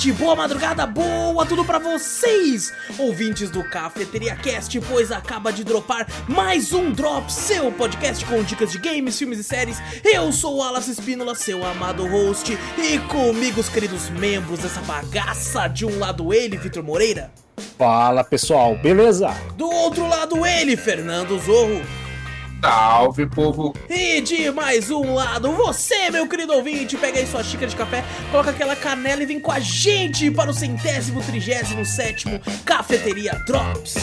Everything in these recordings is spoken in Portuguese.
tarde, boa madrugada, boa tudo pra vocês, ouvintes do Cafeteria Cast, pois acaba de dropar mais um Drop, seu podcast com dicas de games, filmes e séries. Eu sou o Wallace Espínola, seu amado host, e comigo os queridos membros dessa bagaça. De um lado ele, Vitor Moreira. Fala pessoal, beleza? Do outro lado ele, Fernando Zorro. Salve, povo! E de mais um lado, você, meu querido ouvinte, pega aí sua xícara de café, coloca aquela canela e vem com a gente para o centésimo, trigésimo, sétimo Cafeteria Drops.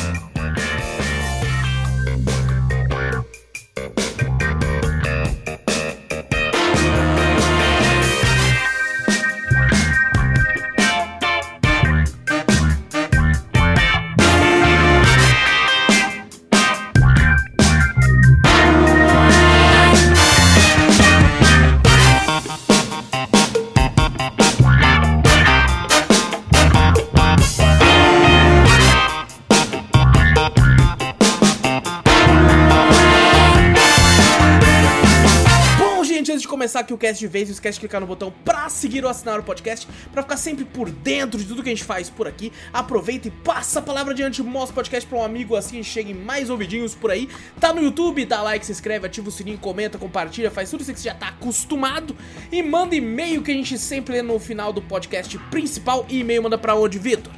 Começar aqui o cast de vez, não esquece de clicar no botão pra seguir ou assinar o podcast, pra ficar sempre por dentro de tudo que a gente faz por aqui. Aproveita e passa a palavra adiante, mostra o podcast pra um amigo assim cheguem mais ouvidinhos por aí. Tá no YouTube, dá like, se inscreve, ativa o sininho, comenta, compartilha, faz tudo isso que você já tá acostumado. E manda e-mail que a gente sempre lê no final do podcast principal. E e-mail manda pra onde, Vitor?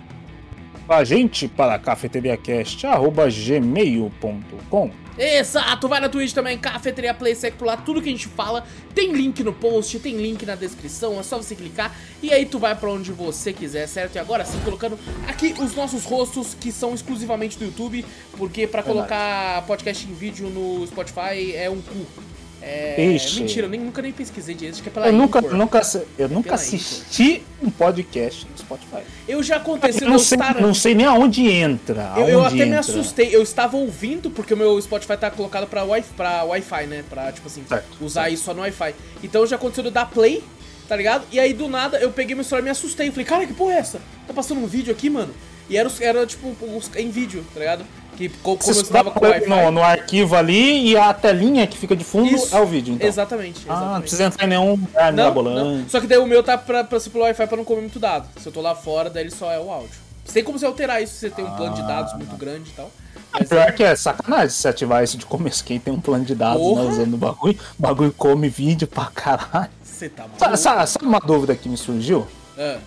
A gente para cafeteriacast.gmail.com Exato, vai na Twitch também, Cafeteria Play, segue por lá, tudo que a gente fala tem link no post, tem link na descrição, é só você clicar e aí tu vai pra onde você quiser, certo? E agora sim, colocando aqui os nossos rostos que são exclusivamente do YouTube, porque pra colocar podcast em vídeo no Spotify é um cu. É, Ixi. mentira, eu nem, nunca nem pesquisei acho que é pela Eu nunca, Anchor. nunca, eu nunca Pela assisti um podcast no Spotify. Eu já aconteceu Eu não sei, estar... não sei nem aonde entra. Eu, eu aonde até me entra. assustei, eu estava ouvindo, porque o meu Spotify tá colocado pra Wi-Fi, pra Wi-Fi né? Pra, tipo assim, Certo, usar certo. isso só no Wi-Fi. Então já aconteceu de eu dar play, tá ligado? E aí do nada eu peguei meu celular e me assustei. Falei, cara, que porra é essa? Tá passando um vídeo aqui, mano? E era, era tipo, em vídeo, tá ligado? Que co- dá com o Wi-Fi. no, no arquivo ali e a telinha que fica de fundo Isso, é o vídeo, então. Exatamente, Ah, não exatamente. precisa entrar em nenhum lugar não, não. Só que daí o meu tá pra, pra ser pelo Wi-Fi pra não comer muito dado. Se eu tô lá fora, daí ele só é o áudio. Tem como você alterar isso se você tem um plano de dados muito grande e tal. Mas Pior que é sacanagem se ativar isso de começo. Quem tem um plano de dados né, usando o bagulho, o bagulho come vídeo pra caralho. você tá maluco. Sa- sa- Sabe uma dúvida que me surgiu? Ah,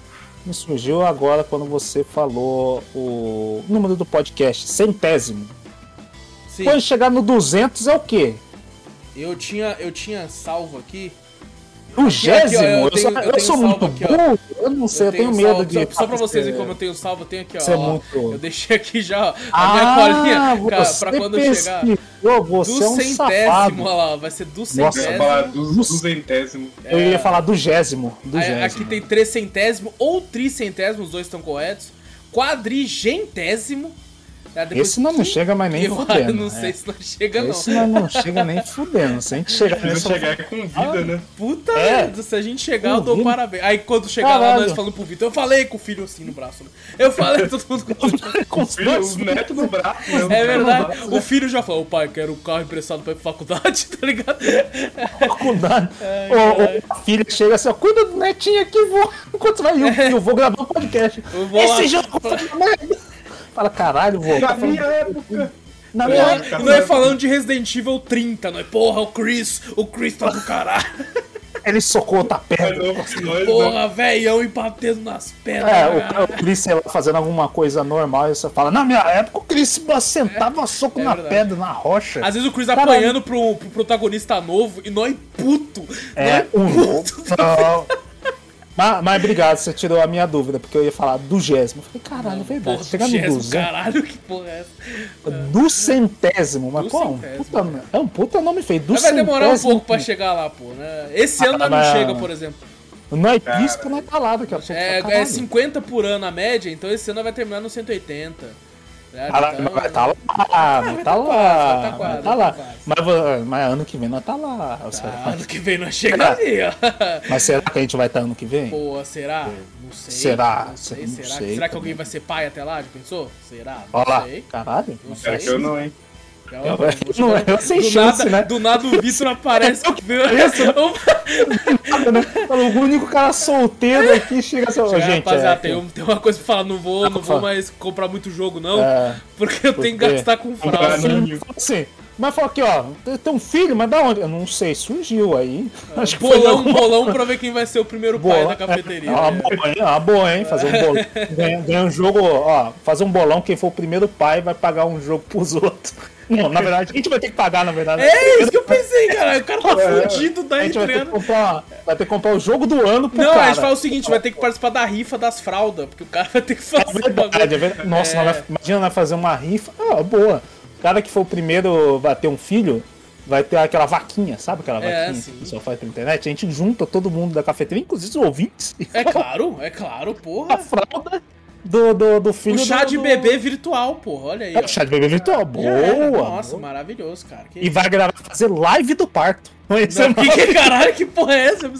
Me surgiu agora quando você falou o número do podcast, centésimo. sim. Quando chegar no 200 é o quê? Eu tinha, eu tinha salvo aqui. Dugésimo? Aqui, ó, eu Eu, tenho- sou, eu eu tenho sou muito aqui, ó. burro, eu não sei, eu, tenho medo salvo, de... Só, só pra vocês verem É, como eu tenho salvo, eu tenho aqui, ó. Você é muito- Eu deixei aqui já ó, a Ah, minha colinha ca- você pra quando eu chegar. você Do é um centésimo, safado. olha lá, vai ser do Nossa, centésimo. falar do duzentésimo. Eu ia falar dugésimo, Aí, dugésimo. aqui tem trecentésimo ou tricentésimo, os dois estão corretos. Quadrigentésimo. Depois Esse não, não chega mais nem eu, fudendo. eu não é. sei se não chega, não. Esse não, não chega nem fudendo. Se a gente chegar Se chegar com vida, né? Puta É. merda, se a gente chegar, eu dou Ouvindo. parabéns. Aí quando chegar lá, Caralho. nós falando pro Vitor, eu falei com o filho assim no braço, né? Eu falei todo mundo com com os Filho, os netos no braço. né? É verdade. O filho já falou, pai, quero um carro emprestado pra ir pra faculdade, tá ligado? faculdade. Caralho. a filha chega assim, ó, cuida do netinho aqui, vou. Enquanto vai eu, eu vou gravar um podcast. Eu vou lá. Esse jogo foi uma merda. Fala, caralho, vô. Na tá falando- minha época. Na minha época, e nós falando de Resident Evil 30, nós, porra, o Chris, o Chris tá do caralho. ele socou outra pedra. não, nós, né? Porra, velhão, e batendo nas pedras. É, o, o Chris, sei lá, fazendo alguma coisa normal, e você fala, na minha época o Chris sentava soco é na verdade. pedra, na rocha. Às vezes o Chris Caralho. apanhando pro, pro protagonista novo e nós puto. É, nós um puto. Não. Mas, mas obrigado, você tirou a minha dúvida, porque eu ia falar dugésimo. Eu falei, caralho, é verdade. Porra, Chegar no vigésimo, 200, caralho, que porra é essa? do centésimo, mas Do pô, é um centésimo, puta, é um puta nome feio. Do Mas vai demorar um pouco pra chegar lá, pô, né? Esse ano Ah, não mas- chega, por exemplo. Nós pisca, nós tá lá daqui a pouco. É, é 50 por ano a média, então esse ano vai terminar no 180. Então- vai tá lá, tá tá lá, quase, vai tá quase, tá lá. tá. Mas, mas ano que vem nós tá lá. Ah, ano que vem nós chega ali, ó. Mas será que a gente vai estar ano que vem? Pô, será? Não sei. Será? Não sei, Não será? sei será que também. alguém vai ser pai até lá? Já pensou? Será? Não Olha lá, sei. caralho. Não Será sei. que eu não, hein? Vou não, chutar- eu sem do chance, nada, né? Do nada o Vitor aparece. Nada, né? O único cara solteiro aqui chega assim, ô, gente. rapaziada, é, tem, um- tem uma coisa pra falar, não vou, não vou mais comprar muito jogo, não. É. Porque eu tenho que gastar com fralda. não. Assim, mas falou aqui, ó, tem- um filho, mas da onde? Eu não sei, surgiu aí. Acho que foi Bolão, alguma bolão pra ver quem vai ser o primeiro pai da cafeteria. É uma né? boa, hein? É uma boa, hein? Fazer um bolão. Ganhar, um jogo, ó, fazer um bolão, quem for o primeiro pai vai pagar um jogo pros outros. Não, na verdade, a gente vai ter que pagar, na verdade. É isso que eu pensei, cara. O cara tá É. fudido da A gente vai ter, que entrando. comprar, vai ter que comprar o jogo do ano pro Não, cara. a gente fala o seguinte, vai ter que participar da rifa das fraldas, porque o cara vai ter que fazer É verdade, é verdade. Nossa, É. vai- imagina nós fazer uma rifa. Ah, boa. O cara que for o primeiro vai ter um filho, vai ter aquela vaquinha, sabe aquela É, vaquinha sim. que o pessoal faz pela internet? A gente junta todo mundo da cafeteria, inclusive os ouvintes, É claro, é claro, a porra. fralda do, do, do filho O chá do, de do- bebê virtual, porra. Olha aí. É, ó. o chá de bebê virtual. Boa! Era. Nossa, boa. maravilhoso, cara. Que E vai gravar, fazer live do parto. Não, que, que caralho, que porra é essa?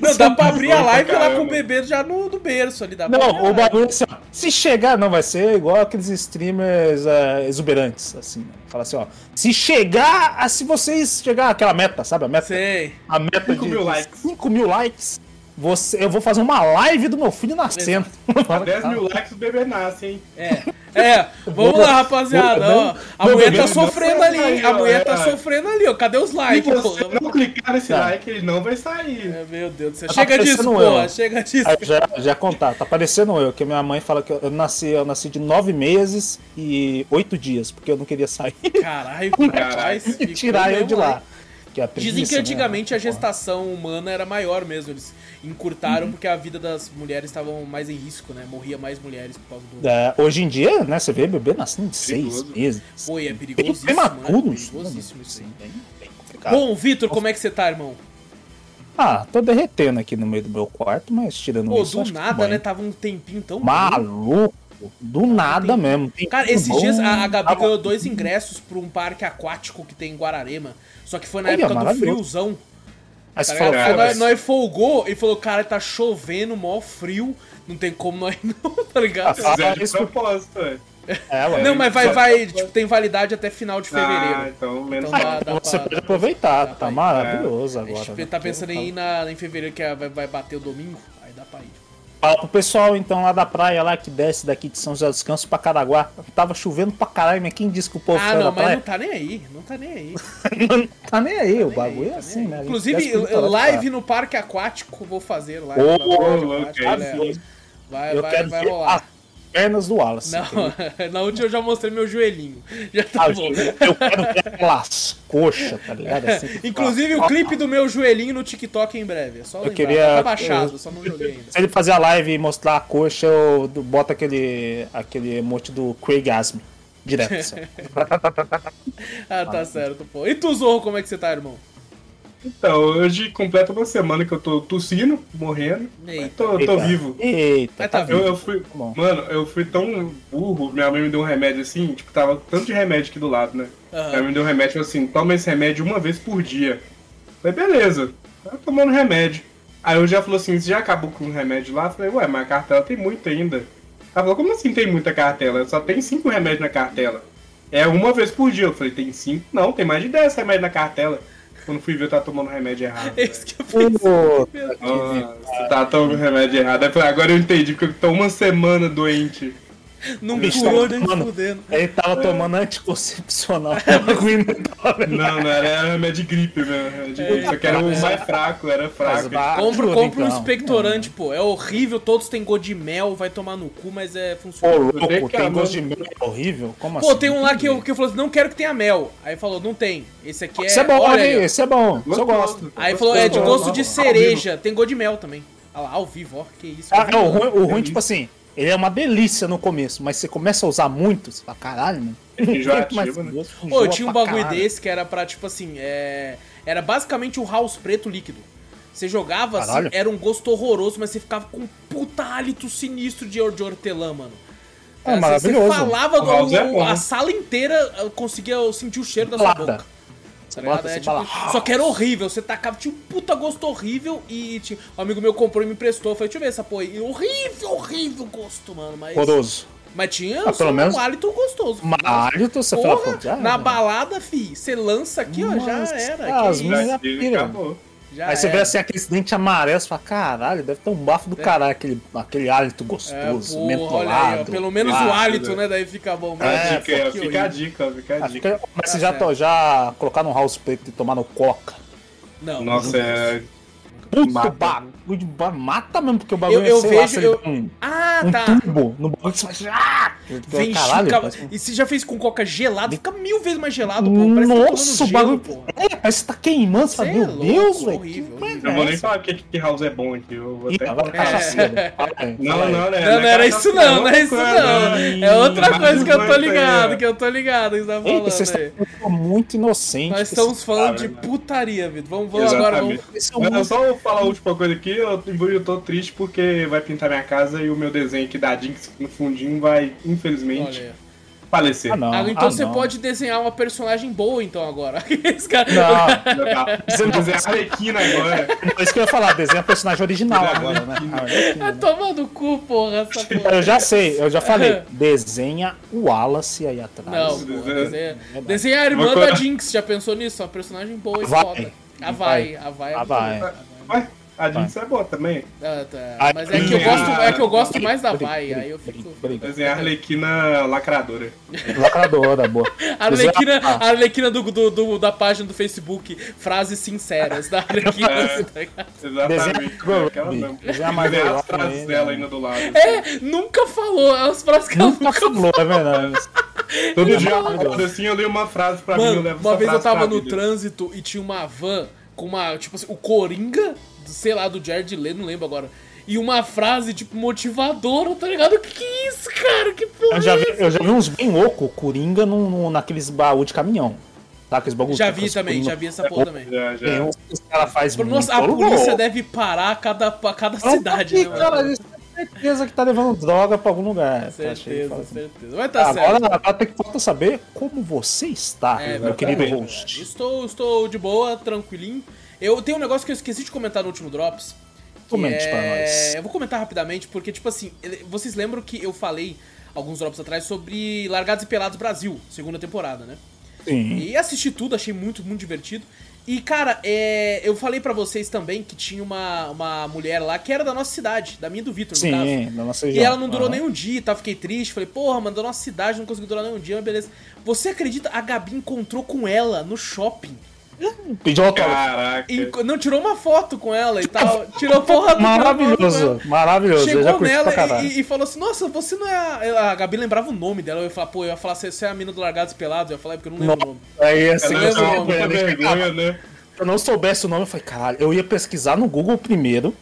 Não, dá pra abrir a live lá com o bebê já no, no berço ali. Dá Não, o bagulho é assim, ó. Se chegar, não, vai ser igual aqueles streamers é, exuberantes, assim, né? Fala assim, ó. Se chegar, a, se vocês chegar àquela meta, sabe? A meta. Sei. A meta 5 de mil likes. 5 mil likes. Você, eu vou fazer uma live do meu filho nascendo. A 10 mil likes o bebê nasce, hein? É. É, vamos lá, rapaziada. Ó, a Meu mulher tá sofrendo ali, hein? A mulher é. tá sofrendo ali, ó. Cadê os Se likes, você porra? não clicar nesse Tá. like, ele não vai sair. É, Meu Deus do céu. Tá Chega disso, parecendo eu. porra. Chega disso. Aí já, já contar, tá parecendo eu, que minha mãe fala que eu, nasci, eu nasci de 9 meses e 8 dias, porque eu não queria sair Caralho, Caralho. e tirar eu de lá. Que é a Dizem preguiça, que né? antigamente a Porra. gestação humana era maior mesmo. Eles encurtaram Uhum. porque a vida das mulheres estavam mais em risco, né? Morria mais mulheres por causa do. É, hoje em dia, né, você vê bebê nascendo de 6 Perigoso. meses. Pô, e é Bem perigosíssimo, prematuros. né? Perigosíssimo isso aí. Bem- bem complicado. Bom, Vitor, como é que você tá, irmão? Ah, tô derretendo aqui no meio do meu quarto, mas tirando Pô, isso. do acho que nada, né? Tava um tempinho tão bom. Maluco. Do nada tem- mesmo. Tem Cara, esses bom. dias a, a Gabi Tava- ganhou dois ingressos pra um parque aquático que tem em Guararema. Só que foi na Olha, época do friozão. Aí Tá fala, Cara, mas- nós, nós folgou e falou, cara, tá chovendo, mó frio. Não tem como nós não, tá ligado? Ah, Fizeram de propósito, velho. é, ué. Não, mas vai, vai, tipo, tem validade até final de Ah, fevereiro. então menos Então dá- dá Você pra- pode dá aproveitar, dá tá maravilhoso A agora. gente né? tá pensando em ir na, em fevereiro, que é- vai, vai bater o domingo, Fala pro pessoal então lá da praia lá que desce daqui de São José dos Campos pra Caraguá. Tava chovendo pra caralho, mas quem disse que o povo Ah, não, mas praia? não tá nem aí, não tá nem aí. Não tá nem aí, o nem bagulho aí, é tá assim, né? Inclusive, live no parque aquático, vou fazer lá é galera. isso. Vai, vai, quero vai ver rolar. As pernas do Wallace. Não, na última eu já mostrei meu joelhinho. Já tá Ah, bom. eu quero ver aquelas coxas, tá ligado? Assim, Inclusive o clipe do meu joelhinho no TikTok em breve. É só lembrar. queria- Tá baixado, eu- só não joguei ainda. Se ele fazer a live e mostrar a coxa, eu boto aquele, aquele emote do Craig Asme. Direto. assim. Ah, tá certo, pô. E tu, Zorro, como é que você tá, irmão? Então, hoje completa uma semana que eu tô tossindo, morrendo. Eita. Tô, tô Eita. vivo. Eita, tá tá Eu, vivo. eu fui. Bom. Mano, eu fui tão burro. Minha mãe me deu um remédio assim, tipo, tava tanto de remédio aqui do lado, né? Aham. Minha mãe me deu um remédio falou assim: toma esse remédio uma vez por dia. Falei, beleza. Eu tomando remédio. Aí eu já falou assim: você já acabou com o remédio lá? Eu falei, ué, mas a cartela tem muito ainda. Ela falou, como assim tem muita cartela? Só tem cinco remédios na cartela. É uma vez por dia. Eu falei, tem cinco? Não, tem mais de dez remédios na cartela. Quando fui ver, eu tava tomando remédio errado. É isso que eu Nossa, você tá tomando remédio errado. Aí eu falei, agora eu entendi, porque eu tô uma semana doente. Não bicho curou nem tomando- fudendo. Ele tava tomando anticoncepcional. Bagulho não Não, não, era, era remédio de gripe remédio de gripe, Só que era o mais fraco, era fraco. Compra, ajuda, compra um então. expectorante, pô. É horrível, todos têm gosto de mel, vai tomar no cu, mas é Pô, funciona. louco, Tem amar. gosto de mel horrível? Como Pô, assim? tem um lá que eu, que eu falei assim, não quero que tenha mel. Aí falou, não tem. Esse aqui é. Esse é bom, olha aí, esse é bom. Eu gosto. Aí falou, é de gosto de cereja, tem gosto de mel também. Olha lá, ao vivo, ó, que isso. Ah, é, o ruim, o É ruim isso. tipo assim, ele é uma delícia no começo, mas você começa a usar muito, você fala, caralho, mano. Enjoativo, Mais né? gosto, Pô, tinha um bagulho caralho. desse que era pra, tipo assim, é... Era basicamente um house preto líquido. Você jogava assim, era um gosto horroroso, mas você ficava com um puta hálito sinistro de, de hortelã, mano. É maravilhoso. Você falava, O house é o- bom. a sala inteira eu conseguia sentir o cheiro da sua boca. Você Tá bota, É, você tipo, fala, só que era horrível, você tacava, tinha um puta gosto horrível e tinha, um amigo meu comprou e me emprestou. Eu falei, deixa eu ver essa porra. E Horrível, horrível gosto, mano. Mas. horroroso. Mas tinha Ah, pelo menos- um hálito gostoso. Mário, você Porra, fala, já na balada, fi, você lança aqui, ó, já Nossa, era. as já Brasil, pira. acabou. Já Aí você vê era. assim aquele dente amarelo, você fala, caralho, deve ter um bafo do caralho, aquele, aquele hálito É, gostoso, porra, mentolado. aí, pelo menos o Ah, hálito, né? Daí fica bom. Fica a É, dica, que fica horrível. a dica, fica a dica. fica- mas Tá você já, certo. já colocar no house preto e tomar no coca. Não, Nossa, é. Puta, Mata. bagulho de ba- mata mesmo, porque o bagulho Eu- eu é, sei lá, vejo- ele eu- um, Ah, um tá. tubo no bagulho você faz. Ah! Vem Caralho, E se já fez com coca gelado, fica mil vezes mais gelado, pô. Parece que tá Nossa, o bagulho. gelo. É, parece que você tá queimando, fala, Cê é meu louco, Deus, velho. que Eu vou é nem falar que, que house é bom aqui. Eu vou até... É. aí, Não, não, né? Não, não era isso não, não é isso não. É outra Mais coisa que eu tô 18 aí, ligado, que eu tô ligado que você tá falando vocês estão muito inocentes. Nós estamos falando de né? putaria, Vitor. Vamos, vamos agora, vamos. É só vou falar a última coisa aqui, eu, eu tô triste porque vai pintar minha casa e o meu desenho aqui da Jinx no fundinho vai, infelizmente, Olha falecer. Ah, não. Ah, então ah, você não. pode desenhar uma personagem boa, então, agora. Esse cara... Não, Você não desenhar Arlequina agora. é isso que eu ia falar, desenha personagem original agora, né? Arlequina. Ah, Arlequina, Ah, né? toma no cu, porra, essa porra. Eu já sei, eu já falei. Desenha o Wallace aí atrás. Não, Desenha- porra, desenha, Verdade. desenha a irmã da Jinx, já pensou nisso? Uma personagem boa e Vai. foda. A vai, a vai. é Ah, boa. vai. Ué, a Jinx é boa também. Ah, tá. Mas é que eu desenhar- gosto, é que eu gosto mais da vai, aí eu fico. Desenhar Arlequina lacradora. Lacradora, boa. A Arlequina, a Arlequina do, do, do- da página do Facebook, frases sinceras da Arlequina. É. tá? Exatamente. Desenha- Aquela mesmo. Desenha a Margot Desenhar as Robbie frases dela né? ainda do lado. É, nunca falou, é as frases que ela Nunca nunca falou, é verdade. Todo dia assim, eu leio uma frase pra mim, eu levo uma essa vez eu tava no vida. trânsito e tinha uma van com uma, tipo assim, o Coringa, sei lá, do Jared Leto, não lembro agora. E uma frase, tipo, motivadora, tá ligado? Que que é isso, cara? Que porra Eu já é vi, essa? eu já vi uns bem loucos, Coringa, no, no- naqueles baús de caminhão. Tá? Aqueles bagulho Já vi também, Coringa- já vi essa porra também. Já, Tem já. uns que os caras fazem Nossa, a polícia louco. deve parar a cada, a cada cidade, porque, né, cara, certeza que tá levando droga pra algum lugar. Tá Certeza, fala- certeza. Vai tá Agora, certo. agora tem que falta saber como você está, É, meu querido host. Estou, estou de boa, tranquilinho. Eu tenho um negócio que eu esqueci de comentar no último Drops. Comente é- pra nós. Eu vou comentar rapidamente, porque, tipo assim, vocês lembram que eu falei alguns Drops atrás sobre Largados e Pelados Brasil, segunda temporada, né? Sim. E assisti tudo, achei muito, muito divertido. E, cara, é, eu falei pra vocês também que tinha uma, uma mulher lá que era da nossa cidade, da minha e do Vitor, no caso. Sim, da nossa E região. ela não durou Aham. nem um dia, tá? Fiquei triste. Falei, porra, mano, da nossa cidade não conseguiu durar nem um dia, mas beleza. Você acredita? A Gabi encontrou com ela no shopping. Pediu autógrafo. Caraca. Enco- Não, tirou uma foto com ela e tal. Tirou porra do Maravilhoso, maravilhoso. eu já Chegou curti pra nela caralho. e, e falou assim: Nossa, você não é. A... a Gabi lembrava o nome dela. Eu ia falar, pô, eu ia falar, você você é a mina do Largados Pelados. Eu ia falar, é porque eu não lembro o nome. Aí assim, eu é eu- vergonha, né? Se eu não soubesse o nome, eu falei, caralho, eu ia pesquisar no Google primeiro.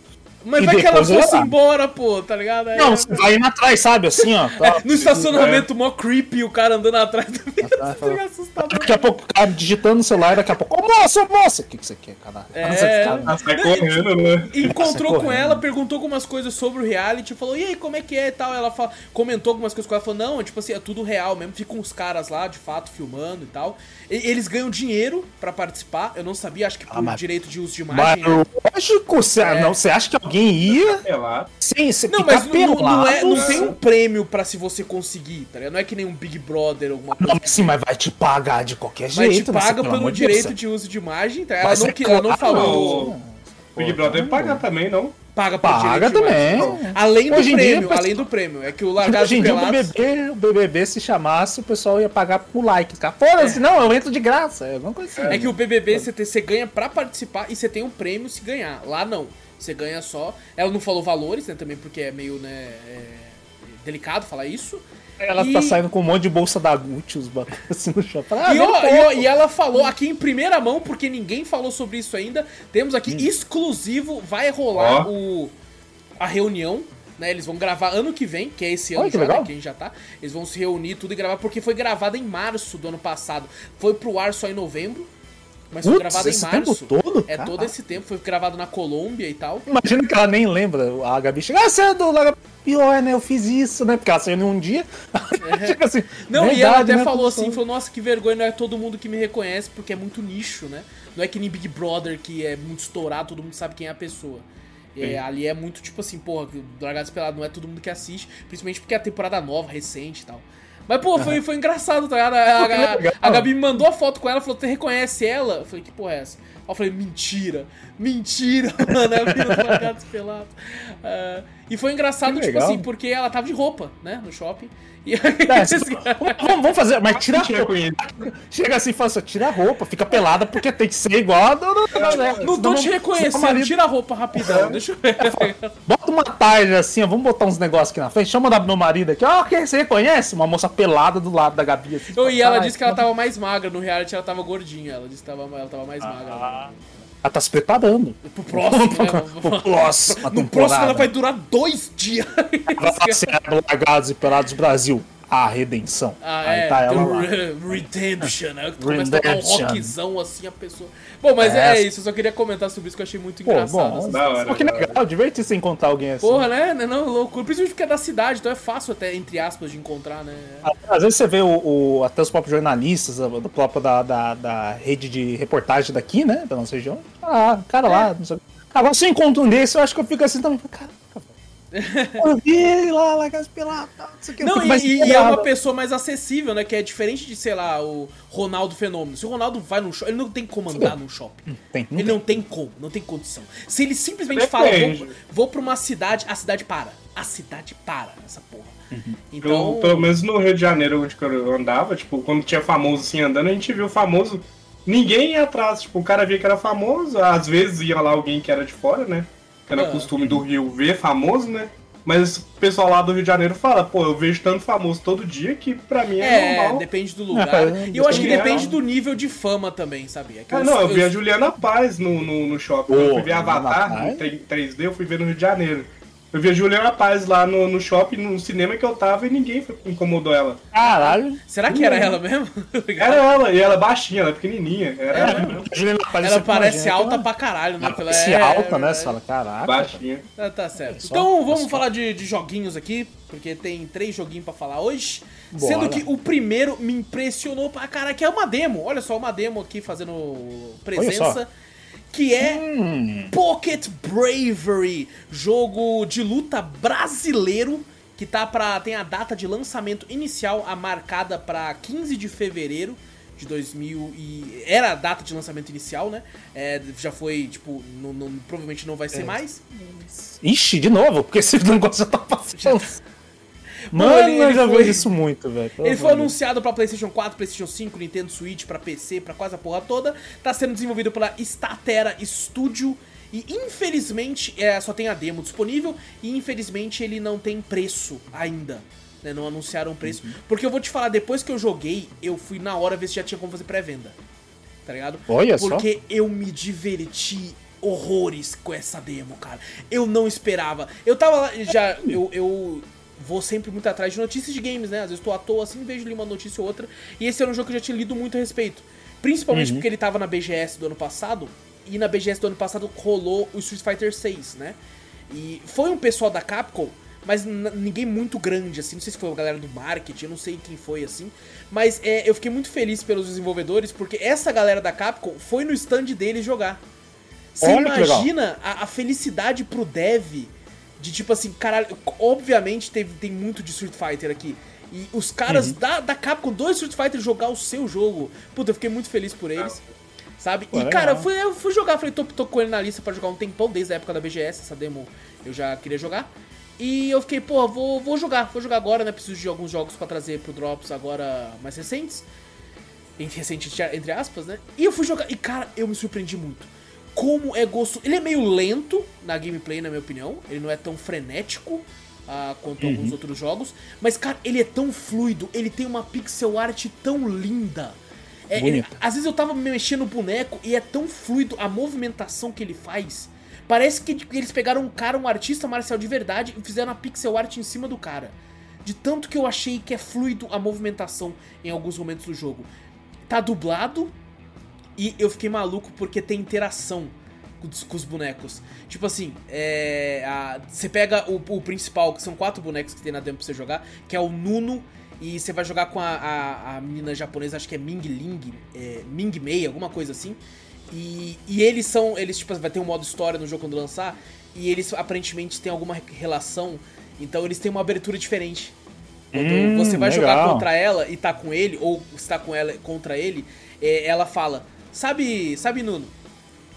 Mas E vai que ela fosse lá. embora, pô, tá ligado? Aí Não, eu- você vai indo atrás, sabe? Assim, ó. Tá. No estacionamento, mó creepy, o cara andando atrás do Atrás, Você fica assustado. Daqui a pouco o cara digitando no celular, daqui a pouco, ô moça, ô moça, o que, que você quer, caralho? É. Você fica- Ah, sai correndo, né? Encontrou Nossa, com correndo. ela, perguntou algumas coisas sobre o reality, falou, e aí, como é que é e tal. Ela fala- comentou algumas coisas com ela, falou, não, tipo assim, é tudo real mesmo, ficam os caras lá, de fato, filmando e tal. E- eles ganham dinheiro pra participar, eu não sabia, acho que por Ah, mas- direito de uso de Mas imagem. né? lógico, você, não, você acha que alguém ia lá. sem sem Não, mas não, não é, não pelado? tem um prêmio pra se você conseguir, tá ligado? Não é que nem um Big Brother, alguma coisa. Não, mas sim, mas vai te pagar de qualquer Mas jeito. te né? paga Pelo pelo amor de direito de uso de imagem, tá? Ela Mas não, é que- ela não claro, falou. O Big Brother paga também, não? Paga Paga também. Além do Hoje dia, prêmio, pessoal- além do prêmio. É que o Largados Hoje em dia, o Pelados... BBB, o BBB, se chamasse, o pessoal ia pagar por like. Cara, foda-se, não, eu entro de graça. É assim. É que o BBB você, te- você ganha pra participar e você tem um prêmio se ganhar. Lá não. Você ganha só. Ela não falou valores, né? Também porque é meio, né? é, delicado falar isso. Ela E- tá saindo com um monte de bolsa da Gucci, os bagulhos assim no shopping. Ah, E, ó, e, ela falou aqui em primeira mão, porque ninguém falou sobre isso ainda. Temos aqui Hum. exclusivo, vai rolar o, a reunião. Né, eles vão gravar ano que vem, que é esse ano Olha que já, né, que a gente já tá. Eles vão se reunir tudo e gravar, porque foi gravada em março do ano passado. Foi pro ar só em novembro, mas foi Putz, gravado em março. todo? É todo esse tempo, foi gravado na Colômbia e tal. Imagina que ela nem lembra. A Gabi chega, ah, você é do Laga... Pior, né? Eu fiz isso, né? Porque ela saiu em um dia. Chega assim. É. Não, e verdade, ela até né, falou assim, falou, nossa, que vergonha, não é todo mundo que me reconhece, porque é muito nicho, né? Não é que nem Big Brother, que é muito estourado, todo mundo sabe quem é a pessoa. É, ali é muito tipo assim, porra, Dragados Pelado não é todo mundo que assiste, principalmente porque é a temporada nova, recente e tal. Mas, pô, foi, foi engraçado, tá ligado? A, a, a, Gabi me mandou a foto com ela, falou, você reconhece ela? Eu falei, que porra é essa? Aí eu falei, mentira, mentira, mano, a mina do Dragados Pelado. Uh, e foi engraçado, tipo assim, porque ela tava de roupa, né, no shopping. E aí, é, vamos, vamos, fazer, mas tira a roupa. Chega assim e fala assim, tira a roupa, fica pelada, porque tem que ser igual. Não, não, não, não, não tô te reconhecendo, tira a roupa rapidão, é. deixa eu ver. Bota uma tarja assim, ó, vamos botar uns negócios aqui na frente, chama meu marido aqui, ó, oh, você reconhece? Uma moça pelada do lado da Gabi. Assim, oh, e ela disse que ela tava mais magra, no reality ela tava gordinha, ela disse que tava, ela tava mais ah. magra. Ela tá se preparando. Pro próximo. né? Pro próximo. No próximo ela vai durar dois dias. Vai ser Largados e Pelados Brasil a redenção. Ah, Aí é, tá ela lá. Redemption, né? Começa a tocar um rockzão assim, a pessoa. Bom, mas é, é isso, eu só queria comentar sobre isso que eu achei muito Pô, engraçado. Bom, da hora, que legal, divertir se encontrar alguém assim. Porra, né? Não, loucura. Principalmente porque é da cidade, então é fácil até, entre aspas, de encontrar, né? Às vezes você vê o, o até os próprios jornalistas, do próprio da, da, da, rede de reportagem daqui, né? Da nossa região. Ah, cara é. lá, não sei. Agora se eu encontro um desse, eu acho que eu fico assim também. Cara, eu vi ele lá, lá Peladas, não que. Não, e, e é uma pessoa mais acessível, né? Que é diferente de, sei lá, o Ronaldo Fenômeno. Se o Ronaldo vai no shopping, ele não tem como andar num shopping. Tem, não ele tem. não tem como, não tem condição. Se ele simplesmente Depende. fala, vou, vou pra uma cidade, a cidade para. A cidade para essa porra. Uhum. Então... Eu, pelo menos no Rio de Janeiro, onde eu andava, tipo, quando tinha famoso assim andando, a gente viu famoso. Ninguém ia atrás, tipo, o cara via que era famoso, às vezes ia lá alguém que era de fora, né? Era é. costume do Rio ver famoso, né? Mas o pessoal lá do Rio de Janeiro fala, pô, eu vejo tanto famoso todo dia que pra mim é, é normal. depende do lugar. É, e eu acho que depende do nível de fama também, sabia? É ah, não, eu vi a Juliana Paz no, no, no shopping. eu fui ver Avatar em 3D, eu fui ver no Rio de Janeiro. Eu vi a Juliana Paz lá no, no shopping, no cinema que eu tava e ninguém incomodou ela. Caralho. Será que era ela mesmo? era ela, e ela é baixinha, ela é pequenininha. Era é, ela mesmo. Juliana Paz ela parece alta ela... pra caralho, né? Ela parece é, alta, né? Você fala, caraca. Baixinha. Ah, tá certo. Então vamos falar de, de joguinhos aqui, porque tem três joguinhos pra falar hoje. Bora. Sendo que o primeiro me impressionou pra caralho, que é uma demo. Olha só, uma demo aqui fazendo presença que é hum. Pocket Bravery, jogo de luta brasileiro que tá para tem a data de lançamento inicial a marcada para 15 de fevereiro de 2000 e era a data de lançamento inicial, né? É, já foi tipo, não, não, provavelmente não vai ser é. mais. Ixi, de novo, porque esse negócio já tá passando. Mano, ele, eu já foi, isso muito, velho. Ele foi anunciado pra PlayStation 4, PlayStation 5, Nintendo Switch, pra PC, pra quase a porra toda. Tá sendo desenvolvido pela Statera Studio. E infelizmente é, só tem a demo disponível. E infelizmente ele não tem preço ainda. Né, não anunciaram preço. Uhum. Porque eu vou te falar, depois que eu joguei, eu fui na hora ver se já tinha como fazer pré-venda. Tá ligado? Olha Porque só. eu me diverti horrores com essa demo, cara. Eu não esperava. Eu tava lá, já. Eu, eu vou sempre muito atrás de notícias de games, né? Às vezes tô à toa assim, vejo ali uma notícia ou outra. E esse era um jogo que eu já tinha lido muito a respeito. Principalmente uhum. porque ele tava na BGS do ano passado. E na BGS do ano passado rolou o Street Fighter 6, né? E foi um pessoal da Capcom, mas ninguém muito grande, assim. Não sei se foi a galera do marketing, eu não sei quem foi, assim. Mas é, eu fiquei muito feliz pelos desenvolvedores, porque essa galera da Capcom foi no stand deles jogar. Você imagina a, a felicidade pro dev de tipo assim, caralho, obviamente teve, tem muito de Street Fighter aqui. E os caras uhum. da, da Capcom do Street Fighter jogar o seu jogo. Puta, eu fiquei muito feliz por eles. Sabe? Pô, e, cara, eu fui, eu fui jogar, falei, tô, tô com ele na lista para jogar um tempão, desde a época da BGS, essa demo eu já queria jogar. E eu fiquei, pô, vou, vou jogar, vou jogar agora, né? Preciso de alguns jogos para trazer pro Drops agora mais recentes. Recente, entre aspas, né? E eu fui jogar, e cara, eu me surpreendi muito como é gostoso. Ele é meio lento na gameplay, na minha opinião. Ele não é tão frenético uh, quanto uhum. alguns outros jogos. Mas, cara, ele é tão fluido. Ele tem uma pixel art tão linda. É, ele, às vezes eu tava mexendo no boneco e é tão fluido a movimentação que ele faz. Parece que eles pegaram um cara, um artista marcial de verdade, e fizeram a pixel art em cima do cara. De tanto que eu achei que é fluido a movimentação em alguns momentos do jogo. Tá dublado, e eu fiquei maluco porque tem interação com os, com os bonecos. Tipo assim, é, a, você pega o, o, principal, que são quatro bonecos que tem na demo pra você jogar, que é o Nuno, e você vai jogar com a, a, a menina japonesa, acho que é Ming Ling, é, Ming Mei, alguma coisa assim. E, e eles são. Eles, tipo, vai ter um modo história no jogo quando lançar. E eles aparentemente têm alguma relação. Então eles têm uma abertura diferente. Quando Hum, você vai jogar legal. contra ela e tá com ele, ou está com ela contra ele, é, ela fala: Sabe, sabe, Nuno,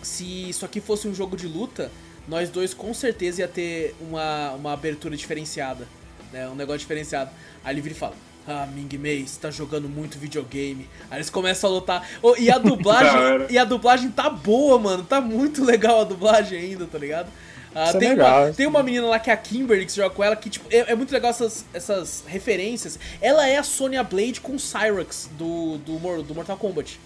se isso aqui fosse um jogo de luta, nós dois com certeza ia ter uma, uma abertura diferenciada. Né? Um negócio diferenciado. Aí ele vira e fala. Ah, Ming Mei, você tá jogando muito videogame. Aí eles começam a lutar. Ô, e a dublagem. e a dublagem tá boa, mano. Tá muito legal a dublagem ainda, tá ligado? Ah, Isso é tem, legal, uma, isso tem uma menina lá que é a Kimberly que você joga com ela, que tipo, é, é muito legal essas, essas referências. Ela é a Sonya Blade com o Cyrax do, do, do Mortal Kombat.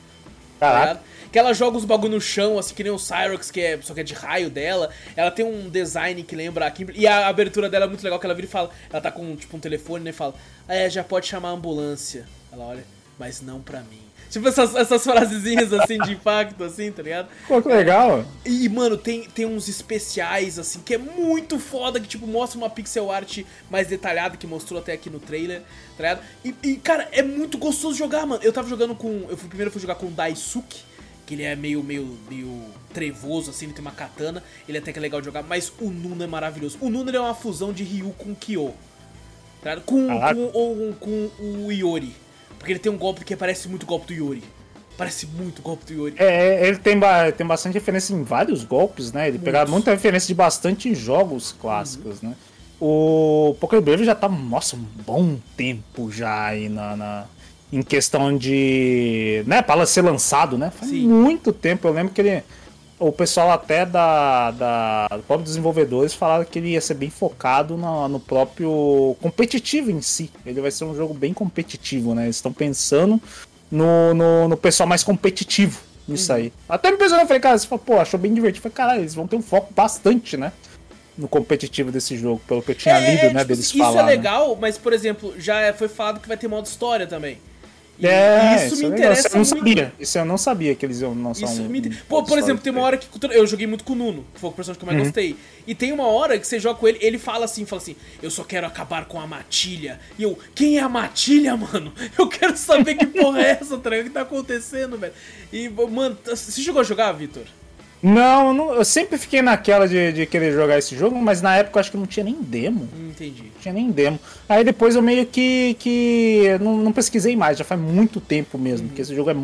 Tá Caraca. ligado? Que ela joga os bagulho no chão, assim, que nem o Cyrax, que é, só que é de raio dela. Ela tem um design que lembra a Kimberly. E a abertura dela é muito legal, que ela vira e fala. Ela tá com, tipo, um telefone, né? E fala: "Ah, É, já pode chamar a ambulância. Ela olha, mas não pra mim. Tipo, essas, essas frasezinhas assim de impacto, assim, tá ligado? Pô, que legal. E, mano, tem, tem uns especiais, assim, que é muito foda, que, tipo, mostra uma pixel art mais detalhada, que mostrou até aqui no trailer, tá ligado? E, e, cara, é muito gostoso jogar, mano. Eu tava jogando com... Eu fui, primeiro fui jogar com o Daisuke, que ele é meio, meio, meio trevoso, assim, ele tem uma katana, ele até que é legal de jogar, mas o Nuno é maravilhoso. O Nuno, é uma fusão de Ryu com Kyo, tá ligado? Com, Caraca. com, ou, com o Iori, porque ele tem um golpe que parece muito o golpe do Iori. Parece muito o golpe do Iori. É, ele tem, ba- tem bastante referência em vários golpes, né? Ele pega Muitos. muita referência de bastante jogos clássicos, né? O Brave já tá, nossa, um bom tempo já aí na, na- em questão de. né, para ser lançado, né? Faz Sim. muito tempo. Eu lembro que ele. O pessoal até da, da do próprio desenvolvedores falaram que ele ia ser bem focado no, no próprio competitivo em si. Ele vai ser um jogo bem competitivo, né? Eles estão pensando no, no, no pessoal mais competitivo nisso Uhum. aí. Até me pensando, eu falei, cara, você falou, pô, achou bem divertido. Eu falei, caralho, eles vão ter um foco bastante, né? No competitivo desse jogo, pelo que eu tinha lido, né, tipo, deles isso falar. é né? legal, mas, por exemplo, já foi falado que vai ter modo história também. E, É, e isso me é interessa Isso eu não muito. sabia. Isso eu não sabia que eles iam lançar Isso um. me... Pô, por exemplo, tem uma hora que. Eu joguei muito com o Nuno, que foi o personagem que eu mais Uhum. gostei. E tem uma hora que você joga com ele, ele fala assim, fala assim, eu só quero acabar com a matilha. E eu, quem é a matilha, mano? Eu quero saber que porra é essa, tá? O que tá acontecendo, velho? E, mano, você chegou a jogar, Vitor? Não, eu não- eu sempre fiquei naquela de, de querer jogar esse jogo, mas na época eu acho que não tinha nem demo. Hum, Entendi. Não tinha nem demo. Aí depois eu meio que. que não, não pesquisei mais, já faz muito tempo mesmo. Porque esse jogo é.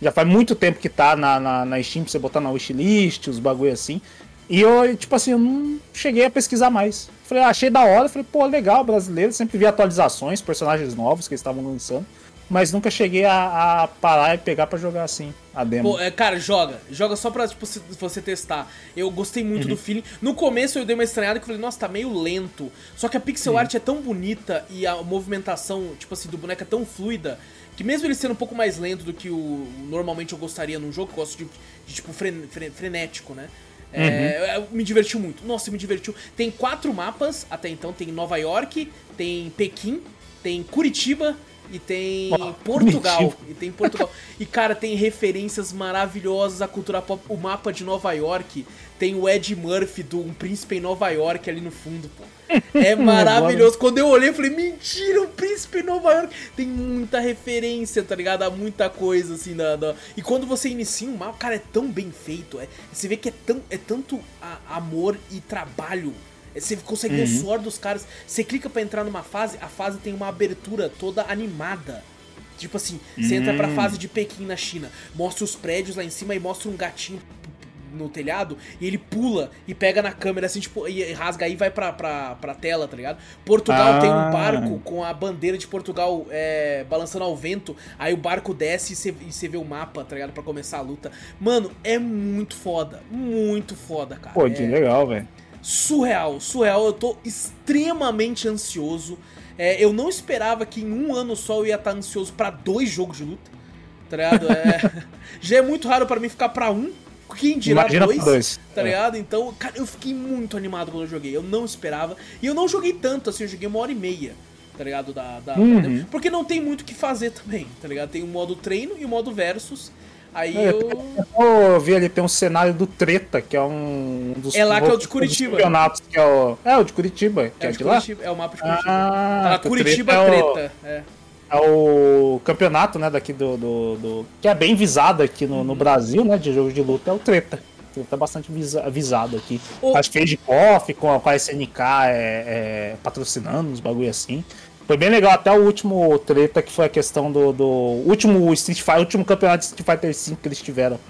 Já faz muito tempo que tá na, na, na Steam pra você botar na wishlist, os bagulho assim. E eu, tipo assim, eu não cheguei a pesquisar mais. Falei, ah, achei da hora, falei, pô, legal, brasileiro. Sempre vi atualizações, personagens novos que eles estavam lançando. Mas nunca cheguei a, a parar e pegar pra jogar assim, a demo. Pô, é, cara, joga. Joga só pra tipo, você testar. Eu gostei muito Uhum. do feeling. No começo eu dei uma estranhada que eu falei, nossa, tá meio lento. Só que a pixel art é tão bonita e a movimentação, tipo assim, do boneco é tão fluida que mesmo ele sendo um pouco mais lento do que o normalmente eu gostaria num jogo, eu gosto de, de, tipo fren- fren- frenético, né? É, eu- me divertiu muito. Nossa, me divertiu. Tem quatro mapas até então. Tem Nova York, tem Pequim, tem Curitiba e tem Ó, Portugal. Curitiba. E tem Portugal. E, cara, tem referências maravilhosas à cultura pop. O mapa de Nova York tem o Ed Murphy do Um Príncipe em Nova York ali no fundo, pô. É maravilhoso. Quando eu olhei, eu falei, mentira, um príncipe em Nova York. Tem muita referência, tá ligado? A muita coisa, assim, da, da- E quando você inicia um mapa, cara, é tão bem feito. É... Você vê que é, tão, é tanto a- amor e trabalho. É, Você consegue ver o suor dos caras. Você clica pra entrar numa fase, a fase tem uma abertura toda animada. Tipo assim, você entra pra fase de Pequim na China, mostra os prédios lá em cima e mostra um gatinho no telhado e ele pula e pega na câmera assim, tipo, e rasga aí e vai pra, pra, pra tela, tá ligado? Portugal Ah. tem um barco com a bandeira de Portugal é, balançando ao vento, aí o barco desce e você, vê o mapa, tá ligado? Pra começar a luta. Mano, é muito foda, muito foda, cara. Pô, É- que legal, velho. Surreal, surreal. Eu tô extremamente ansioso. É, eu não esperava que em um ano só eu ia estar ansioso pra dois jogos de luta. Tá ligado? É, já é muito raro pra mim ficar pra um. Quem dirá Imagina dois, dois. Tá É. ligado? Então, cara, eu fiquei muito animado quando eu joguei. Eu não esperava. E eu não joguei tanto, assim, eu joguei uma hora e meia. Tá ligado? Da, da- Uhum. da- porque não tem muito o que fazer também, tá ligado? Tem o modo treino e o modo versus. Aí É, eu. Eu vi ali, tem um cenário do Treta, que é um dos. É lá que é o de Curitiba. campeonatos, que é o. É, o de Curitiba, que É, é, o de lá. É o mapa de Curitiba. Ah, o Curitiba Treta é o- treta. É. é o campeonato, né, daqui do, do, do- que é bem visado aqui no, Uhum. no Brasil, né, de jogo de luta, é o Treta. O é bastante visa- visado aqui. O- Acho que de Coffee, com, a- com a SNK é, é, patrocinando uns bagulho assim. Foi bem legal até o último treta, que foi a questão do, do último Street Fighter, último campeonato de Street Fighter V que eles tiveram.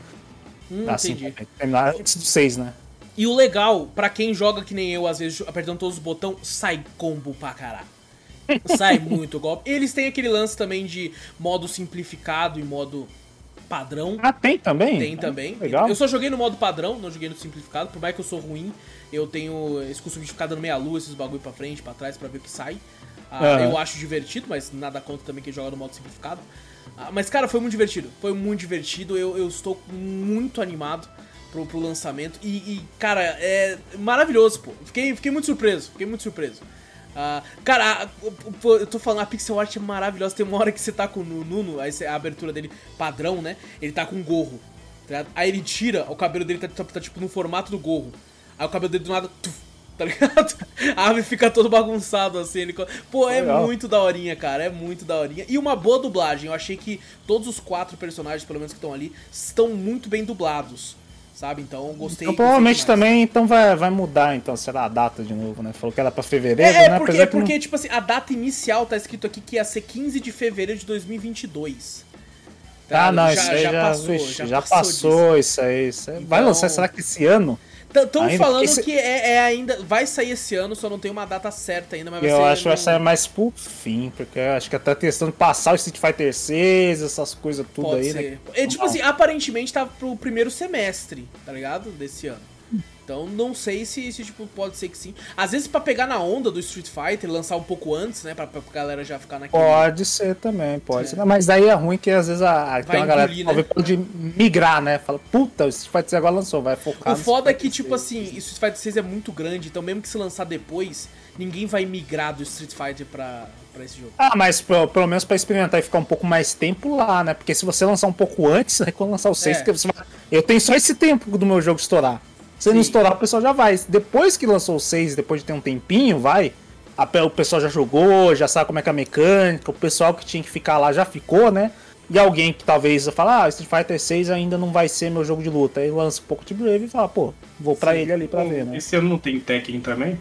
Hum, assim, entendi. terminar antes do 6, né? E o legal, pra quem joga que nem eu, às vezes, apertando todos os botões, sai combo pra caralho. Sai muito golpe. Eles têm aquele lance também de modo simplificado e modo padrão. Ah, tem também? Tem Ah, também. Legal. Eu só joguei no modo padrão, não joguei no simplificado. Por mais que eu sou ruim, eu tenho esse costume de ficar dando meia lua, esses bagulho pra frente, pra trás, pra ver o que sai. Ah. Eu acho divertido, mas nada contra também quem joga no modo simplificado. Ah, mas, cara, foi muito divertido. Foi muito divertido. Eu, eu estou muito animado pro, pro lançamento. E, e, cara, é maravilhoso, pô. Fiquei, fiquei muito surpreso. Fiquei muito surpreso. Ah, cara, eu tô falando, a pixel art é maravilhosa. Tem uma hora que você tá com o Nuno, a abertura dele padrão, né? Ele tá com um gorro. tá? Aí ele tira, o cabelo dele tá, tá- tá, tipo no formato do gorro. Aí o cabelo dele do nada. tuf, tá ligado? A ave fica todo bagunçado assim. Ele... Pô, é Legal. muito daorinha, cara. É muito daorinha. E uma boa dublagem. Eu achei que todos os quatro personagens, pelo menos que estão ali, estão muito bem dublados. Sabe? Então gostei. Então, provavelmente também então vai, vai mudar, então, será a data de novo, né? Falou que era pra fevereiro, É, é né? porque, que porque tipo assim, a data inicial tá escrito aqui que ia ser 15 de fevereiro de 2022. não... Ah, não, Já- isso aí já, já passou, já já passou passou, isso aí. Isso aí. Vai Então- lançar, será que esse ano? Estão falando esse- que é, é ainda. Vai sair esse ano, só não tem uma data certa ainda, mas vai Eu acho que vai sair mais pro fim, porque eu acho que até testando passar o Street Fighter 6, essas coisas tudo Pode aí, ser. né? É, tipo assim, aparentemente tá pro primeiro semestre, tá ligado? Desse ano. Então não sei se, se tipo, pode ser que sim. Às vezes pra pegar na onda do Street Fighter, lançar um pouco antes, né? Pra, pra galera já ficar naquele. Pode ser também, pode É. ser. Não, Mas daí é ruim que às vezes a, tem uma galera engolir, né? pode migrar, né? Fala, puta, o Street Fighter 6 agora lançou, vai focar O foda é que, tipo 6. assim, o Street Fighter 6 é muito grande, então mesmo que se lançar depois, ninguém vai migrar do Street Fighter pra, pra esse jogo. Ah, mas pelo, pelo menos pra experimentar e ficar um pouco mais tempo lá, né? Porque se você lançar um pouco antes, aí quando lançar o 6, É. você vai- eu tenho só esse tempo do meu jogo estourar. Se não estourar, o pessoal já vai. Depois que lançou o 6, depois de ter um tempinho, vai. a O pessoal já jogou, já sabe como é que é a mecânica, o pessoal que tinha que ficar lá já ficou, né? E alguém que talvez fala, ah, Street Fighter 6 ainda não vai ser meu jogo de luta. Aí lança um pouco de Brave e fala, pô, vou pra Sim. ele ali pra ver, né? Esse ano não tem Tekken também?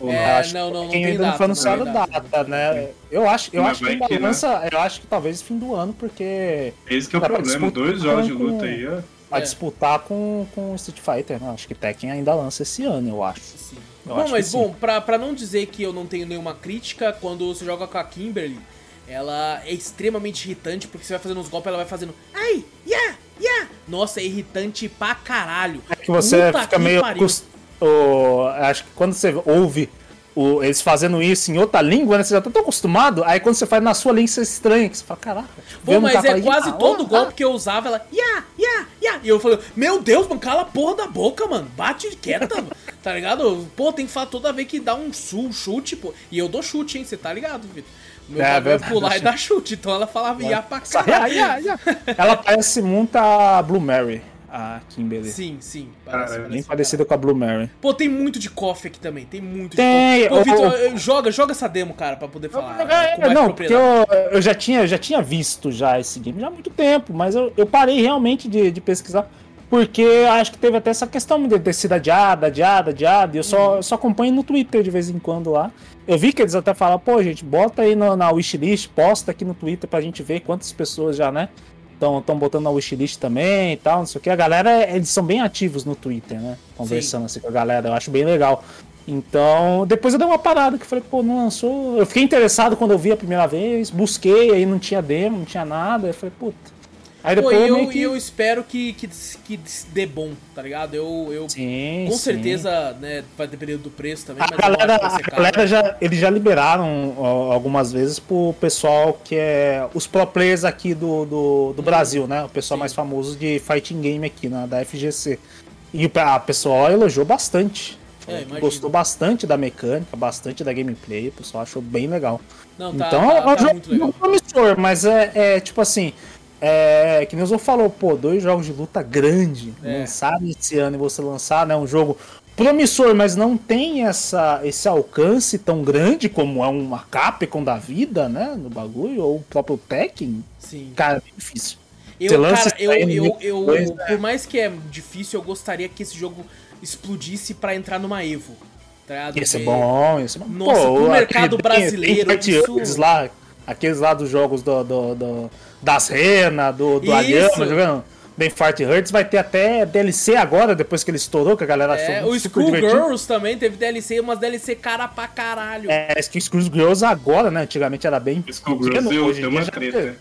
Ou É, não? acho não, que não, não Tekken tem ainda não data, foi não anunciado tem data. data, né? Eu acho, eu Mas acho que que, né? eu acho que talvez fim do ano, porque Esse que é o problema, dois jogos de com- luta aí, ó. Vai É. disputar com, com Street Fighter, né? Acho que Tekken ainda lança esse ano, eu acho. Sim. Eu bom, acho mas bom, pra, pra não dizer que eu não tenho nenhuma crítica, quando você joga com a Kimberly, ela é extremamente irritante, porque você vai fazendo uns golpes, ela vai fazendo. Ai, yeah, yeah. Nossa, é irritante pra caralho. É que você Puta fica que meio. pariu. acos- o- acho que quando você ouve o- eles fazendo isso em outra língua, né? Você já tá tão acostumado, aí quando você faz na sua língua, você estranha, que você fala, caraca. Um mas é quase "Ah, todo ah, golpe que eu usava, ela. Yeah, yeah, yeah. E eu falei, meu Deus, mano, cala a porra da boca, mano. Bate quieta, mano. Tá ligado? Pô, tem que falar toda vez que dá um su- chute, pô. E eu dou chute, hein? Você tá ligado, Vitor? Meu É, é pular e dar chute. Então ela falava ia pra Ah, caralho. Ela parece muito a Blue Mary, a Kimberly. Sim, sim. Parece, é Bem parecida com a Blue Mary. Pô, tem muito de coffee aqui também. Tem muito Tem, de coffee. Pô, Vitor, joga, joga essa demo, cara, pra poder falar É, com mais não, porque eu, eu já, tinha, eu já tinha visto já esse game já há muito tempo, mas eu, eu parei realmente de, de pesquisar, porque acho que teve até essa questão de ter sido adiada, adiada, adiada, e eu só, eu só acompanho no Twitter de vez em quando lá. Eu vi que eles até falam, pô, gente, bota aí no- na wishlist, posta aqui no Twitter pra gente ver quantas pessoas já, né, estão botando na wishlist também e tal, não sei o que. A galera, eles são bem ativos no Twitter, né, conversando assim com a galera, eu acho bem legal. Então, depois eu dei uma parada que eu falei, pô, não lançou. Eu fiquei interessado quando eu vi a primeira vez, busquei, aí não tinha demo, não tinha nada. Eu falei, puta. Aí Pô, depois e eu eu, que. eu espero que, que, que dê bom, tá ligado? Eu, eu Sim, com sim. certeza, né, vai depender do preço também, A galera, a galera já, eles já liberaram algumas vezes pro pessoal que é os pro players aqui do, do, do Brasil, né? O pessoal Sim. mais famoso de fighting game aqui na da FGC. E a pessoal elogiou bastante. É. Gostou bastante da mecânica, bastante da gameplay, o pessoal achou bem legal. Não, tá, então tá- é um tá jogo muito legal. promissor, mas é, é, tipo assim. É, que nem o Zô falou, pô, dois jogos de luta grande É. lançaram esse ano e você lançar, né? Um jogo promissor, mas não tem essa, esse alcance tão grande como é uma Capcom da vida, né? No bagulho, ou o próprio Tekken, Sim. cara, é difícil. Eu, cara, eu, isso eu, eu, né? por mais que é difícil, eu gostaria que esse jogo explodisse pra entrar numa Evo. Tá ser Porque- bom, ia ser bom. Nossa, pro aquele- mercado tem- brasileiro, tem Fight isso- lá, aqueles lá dos jogos do, do, do- das Rena, do, do tá vendo? Bem Fart Hurts vai ter até DLC agora, depois que ele estourou, que a galera achou É, muito o super. Schoolgirls também teve DLC, umas DLC cara pra caralho. É, que o Schoolgirls agora, né? Antigamente era bem Schoolgirls deu- uma já, treta.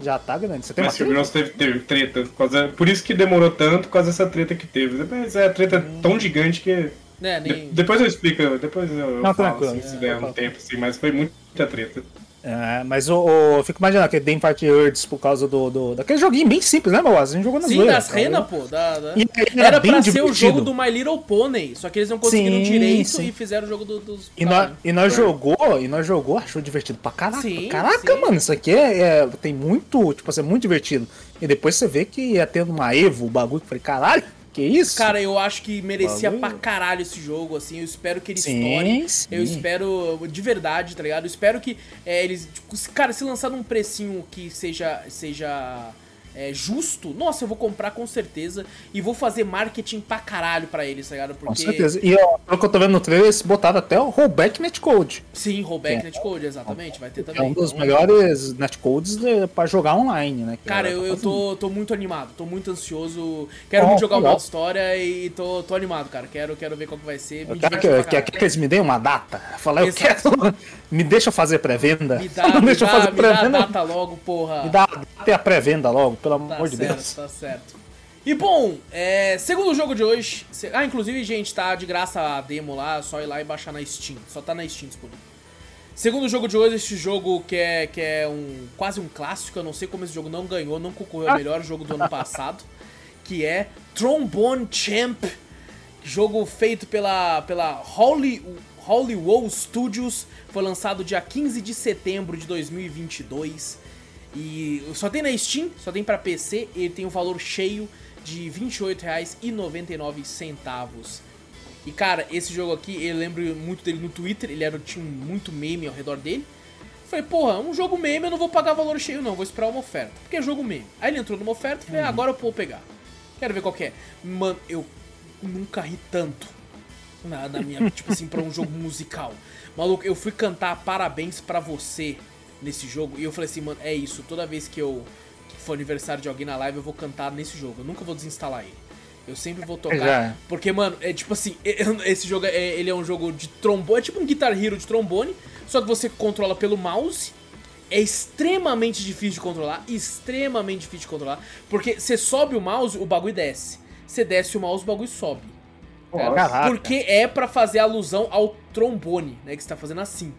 já tá grande. Você tem uma Mas treta? Schoolgirls teve, teve treta. por causa- Por isso que demorou tanto, por causa dessa treta que teve. Mas é a treta tão gigante que. De- nem... depois eu explico, depois eu, eu Não, falo tranquilo. assim, se É, der um tempo assim, mas foi muita treta. É, mas o, o- eu fico imaginando que tem Fart Hurts por causa do, do, daquele joguinho bem simples, né, meu? A gente jogou na Sim, das cara. Rena, pô. Da, da- era Era pra ser o divertido. jogo do My Little Pony, só que eles não conseguiram Sim, direito sim. e fizeram o jogo do- dos... E nós, e nós jogou, e nós jogou, achou divertido pra caraca. Sim, caraca, mano, isso aqui é, é- tem muito, tipo assim, é muito divertido. E depois você vê que ia tendo uma Evo, o bagulho, que eu falei, caralho, que isso? Cara, eu acho que merecia Bagulho. pra caralho esse jogo, assim. Eu espero que ele Sim, estoure. sim. Eu espero, de verdade, tá ligado? Eu espero que é, eles. tipo, cara, se lançar num precinho que seja. seja é, justo, nossa, eu vou comprar com certeza. E vou fazer marketing pra caralho pra eles, tá ligado? Porque. Com certeza. E ó, pelo que eu tô vendo no trailer, eles botaram até o rollback netcode. Sim, rollback É. netcode, exatamente. Vai ter É também. um dos então- melhores netcodes de- pra jogar online, né? Cara, eu, eu tô, tô muito animado, tô muito ansioso. Quero Oh, muito jogar o modo história e tô, tô animado, cara. Quero, quero ver qual que vai ser. Me quero que, que, que eles me deem uma data. Falar, eu quero. Me deixa eu fazer pré-venda. Me dá, Não me deixa eu dá, fazer me dá a pré-venda. data logo, porra. Me dá até a pré-venda logo, pelo Tá amor de certo, Deus. tá certo. E bom, é, segundo jogo de hoje. se- Ah, inclusive, gente, tá de graça a demo lá, só ir lá e baixar na Steam. Só tá na Steam disponível. Segundo jogo de hoje, esse jogo que é, que é um quase um clássico, eu não sei como esse jogo não ganhou, não concorreu ao melhor jogo do ano passado, que é Trombone Champ, jogo feito pela, pela Holly, Hollywood Studios, foi lançado dia 15 de setembro de 2022 e só tem na Steam, só tem pra PC, ele tem um valor cheio de R$ 28,99. E cara, esse jogo aqui, eu lembro muito dele no Twitter, ele era, tinha muito meme ao redor dele. Falei, porra, um jogo meme eu não vou pagar valor cheio não, vou esperar uma oferta. Porque é jogo meme. Aí ele entrou numa oferta e falei, ah, agora eu vou pegar. Quero ver qual que é. Mano, eu nunca ri tanto na, na minha, tipo assim, pra um jogo musical. Maluco, eu fui cantar parabéns pra você nesse jogo e eu falei assim, mano, é isso. Toda vez que eu que for aniversário de alguém na live, eu vou cantar nesse jogo. Eu nunca vou desinstalar ele. Eu sempre vou tocar. Já. Porque, mano, é tipo assim, esse jogo é, ele é um jogo de trombone, é tipo um Guitar Hero de trombone, só que você controla pelo mouse. É extremamente difícil de controlar, extremamente difícil de controlar, porque você sobe o mouse, o bagulho desce. Você desce o mouse, o bagulho sobe. Porque é pra fazer alusão ao trombone, né? Que você tá fazendo assim,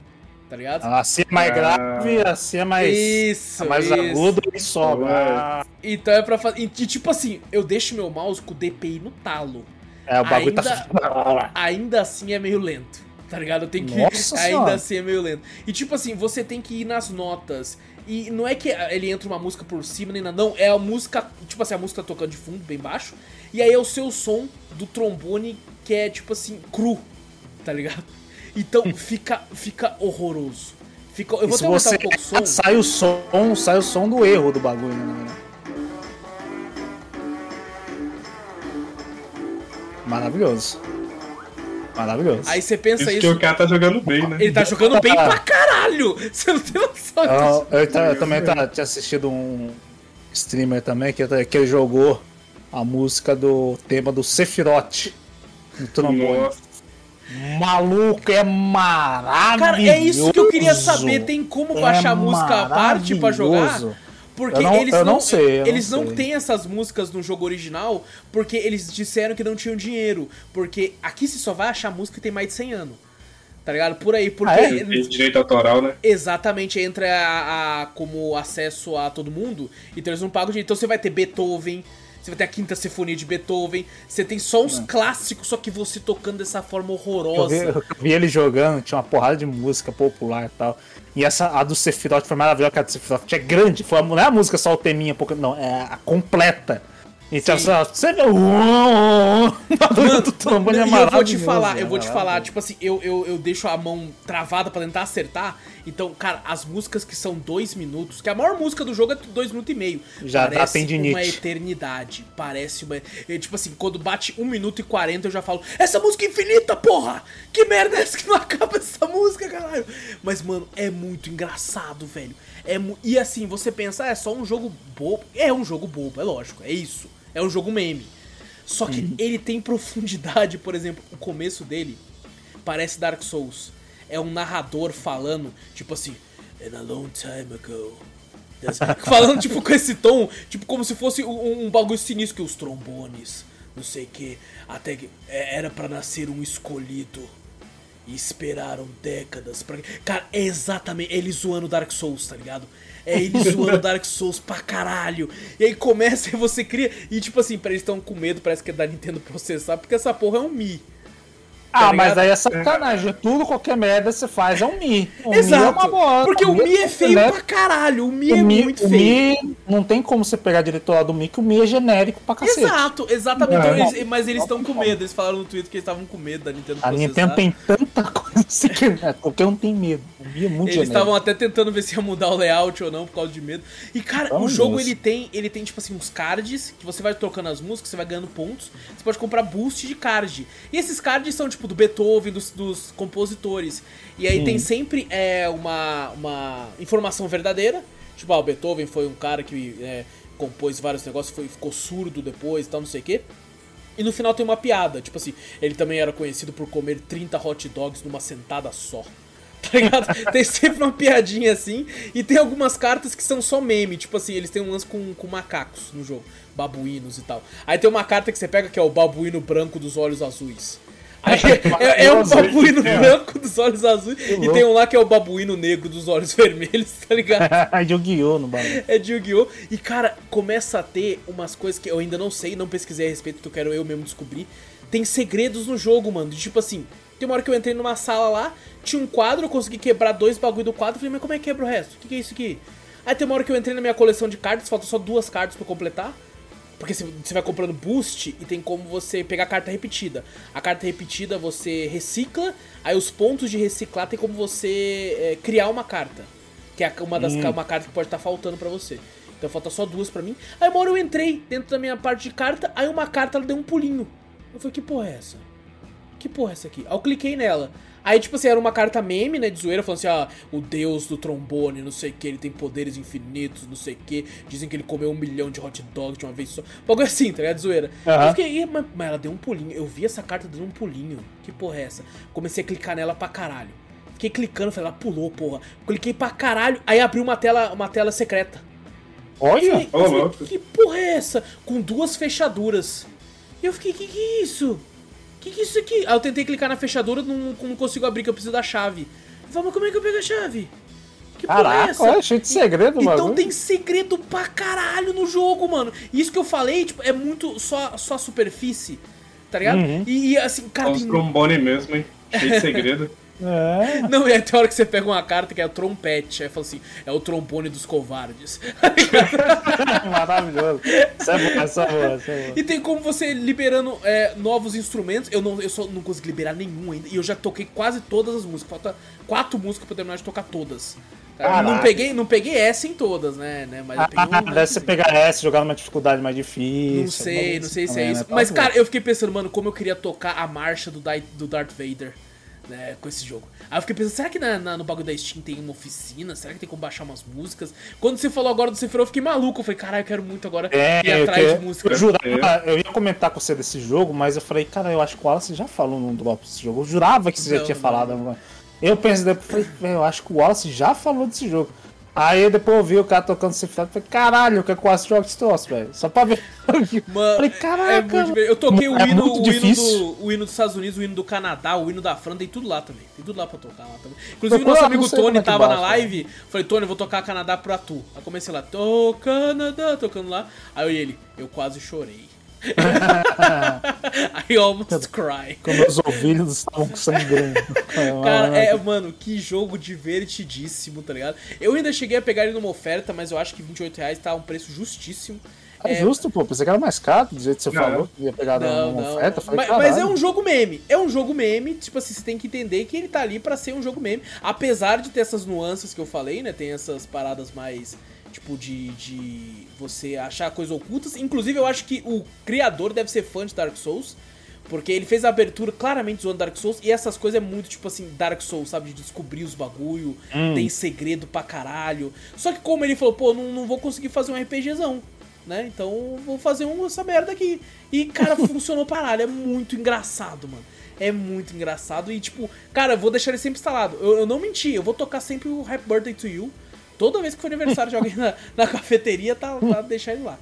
tá ligado? Assim é mais Ah. grave, assim é mais, Isso, é mais isso. agudo e sobe. Ah, Então é pra fazer. E tipo assim, eu deixo meu mouse com o DPI no talo. É, o bagulho Ainda- tá. Ainda assim é meio lento, tá ligado? Eu tenho que. Nossa ainda Senhora. assim é meio lento. E tipo assim, você tem que ir nas notas. E não é que ele entra uma música por cima nem nada, não. É a música. Tipo assim, a música tocando de fundo, bem baixo. E aí é o seu som do trombone que é tipo assim, cru, tá ligado? Então fica, fica horroroso. Fica, eu vou se você um pouco o som. sai o som, sai o som do erro do bagulho, né? Maravilhoso. Maravilhoso. Aí você pensa Isso isso. que o cara tá jogando bem, né? Ele tá jogando bem pra caralho! Você não tem noção disso. Eu, eu, eu também tá, tinha assistido um streamer também que, que ele jogou a música do tema do Sephiroth no trombone. Nossa. Maluco, é maravilhoso. Cara, é isso que eu queria saber. Tem como É baixar música à parte pra jogar? maravilhoso. Porque Eu não- eles eu não, não sei, eu eles não não têm essas músicas no jogo original porque eles disseram que não tinham dinheiro. Porque aqui você só vai achar música que tem mais de 100 anos. Tá ligado? Por aí. Porque Ah, é? Direito autoral, né? exatamente entra a, a- como acesso a todo mundo. Então eles não pagam dinheiro. Então você vai ter Beethoven. Você vai ter a quinta sinfonia de Beethoven. Você tem só uns clássicos, só que você tocando dessa forma Eu vi, horrorosa. eu vi ele jogando, tinha uma porrada de música popular e tal. E essa, a do Sephiroth foi maravilhosa, que a do Sephiroth é grande, foi não é a música só o teminha, não, é a completa. Então, Sim. só- você vê o. Mano, Mano, trombone é eu vou te maravilhoso, falar, né? eu vou te falar, tipo assim, eu, eu, eu deixo a mão travada pra tentar acertar. Então, cara, as músicas que são dois minutos, que a maior música do jogo é dois minutos e meio. Já dá parece tendinite. uma eternidade. Parece uma. tipo assim, quando bate um minuto e quarenta, eu já falo, essa música é infinita, porra! Que merda é essa que não acaba essa música, caralho? Mas, mano, é muito engraçado, velho. É E assim, você pensa, ah, é só um jogo bobo. É um jogo bobo, é lógico, é isso. É um jogo meme. Só que Uhum. ele tem profundidade, por exemplo, o começo dele parece Dark Souls. É um narrador falando, tipo assim, In a long time ago. there's-" falando, tipo, com esse tom, tipo, como se fosse um, um bagulho sinistro que os trombones, não sei o que, até que é, era pra nascer um escolhido. E esperaram décadas pra. Cara, é exatamente. Ele zoando Dark Souls, tá ligado? É ele zoando Dark Souls pra caralho. E aí começa e você cria. E tipo assim, pra eles estão com medo, parece que é da Nintendo processar, porque essa porra é um Mi. Ah, tá mas ligado? aí é sacanagem. Tudo, qualquer merda você faz é um Mi. O Mi é Exato. uma porque o Mi é feio né? pra caralho. O Mi é O Mi, muito o feio. Mi não tem como você pegar direito lá do Mi, que o Mi é genérico pra cacete. Exato, exatamente. Não, Então eles- mas eles estão com medo. Eles falaram no Twitter que eles estavam com medo da Nintendo A processar. Nintendo tem tanta coisa assim que né, qualquer um tem medo. O Mi é muito Eles estavam até tentando ver se ia mudar o layout ou não por causa de medo. E cara, o Vamos jogo nisso. ele tem, ele tem tipo assim uns cards que você vai trocando as músicas, você vai ganhando pontos. Você pode comprar boost de card. E esses cards são tipo do Beethoven, dos, dos compositores. E aí tem sempre é, uma, uma informação verdadeira. Tipo, ah, o Beethoven foi um cara que é, compôs vários negócios, foi, ficou surdo depois e tal, não sei o quê. E no final tem uma piada, tipo assim, ele também era conhecido por comer 30 hot dogs numa sentada só. Tá ligado? tem sempre uma piadinha assim. E tem algumas cartas que são só meme. Tipo assim, eles têm um lance com, com macacos no jogo. Babuínos e tal. Aí tem uma carta que você pega que é o babuíno branco dos olhos azuis. Aí é, é um babuíno branco dos olhos azuis. E tem um lá que é o babuíno negro dos olhos vermelhos, tá ligado? Yu-Gi-Oh! no bagulho. É de Yu-Gi-Oh! E, cara, começa a ter umas coisas que eu ainda não sei, não pesquisei a respeito, que eu quero eu mesmo descobrir. Tem segredos no jogo, mano. De, tipo assim, tem uma hora que eu entrei numa sala lá, tinha um quadro, eu consegui quebrar dois bagulho do quadro. Falei, mas como é que quebra o resto? O que, que é isso aqui? Aí tem uma hora que eu entrei na minha coleção de cartas, faltam só duas cartas pra completar. Porque você vai comprando boost e tem como você pegar carta repetida. A carta repetida você recicla, aí os pontos de reciclar tem como você é, criar uma carta. Que é uma, das, uma carta que pode estar faltando pra você. Então falta só duas pra mim. Aí uma hora eu entrei dentro da minha parte de carta, aí uma carta ela deu um pulinho. Eu falei, que porra é essa? Que porra é essa aqui? Aí eu cliquei nela. Aí, tipo assim, era uma carta meme, né, de zoeira, falando assim, ah, o deus do trombone, não sei o que, ele tem poderes infinitos, não sei o que, dizem que ele comeu um milhão de hot dogs de uma vez só. Bagulho assim, tá ligado, de zoeira. Aham. Eu fiquei, "Ih, mas, mas ela deu um pulinho, eu vi essa carta dando um pulinho, que porra é essa? Comecei a clicar nela pra caralho. Fiquei clicando, falei, ela pulou, porra. Cliquei pra caralho, aí abriu uma tela, uma tela secreta. Olha! falei, louco. que porra é essa? Com duas fechaduras. E eu fiquei, que que é isso? Que que é isso aqui? Aí eu tentei clicar na fechadura, não, não consigo abrir, que eu preciso da chave. Eu falei, mas como é que eu pego a chave? Que porra é Caraca, essa? olha, cheio de segredo, Então bagulho. tem segredo pra caralho no jogo, mano. E isso que eu falei, tipo, é muito só, só a superfície, tá ligado? Uhum. E, e, assim, cara, É tem... trombone mesmo, hein? Cheio de segredo. É. Não, e aí tem hora que você pega uma carta que é o trompete, aí fala assim, é o trombone dos covardes. Maravilhoso. Isso é bom, isso é bom, isso é. E tem como você liberando é, novos instrumentos. Eu não, eu só não consegui liberar nenhum ainda. E eu já toquei quase todas as músicas. Falta quatro músicas pra eu terminar de tocar todas. Não peguei, não peguei essa em todas, né? né? Mas eu peguei Ah, uma deve ser que- pegar essa, jogar numa dificuldade mais difícil. Não sei, não sei se é isso. né? Mas, cara, eu fiquei pensando, mano, como eu queria tocar a marcha do, Dai- do Darth Vader. Né, com esse jogo. Aí eu fiquei pensando, será que na- na- no bagulho da Steam tem uma oficina? Será que tem como baixar umas músicas? Quando você falou agora do Sephiroth, eu fiquei maluco. Eu falei, caralho, eu quero muito agora É, ir eu, atrás que- de música. eu jurava, eu ia comentar com você desse jogo, mas eu falei, cara, eu acho que o Wallace já falou no drop desse jogo. Eu jurava que você já Não, tinha não. falado. Eu pensei, depois, falei, "Velho, eu acho que o Wallace já falou desse jogo. Aí depois eu vi o cara tocando final, falei, caralho, eu quero que o Wallace jogue esse troço, velho. Só pra ver. Mano, falei, é- caraca. é muito. Eu toquei o é hino, o, hino do, o hino dos Estados Unidos, o hino do Canadá, o hino da França, tem tudo lá também. Tem tudo lá pra tocar lá também. Inclusive, Procura nosso amigo Tony é tava na baixa, live. Falei, Tony, eu vou tocar Canadá pra tu. Aí comecei lá, tô Canadá, tocando lá. Aí ele, eu quase chorei. I almost cry. Quando meus ouvidos estavam sangrando. Cara, é, mano, que jogo divertidíssimo, tá ligado? Eu ainda cheguei a pegar ele numa oferta, mas eu acho que 28 reais tá um preço justíssimo. É, justo, pô. Pensei que era mais caro, do jeito que você Não. falou. que Ia pegar Não, uma não. oferta. Falei, mas, mas é um jogo meme. É um jogo meme. Tipo assim, você tem que entender que ele tá ali pra ser um jogo meme. Apesar de ter essas nuances que eu falei, né? Tem essas paradas mais. Tipo, de, de você achar coisas ocultas. Inclusive, eu acho que o criador deve ser fã de Dark Souls. Porque ele fez a abertura claramente zoando Dark Souls. E essas coisas é muito, tipo assim, Dark Souls, sabe? De descobrir os bagulho. Hum. Tem segredo pra caralho. Só que como ele falou, pô, não, não vou conseguir fazer um RPGzão. Né? Então vou fazer um, essa merda aqui. E, cara, funcionou paralho. É muito engraçado, mano. É muito engraçado. E, tipo, cara, eu vou deixar ele sempre instalado. Eu, eu não menti, eu vou tocar sempre o Happy Birthday to You. Toda vez que for aniversário de alguém na, na cafeteria, tá, tá deixar ele lá.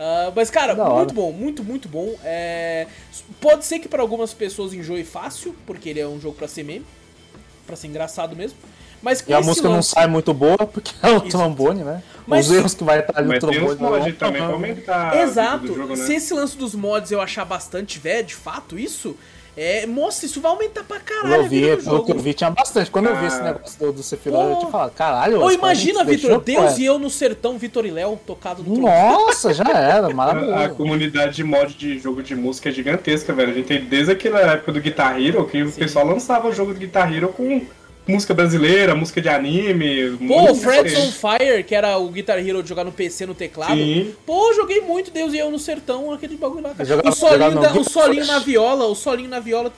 Ah, mas, cara, Da hora. muito bom, muito, muito bom. É, pode ser que para algumas pessoas enjoe fácil, porque ele é um jogo pra ser meme, pra ser engraçado mesmo. Mas E a música não lance- sai muito boa, porque é o Isso. trombone, né? Mas- Os erros que vai estar ali no Mas tem trombone. mods não- também pra aumentar a vida Exato. do jogo, né? Se esse lance dos mods eu achar bastante, tiver de fato isso, é, mostra, isso vai aumentar pra caralho Eu a vi, pelo jogo. que eu vi, tinha bastante. Quando eu vi esse Ah. negócio do, do Sephiroth, eu tinha falado, caralho, Ou imagina, Vitor, Deus e eu no sertão, Vitor e Léo, tocado no. Nossa, já era, A, a maravilhoso. comunidade de mod de jogo de música é gigantesca, velho. A gente tem desde aquela época do Guitar Hero que o Sim. pessoal lançava o jogo do Guitar Hero com música brasileira, música de anime. Pô, Freds on. Fire, que era o Guitar Hero de jogar no PC no teclado. Sim. Pô, joguei muito Deus e eu no sertão, aquele bagulho lá. Jogava- o solinho, da- o solinho na viola, o solinho na viola.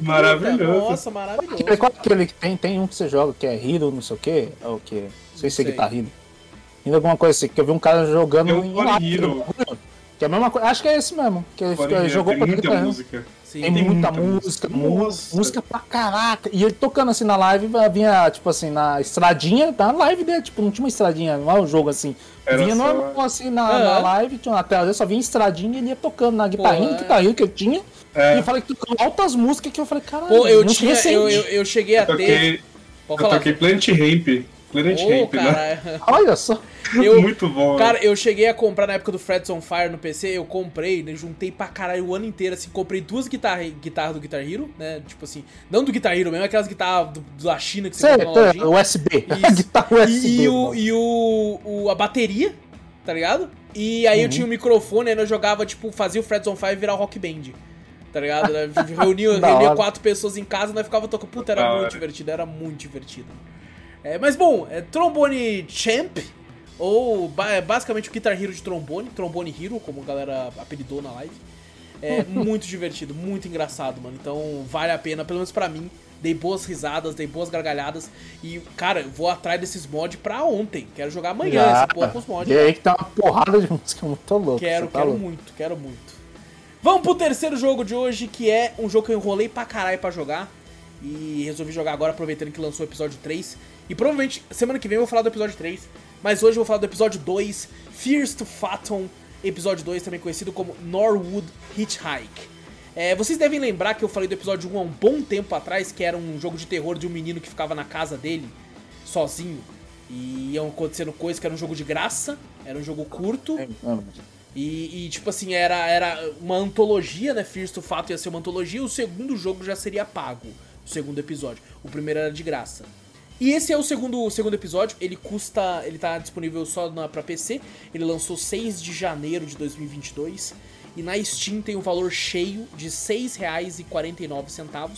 Maravilhoso. Nossa, maravilhoso. Qual aquele que tem, tem um que você joga que é Hero, não sei o que, é o que? Não sei se é. Guitar Hero. Ainda alguma coisa assim, que eu vi um cara jogando Tem o em Hero. Que é a mesma coisa, acho que é esse mesmo. Que ele jogou tem pra muita música. Sim. Tem, Tem muita, muita música, música. música pra caraca. E ele tocando assim na live, vinha, tipo assim, na estradinha, tá na live dele, tipo, não tinha uma estradinha, não é o jogo assim. Era vinha só- normal assim na, Aham. na live, tinha uma tela dele, só vinha estradinha e ele ia tocando na guitarrinha, Pô, no guitarrinho que eu tinha. É. E eu falei que tocando altas músicas que eu falei, caralho, Pô, eu tinha. Eu, eu, eu cheguei a Eu ter. toquei, Pode eu falar. toquei Planet Ramp. Planet Ramp, né? Olha só. Eu, Muito bom. Cara, eu cheguei a comprar na época do Freds on Fire no PC, eu comprei, né, juntei pra caralho o ano inteiro, assim, comprei duas guitarras guitarra do Guitar Hero, né, tipo assim, não do Guitar Hero mesmo, aquelas guitarras do- da China que você Sei, compra na lojinha. USB. Isso. guitarra USB. e o, e o, o- a bateria, tá ligado? E aí eu tinha o microfone, aí eu jogava, tipo, fazia o Freds on Fire virar rock band. Tá ligado? Né? Reunia, Da reunia hora. quatro pessoas em casa, nós ficava tocando. Puta, Da era hora. muito divertido, era muito divertido. É, mas bom, é trombone champ, ou é basicamente o Guitar Hero de trombone, trombone hero, como a galera apelidou na live. É muito divertido, muito engraçado, mano. Então vale a pena, pelo menos pra mim. Dei boas risadas, dei boas gargalhadas. E, cara, eu vou atrás desses mods pra ontem. Quero jogar amanhã Já. essa porra com os mods. E aí que tá uma porrada de música muito louca. Quero, tá quero louco. muito, quero muito. Vamos pro terceiro jogo de hoje, que é um jogo que eu enrolei pra caralho pra jogar. E resolvi jogar agora, aproveitando que lançou o episódio 3. E provavelmente semana que vem eu vou falar do episódio 3. Mas hoje eu vou falar do episódio 2, Fears to Fathom, episódio 2, também conhecido como Norwood Hitchhike. É, vocês devem lembrar que eu falei do episódio 1 há um bom tempo atrás, que era um jogo de terror de um menino que ficava na casa dele, sozinho. E iam acontecendo coisas que era um jogo de graça, era um jogo curto. É, mano. E, e, tipo assim, era, era uma antologia, né? Fears to Fato ia ser uma antologia, o segundo jogo já seria pago, o segundo episódio. O primeiro era de graça. E esse é o segundo, segundo episódio, ele custa. Ele tá disponível só na, pra PC. Ele lançou 6 de janeiro de 2022. E na Steam tem o valor cheio de R$ 6,49.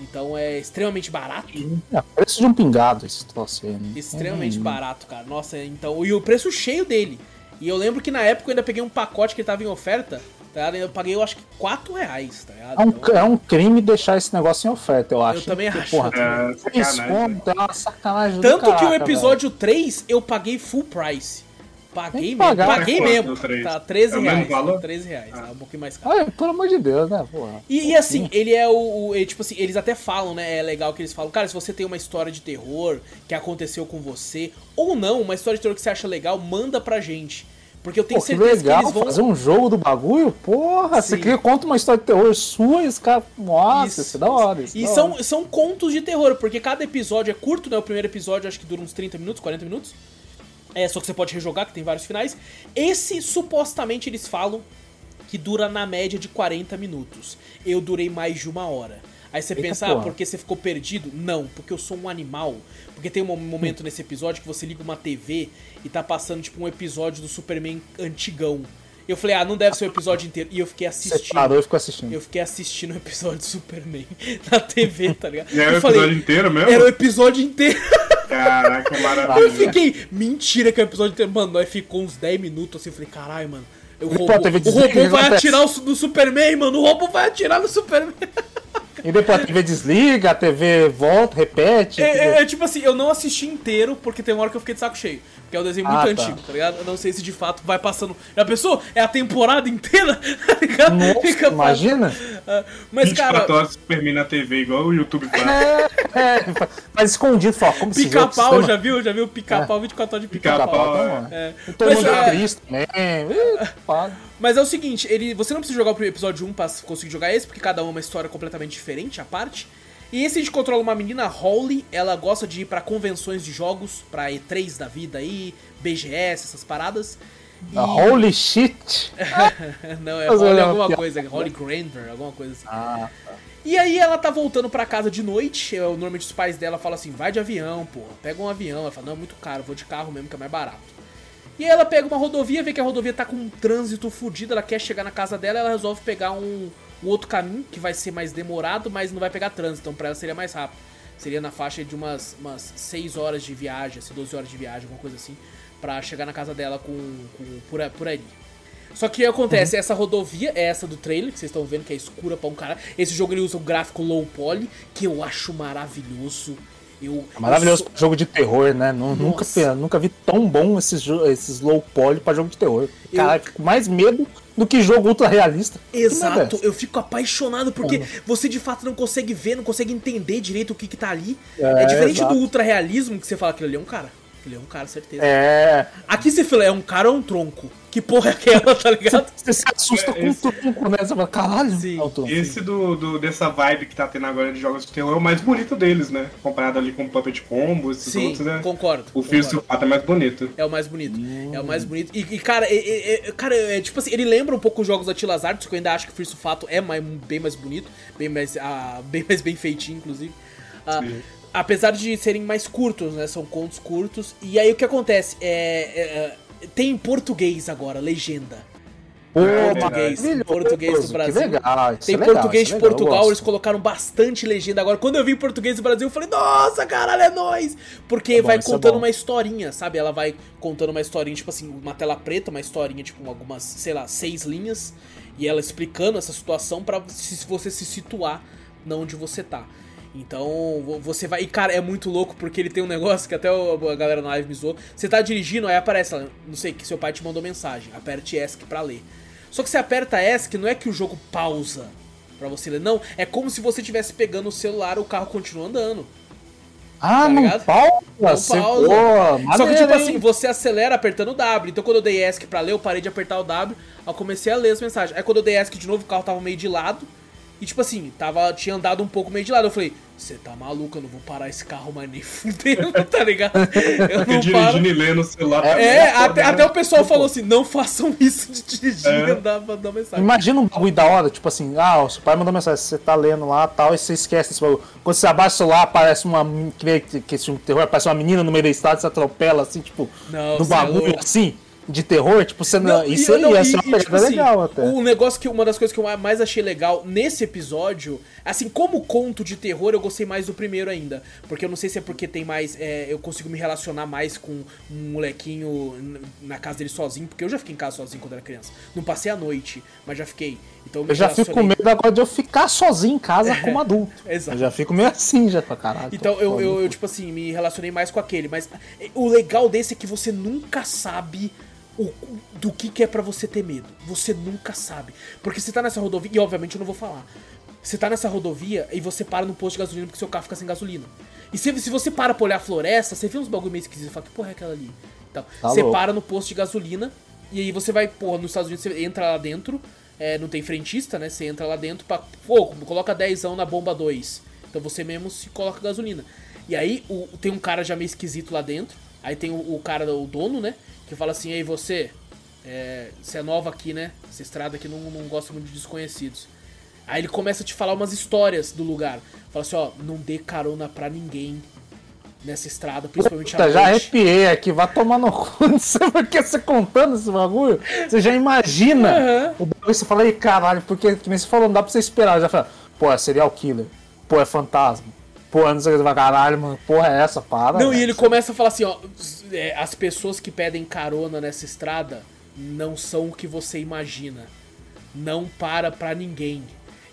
Então é extremamente barato. É, preço de um pingado esse troço aí, né? Extremamente Hum. barato, cara. Nossa, então. E o preço cheio dele. E eu lembro que na época eu ainda peguei um pacote que tava em oferta, tá? Eu paguei, eu acho que 4 reais, tá ligado? É um, Então, é um crime deixar esse negócio em oferta, eu acho. também Porque, acho, Porra, eu também. É, sacanagem. é uma sacanagem Tanto que o caraca, episódio 3 eu paguei full price. Paguei mesmo. pagar. Paguei mesmo. Tá, 13 É o mesmo reais. valor? 13 reais, Ah. tá um pouquinho mais caro. velho. Ai, pelo amor de Deus, né, porra? E, e assim, ele é o, o- Tipo assim, eles até falam, né? É legal que eles falam, cara, se você tem uma história de terror que aconteceu com você, ou não, uma história de terror que você acha legal, manda pra gente. Porque eu tenho Pô, que certeza legal que eles vão. fazer um jogo do bagulho? Porra, você Sim. queria conta uma história de terror sua e os caras. Nossa, isso, é da hora. Isso E é da são, hora. são contos de terror, porque cada episódio é curto, né? O primeiro episódio acho que dura uns 30 minutos, 40 minutos. É, só que você pode rejogar, que tem vários finais. Esse, supostamente, eles falam que dura na média de 40 minutos. Eu durei mais de uma hora. Aí você Eita pensa, ah, porra. porque você ficou perdido? Não, porque eu sou um animal. Porque tem um momento nesse episódio que você liga uma TV e tá passando, tipo, um episódio do Superman antigão. Eu falei, ah, não deve ser o episódio inteiro. E eu fiquei Você assistindo. parou e ficou assistindo. Eu fiquei assistindo o episódio do Superman na TV, tá ligado? E era o eu falei, episódio inteiro mesmo? Era o episódio inteiro. Caraca, Eu maravilha. fiquei, mentira que é o episódio inteiro. Mano, nós ficou uns 10 minutos assim. Eu falei, caralho, mano. O robô, teve o robô o vai atirar o, no Superman, mano. O robô vai atirar no Superman. E depois a TV desliga, a TV volta, repete. É, é, é tipo assim, eu não assisti inteiro porque tem uma hora que eu fiquei de saco cheio. Porque é um desenho muito Ah, tá. antigo, tá ligado? Eu não sei se de fato vai passando. Já pensou? É a temporada inteira? tá ligado? Nossa, Fica imagina? Ah, Mas, 24 cara, horas Superman na TV, igual o YouTube faz. É, é, mas escondido, fala, como pica-pau, já viu? Já viu pica-pau, 24 horas de pica-pau. Pica-pau, Tá, é. mano. É. Todo Mas, mundo é, é isso também. Para. Mas é o seguinte, ele, você não precisa jogar o episódio 1 pra conseguir jogar esse, porque cada um é uma história completamente diferente, à parte. E esse a gente controla uma menina, Holly, ela gosta de ir pra convenções de jogos, pra E3 da vida aí, BGS, essas paradas. E... Holy shit! não, é alguma coisa, Holly Grander, alguma coisa assim. Ah, E aí ela tá voltando pra casa de noite, eu, normalmente os pais dela falam assim, vai de avião, pô, pega um avião. Ela fala, não, é muito caro, vou de carro mesmo, que é mais barato. E aí ela pega uma rodovia, vê que a rodovia tá com um trânsito fudido, ela quer chegar na casa dela, ela resolve pegar um, um outro caminho, que vai ser mais demorado, mas não vai pegar trânsito, então pra ela seria mais rápido. Seria na faixa de umas, umas 6 horas de viagem, assim, 12 horas de viagem, alguma coisa assim, pra chegar na casa dela com, com por, por ali. Só que o que acontece, essa rodovia é essa do trailer, que vocês estão vendo que é escura pra um cara. Esse jogo ele usa um gráfico low poly, que eu acho maravilhoso. Eu, é maravilhoso eu sou- jogo de terror, né? Nu- Nunca, nunca vi tão bom esses, esses low poly pra jogo de terror. Eu- com mais medo do que jogo ultra realista. É Exato, eu fico apaixonado porque você de fato não consegue ver, não consegue entender direito o que que tá ali. É, É, diferente exato. do ultra realismo que você fala que ele é um cara. Ele é um cara, certeza. É. Aqui você fala, é um cara ou um tronco? Que porra é aquela, tá ligado? Você se assusta com o Esse- tronco, né? Você fala, caralho, Sim. é o tronco. Esse do, do- dessa vibe que tá tendo agora de jogos de terror é o mais bonito deles, né? Comparado ali com o Puppet Combo, esses Sim, outros, né? concordo. O Fio é mais bonito. É o mais bonito. É o mais bonito. E, e, cara, é, é- é- cara, é, tipo assim, ele lembra um pouco os jogos da Tilas Arts, que eu ainda acho que o Free Sulfato é mais, bem mais bonito, bem mais, ah, bem mais bem feitinho, inclusive. Ah. Apesar de serem mais curtos, né? São contos curtos. E aí o que acontece? É, é, tem em português agora, legenda. Pô, português, português do Brasil. Que legal, isso Tem é legal, português de é legal, eu Portugal, eles colocaram bastante legenda agora. Quando eu vi português do Brasil, eu falei, nossa, caralho, é nóis! Porque É bom, vai é contando bom. uma historinha, sabe? Ela vai contando uma historinha, tipo assim, uma tela preta, uma historinha, tipo, com algumas, sei lá, seis linhas. E ela explicando essa situação se você se situar na onde você tá. Então, vo- você vai. E, cara, é muito louco porque ele tem um negócio que até a galera na live me zoou. Você tá dirigindo, aí aparece não sei, que seu pai te mandou mensagem. Aperte ESC pra ler. Só que você aperta ESC, não é que o jogo pausa pra você ler, não. É como se você estivesse pegando o celular o carro continua andando. Ah, tá não ligado? pausa? Não Você- pausa. Pô, Só que, tipo hein? assim, você acelera apertando o W. Então, quando eu dei ESC pra ler, eu parei de apertar o W. Aí eu comecei a ler as mensagens. Aí, quando eu dei ESC de novo, o carro tava meio de lado. E, tipo assim, tava, tinha andado um pouco meio de lado. Eu falei, você tá maluco, eu não vou parar esse carro mais nem fudendo, tá ligado? Eu não paro. dirigindo e lendo o celular também É, foda, até, até o pessoal falou assim, não façam isso de dirigir É. e andar pra dar mensagem. Imagina um bagulho da hora, tipo assim, ah, o seu pai mandou mensagem, você tá lendo lá tal, e você esquece esse bagulho. Quando você abaixa o celular, aparece uma. Que, que de terror, aparece uma menina no meio da estrada, você atropela, assim, tipo, Não, no é bagulho louco. assim, de terror, tipo, você não. Não, isso aí não, e- ser uma e, tipo assim, legal até. O negócio que uma das coisas que eu mais achei legal nesse episódio, assim, como conto de terror, eu gostei mais do primeiro ainda, porque eu não sei se é porque tem mais, é, eu consigo me relacionar mais com um molequinho na casa dele sozinho, porque eu já fiquei em casa sozinho quando era criança. Não passei a noite, mas já fiquei. Então me Eu já fico com medo agora de eu ficar sozinho em casa como adulto. Exato. Eu já fico meio assim, já pra caralho. Então eu, eu, eu, tipo assim, me relacionei mais com aquele. Mas eh, o legal desse é que você nunca sabe o, do que, que é pra você ter medo. Você nunca sabe. Porque você tá nessa rodovia, e obviamente eu não vou falar. Você tá nessa rodovia e você para no posto de gasolina porque seu carro fica sem gasolina. E se, se você para pra olhar a floresta, você vê uns bagulho meio esquisito e fala, que porra é aquela ali? Então, Tá você louco. para no posto de gasolina e aí você vai, porra, nos Estados Unidos você entra lá dentro, é, não tem frentista, né? Você entra lá dentro pra. Pô, coloca 10 na bomba 2. Então você mesmo se coloca gasolina. E aí o, tem um cara já meio esquisito lá dentro. Aí tem o, o cara, o dono, né? Que fala assim, ei você, é, você é nova aqui, né? Essa estrada aqui não, não gosta muito de desconhecidos. Aí ele começa a te falar umas histórias do lugar. Fala assim, ó, não dê carona pra ninguém nessa estrada, principalmente à Puta, já noite. arrepiei aqui, vai tomar no cu. Não sei porque você contando esse bagulho. Você já imagina Aham. o bagulho. Você fala, ei, caralho, porque que você falou, não dá pra você esperar. Já fala, pô, é serial killer. Pô, é fantasma. Pô, não sei o que. Fala, Caralho, mano, porra é essa? Para. Não, e ele começa a falar assim, ó, é, as pessoas que pedem carona nessa estrada não são o que você imagina. Não para pra ninguém.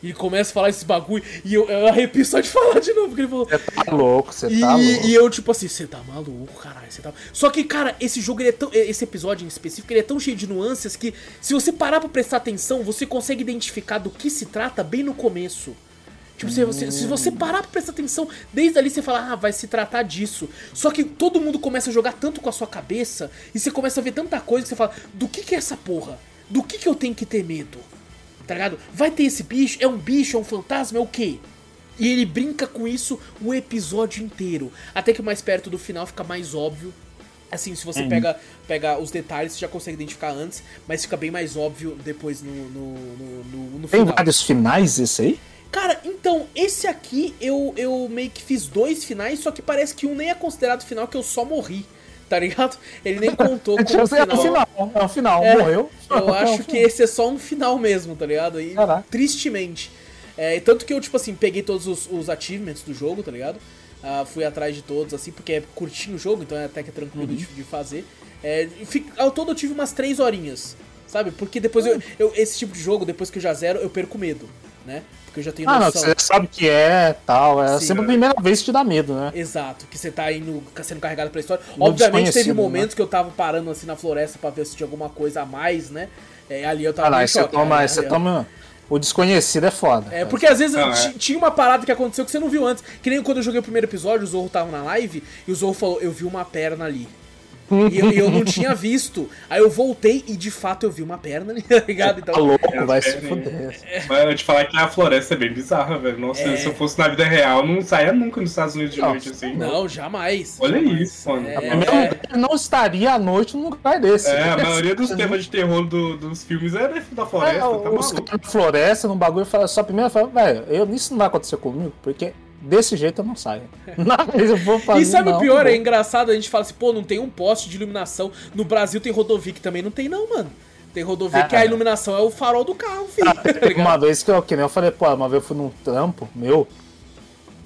E ele começa a falar esses bagulho e eu, eu arrepio só de falar de novo, porque ele falou. Você tá louco, você tá louco. e eu, tipo assim, você tá maluco, caralho, você tá. Só que, cara, esse jogo, ele é tão. Esse episódio em específico, ele é tão cheio de nuances que, se você parar pra prestar atenção, você consegue identificar do que se trata bem no começo. Tipo, se você, se você parar pra prestar atenção, desde ali você fala, ah, vai se tratar disso. Só que todo mundo começa a jogar tanto com a sua cabeça, e você começa a ver tanta coisa que você fala, do que que é essa porra? Do que que eu tenho que ter medo? Tá ligado? Vai ter esse bicho? É um bicho? É um fantasma? É o quê? E ele brinca com isso o episódio inteiro. Até que mais perto do final fica mais óbvio. Assim, se você pega, pega os detalhes, você já consegue identificar antes, mas fica bem mais óbvio depois no, no, no, no- no Tem final. vários finais esse aí? Cara, então, esse aqui eu, eu meio que fiz dois finais, só que parece que um nem é considerado final, que eu só morri, tá ligado? Ele nem contou como É um final. final. É um final. É, Morreu. Eu É um acho que final. esse é só um final mesmo, tá ligado? E Caraca. tristemente. É, tanto que eu, tipo assim, peguei todos os, os achievements do jogo, tá ligado? Ah, fui atrás de todos, assim, porque é curtinho o jogo, então é até que é tranquilo Uhum. de, de fazer. É, e fi- ao todo eu tive umas três horinhas, sabe? Porque depois Hum. eu, eu- Esse tipo de jogo, depois que eu já zero, eu perco medo, né? Porque eu já tenho Ah, não, noção. você sabe o que é tal. É Sim. sempre a primeira vez que te dá medo, né? Exato, que você tá indo sendo carregado pela história. No Obviamente teve desconhecido, momentos que eu tava parando assim na floresta pra ver se tinha alguma coisa a mais, né? É, ali eu tava Ah, lá, você choque, toma, né? você toma. O desconhecido é foda. É, porque às vezes Ah, é. tinha uma parada que aconteceu que você não viu antes. Que nem quando eu joguei o primeiro episódio, o Zorro tava na live e o Zorro falou: Eu vi uma perna ali. E eu, eu não tinha visto. Aí eu voltei e de fato eu vi uma perna ali, tá ligado? Tá Então, louco, É, vai é, se é. fuder. Mas eu te falar que a floresta é bem bizarra, velho. Nossa, É. se eu fosse na vida real, não saia nunca nos Estados Unidos de noite assim. não, jamais. Olha jamais. isso, mano. É, Tá é, lugar, não estaria à noite num lugar desse. É, a maioria dos temas de terror do- dos filmes é da É, floresta, tá os maluco. floresta, num bagulho, fala, só primeiro fala, velho, eu- isso não vai acontecer comigo, porque desse jeito eu não saio. Não, eu vou fazer. E sabe não, o pior? É engraçado, a gente fala assim, pô, não tem um poste de iluminação. No Brasil tem rodovia que também não tem, não, mano. Tem rodovia É. que a iluminação é o farol do carro, filho. tá Teve ligado? uma vez que eu, que nem eu falei, pô, uma vez eu fui num trampo meu,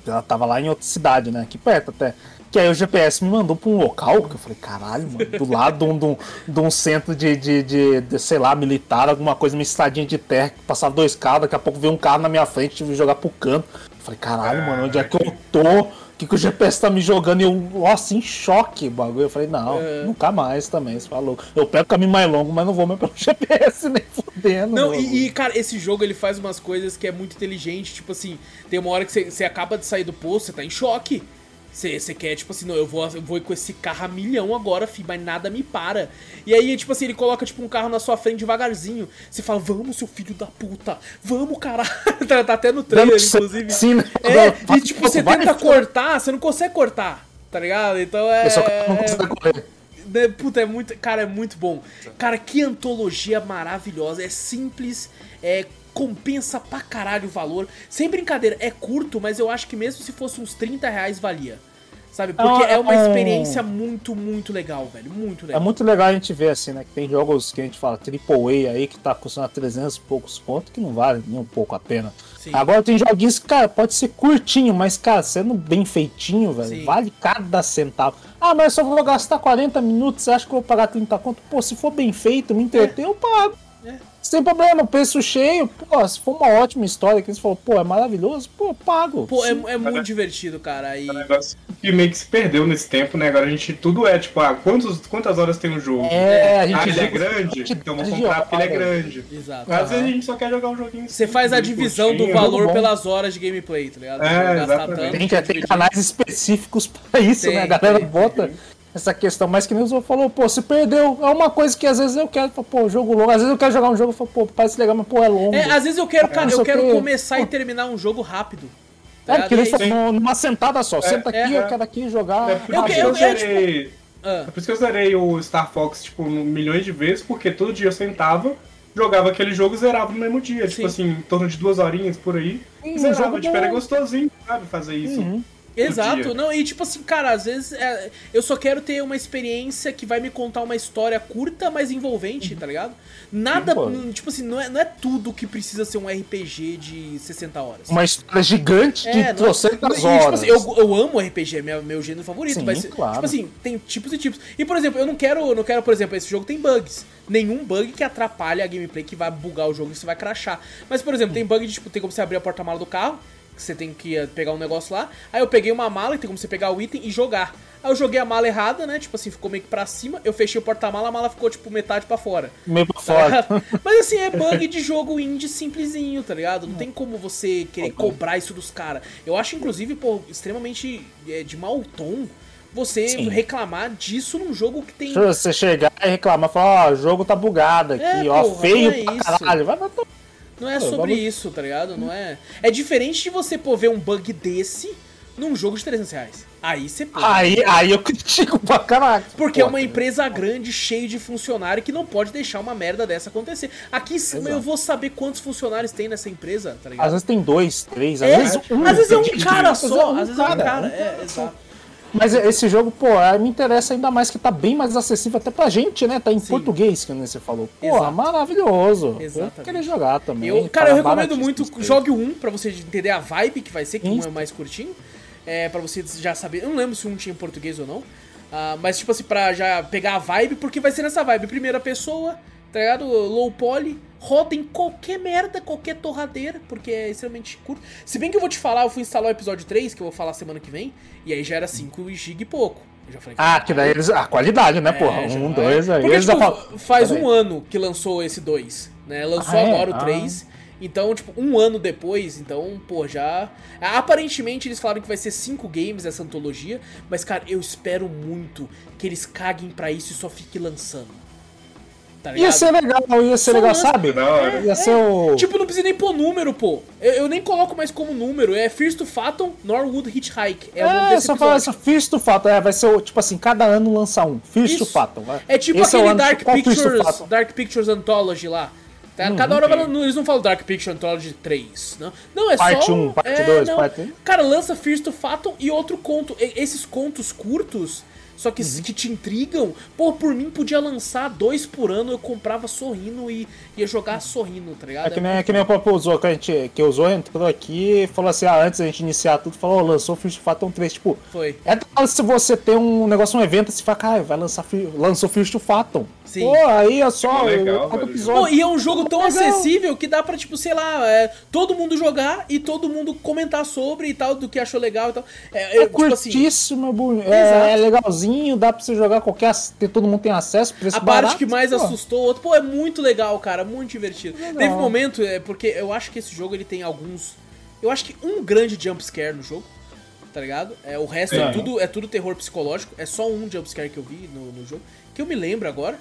ela tava lá em outra cidade, né, aqui perto até. Que aí o GPS me mandou pra um local que eu falei, caralho, mano, do lado de um, de um, de um centro de, de, de, de, sei lá, militar, alguma coisa, uma estradinha de terra, que passava dois carros, daqui a pouco veio um carro na minha frente, tive que jogar pro canto. Eu falei, caralho, mano, onde é que eu tô? O que, que o GPS tá me jogando? E eu, nossa, em choque o bagulho. Eu falei, não, É. nunca mais também, você falou. Eu pego o caminho mais longo, mas não vou mais pelo GPS, nem fudendo. Não, e, e, cara, esse jogo ele faz umas coisas que é muito inteligente. Tipo assim, tem uma hora que você, você acaba de sair do posto, você tá em choque. Você, quer, tipo assim, não, eu vou, eu vou com esse carro a milhão agora, fi, mas nada me para. E aí, tipo assim, ele coloca, tipo, um carro na sua frente devagarzinho. Você fala, vamos, seu filho da puta, vamos, caralho. tá, tá até no trailer, inclusive. Sim, né? É, e tipo, você Vai, tenta vai. cortar, você não consegue cortar, tá ligado? Então é. Eu só não consigo correr. né, Puta, é muito. Cara, é muito bom. Cara, que antologia maravilhosa. É simples, é. Compensa pra caralho o valor. Sem brincadeira, é curto, mas eu acho que mesmo se fosse uns 30 reais valia. Sabe? Porque É é uma é um- experiência muito, muito legal, velho. Muito É legal. muito legal a gente ver assim, né? Que tem jogos que a gente fala AAA aí que tá custando 300 e poucos pontos que não vale nem um pouco a pena. Sim. Agora tem joguinhos que, cara, pode ser curtinho, mas, cara, sendo bem feitinho, velho, Sim. vale cada centavo. Ah, mas só vou gastar 40 minutos, você acha que eu vou pagar 30 conto? Pô, se for bem feito, me entreter, eu pago. É. Sem problema, preço cheio, pô, se for uma ótima história que você falou, pô, é maravilhoso, pô, pago. Pô, é, é muito divertido, cara. E... É um negócio que meio que se perdeu nesse tempo, né? Agora a gente tudo é tipo, ah, quantos, quantas horas tem um jogo? É, a Ah, gente ele é grande? gente Então vou de comprar porque ele é grande. Exato. Às vezes a gente só quer jogar um joguinho. Você faz a divisão do curtinho. valor bom. pelas horas de gameplay, tá ligado? É, exatamente. tanto, Tem, pra tem canais específicos pra isso, Tem, né? A galera tem, bota tem. Essa questão. Mas que nem o falou, pô, se perdeu. É uma coisa que às vezes eu quero, pô, jogo longo. Às vezes eu quero jogar um jogo e falo, pô, parece legal, mas pô, é longo. É, às vezes eu quero, cara, não sei eu quero quê. começar e terminar um jogo rápido. tá É, porque ele é falou isso. num- numa sentada só. Senta é, aqui, é. eu quero aqui jogar. É por Eu isso que- que eu, eu- eu, zerei. Ah. É por isso que eu zerei o Star Fox, tipo, milhões de vezes, porque todo dia eu sentava jogava aquele jogo e zerava no mesmo dia. Sim. Tipo assim, em torno de duas horinhas por aí. Sim, E zerava, jogo tipo, era bom. gostosinho, sabe, fazer isso. Uhum. Exato, não, e tipo assim, cara, às vezes é, eu só quero ter uma experiência que vai me contar uma história curta, mas envolvente, tá ligado? Nada, Sim, hum, tipo assim, não é, não é tudo que precisa ser um RPG de 60 horas. Uma história gigante de É, é- trocentas e, horas. Tipo assim, eu, eu amo RPG, é meu, meu gênero favorito, Sim, mas claro. tipo assim, tem tipos e tipos. E por exemplo, eu não quero, eu não quero, por exemplo, esse jogo tem bugs. Nenhum bug que atrapalhe a gameplay que vai bugar o jogo e você vai crashar. Mas por exemplo, tem bug de tipo, tem como você abrir a porta-mala do carro, você tem que pegar um negócio lá. Aí eu peguei uma mala e tem como você pegar o item e jogar. Aí eu joguei a mala errada, né? Tipo assim, ficou meio que pra cima. Eu fechei o porta-mala, a mala ficou tipo metade pra fora. Meio pra Tá fora. Mas assim, é bug de jogo indie simplesinho, tá ligado? Não tem como você querer cobrar isso dos caras. Eu acho, inclusive, pô, extremamente é, de mau tom você Sim. reclamar disso num jogo que tem. Se você chegar e reclamar, falar, ó, o jogo tá bugado aqui, É, ó, porra, feio é pra isso. caralho. Vai matar. Não é sobre isso, tá ligado? Não é. É diferente de você, pô, ver um bug desse num jogo de 300 reais. Aí você pô. Aí, aí eu critico pra caralho. Porque é Pô, uma empresa grande, cheia de funcionário, que não pode deixar uma merda dessa acontecer. Aqui eu vou saber quantos funcionários tem nessa empresa, tá ligado? Às vezes tem dois, três, às É, vezes um. às vezes é um cara só, um às vezes é um cara, É, exato. Mas esse jogo, pô, eh, me interessa ainda mais que tá bem mais acessível até pra gente, né? Tá em Sim. português, que nem você falou. Pô, Exato. maravilhoso. Eu queria jogar também. Eu, cara, eu recomendo muito, jogue um pra você entender a vibe que vai ser, que Sim. um é mais curtinho. É, pra você já saber. Eu não lembro se um tinha em português ou não. Ah, mas, tipo assim, pra já pegar a vibe, porque vai ser nessa vibe. Primeira pessoa, tá ligado? Low poly, roda em qualquer merda, qualquer torradeira, porque é extremamente curto. Se bem que eu vou te falar, eu fui instalar o episódio 3, que eu vou falar semana que vem, e aí já era 5 GB e pouco. Eu já falei, Ah, que daí eles. A qualidade, né, porra? é, já- Um, dois, aí. Porque, eles tipo, já falam. faz um ano que lançou esse 2, né? Lançou Ah, é? agora o Ah. 3. Então, tipo, um ano depois, então, pô, já. Aparentemente eles falaram que vai ser cinco games essa antologia, mas, cara, eu espero muito que eles caguem pra isso e só fique lançando. Tá? Ia ser legal, ia ser Só legal, sabe? Da hora. Ia ser o. Tipo, não precisa nem pôr número, pô. Eu, eu nem coloco mais como número. É First to Fathom, Norwood Hitchhike. É, o nome É, desse só falar episódio. assim, First to Fathom, é, vai ser, o- tipo assim, cada ano lança um. First to. Fathom. vai. É tipo Esse o aquele ano- Dark Pictures? Dark Pictures Anthology lá. Tá? Cada hora vai- eles não falam Dark Picture Anthology 3, não. Não, é Parte só... um, parte é, dois, não. parte um. Cara, lança First to Fathom e outro conto. E- esses contos curtos, só que, Uhum. que te intrigam, pô, por mim podia lançar dois por ano, eu comprava sorrindo e ia jogar sorrindo, tá ligado? É que nem, que nem o próprio usou, que, a gente, que usou, entrou aqui e falou assim, ah, antes da gente iniciar tudo, falou, "Ó, lançou to Fathom 3, tipo... Foi. É se você tem um negócio, um evento, você fala, cara, vai lançar, lançou to Fathom. Sim. Pô, aí é só, Pô, legal. Pô, e é um jogo tão Legal. acessível que dá pra, tipo, sei lá, é, todo mundo jogar e todo mundo comentar sobre e tal, do que achou legal e tal. É, É é, tipo assim, curtíssimo, é é, é legalzinho, dá pra você jogar qualquer. Todo mundo tem acesso, preço A parte barato, que mais pô. assustou o outro, pô, é muito legal, cara, muito divertido. Legal. Teve um momento, é, porque eu acho que esse jogo ele tem alguns. Eu acho que um grande jumpscare no jogo, tá ligado? É, o resto é, É. tudo, é tudo terror psicológico, é só um jumpscare que eu vi no, no jogo, que eu me lembro agora.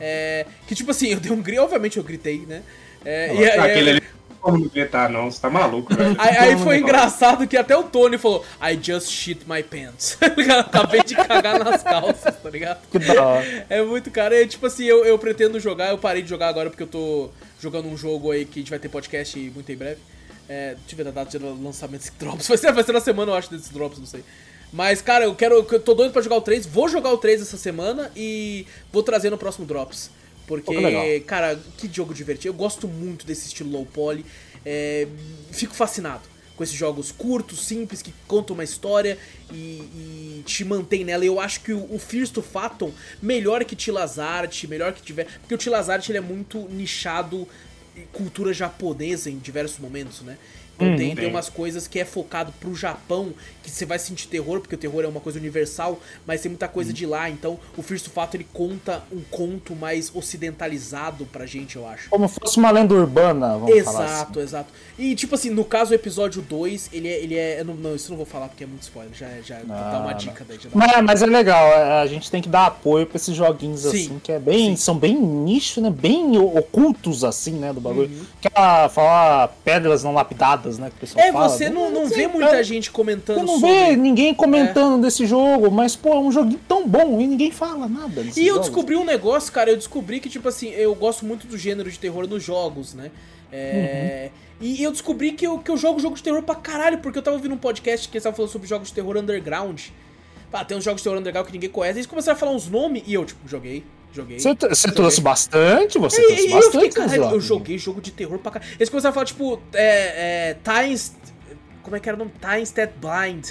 É, que tipo assim, eu dei um grito, obviamente eu gritei, né? É, e- e- Aquele ali não como não gritar, não. Você tá maluco, velho. Aí, aí foi engraçado que até o Tony falou: I just shit my pants. Acabei de cagar nas calças, tá ligado? Que da. É muito, cara. É tipo assim, eu, eu pretendo jogar, eu parei de jogar agora porque eu tô jogando um jogo aí que a gente vai ter podcast muito em breve. É, deixa eu ver a data de lançamento desse drops. Vai ser, vai ser na semana, eu acho, desses drops, não sei. Mas, cara, eu quero. Eu tô doido pra jogar o 3. Vou jogar o 3 essa semana e vou trazer no próximo Drops. Porque, Pô, que cara, que jogo divertido. Eu gosto muito desse estilo low poly. É, fico fascinado com esses jogos curtos, simples, que contam uma história e, e te mantém nela. Eu acho que o, o Fears to Fathom, melhor que Tilazart, melhor que tiver. Porque o Tilazart ele é muito nichado em cultura japonesa em diversos momentos, né? Então tem, tem Sim. umas coisas que é focado pro Japão, que você vai sentir terror, porque o terror é uma coisa universal, mas tem muita coisa de lá. Então o Fears to Fathom ele conta um conto mais ocidentalizado pra gente, eu acho. Como fosse uma lenda urbana, vamos falar assim. Exato, exato. E tipo assim, no caso o episódio 2, ele é. Ele é não, não, isso não vou falar porque é muito spoiler. Já, já vou dar uma não. dica daí. já dá- Mas, mas é legal, é, a gente tem que dar apoio pra esses joguinhos Sim, assim, que é bem, são bem nicho, né? Bem ocultos assim, né, do bagulho. Uhum. Aquela falar pedras não lapidadas, né? Que o pessoal É, fala. você não, não vê cara, muita gente comentando não sobre. vê ninguém comentando desse jogo, mas, pô, é um joguinho tão bom e ninguém fala nada. E eu jogos. descobri um negócio, cara, eu descobri que, tipo assim, eu gosto muito do gênero de terror nos jogos, né? É, E eu descobri que eu, que eu jogo jogo de terror pra caralho, porque eu tava ouvindo um podcast que eles estavam falando sobre jogos de terror underground. Ah, tem uns jogos de terror underground que ninguém conhece. Eles começaram a falar uns nomes e eu, tipo, joguei, joguei. Você, trouxe bastante, você trouxe e eu fiquei, bastante. Zilop. eu joguei jogo de terror pra caralho. Eles começaram a falar, tipo, é, é, Times. Como é que era o nome? Times That Blind.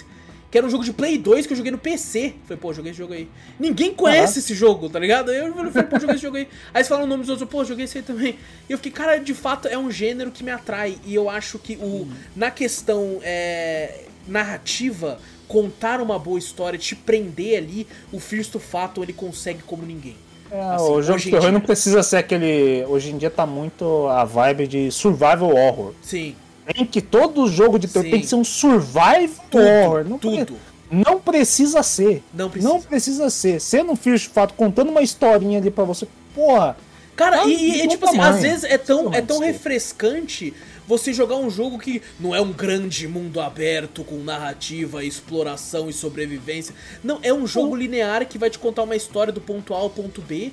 Que era um jogo de Play 2 que eu joguei no PC. Falei, pô, joguei esse jogo aí. Ninguém conhece esse jogo, tá ligado? Aí eu falei, pô, joguei esse jogo aí. Aí eles falam o nome dos outros, pô, joguei esse aí também. E eu fiquei, cara, de fato é um gênero que me atrai. E eu acho que o. Na questão é, narrativa, contar uma boa história, te prender ali, o Fears to Fatum ele consegue como ninguém. É, Assim, o jogo de terror dia. não precisa ser aquele. Hoje em dia tá muito a vibe de survival horror. Sim, Tem que todo jogo de terror Sim. tem que ser um survival tudo, horror. Não, tudo. não precisa ser. Não precisa. Não precisa ser. Sendo um Fear de fato, contando uma historinha ali pra você. Porra, Cara, Ah, e, de tipo assim, às vezes é tão, é tão refrescante você jogar um jogo que não é um grande mundo aberto com narrativa, exploração e sobrevivência. Não, é um jogo linear que vai te contar uma história do ponto A ao ponto B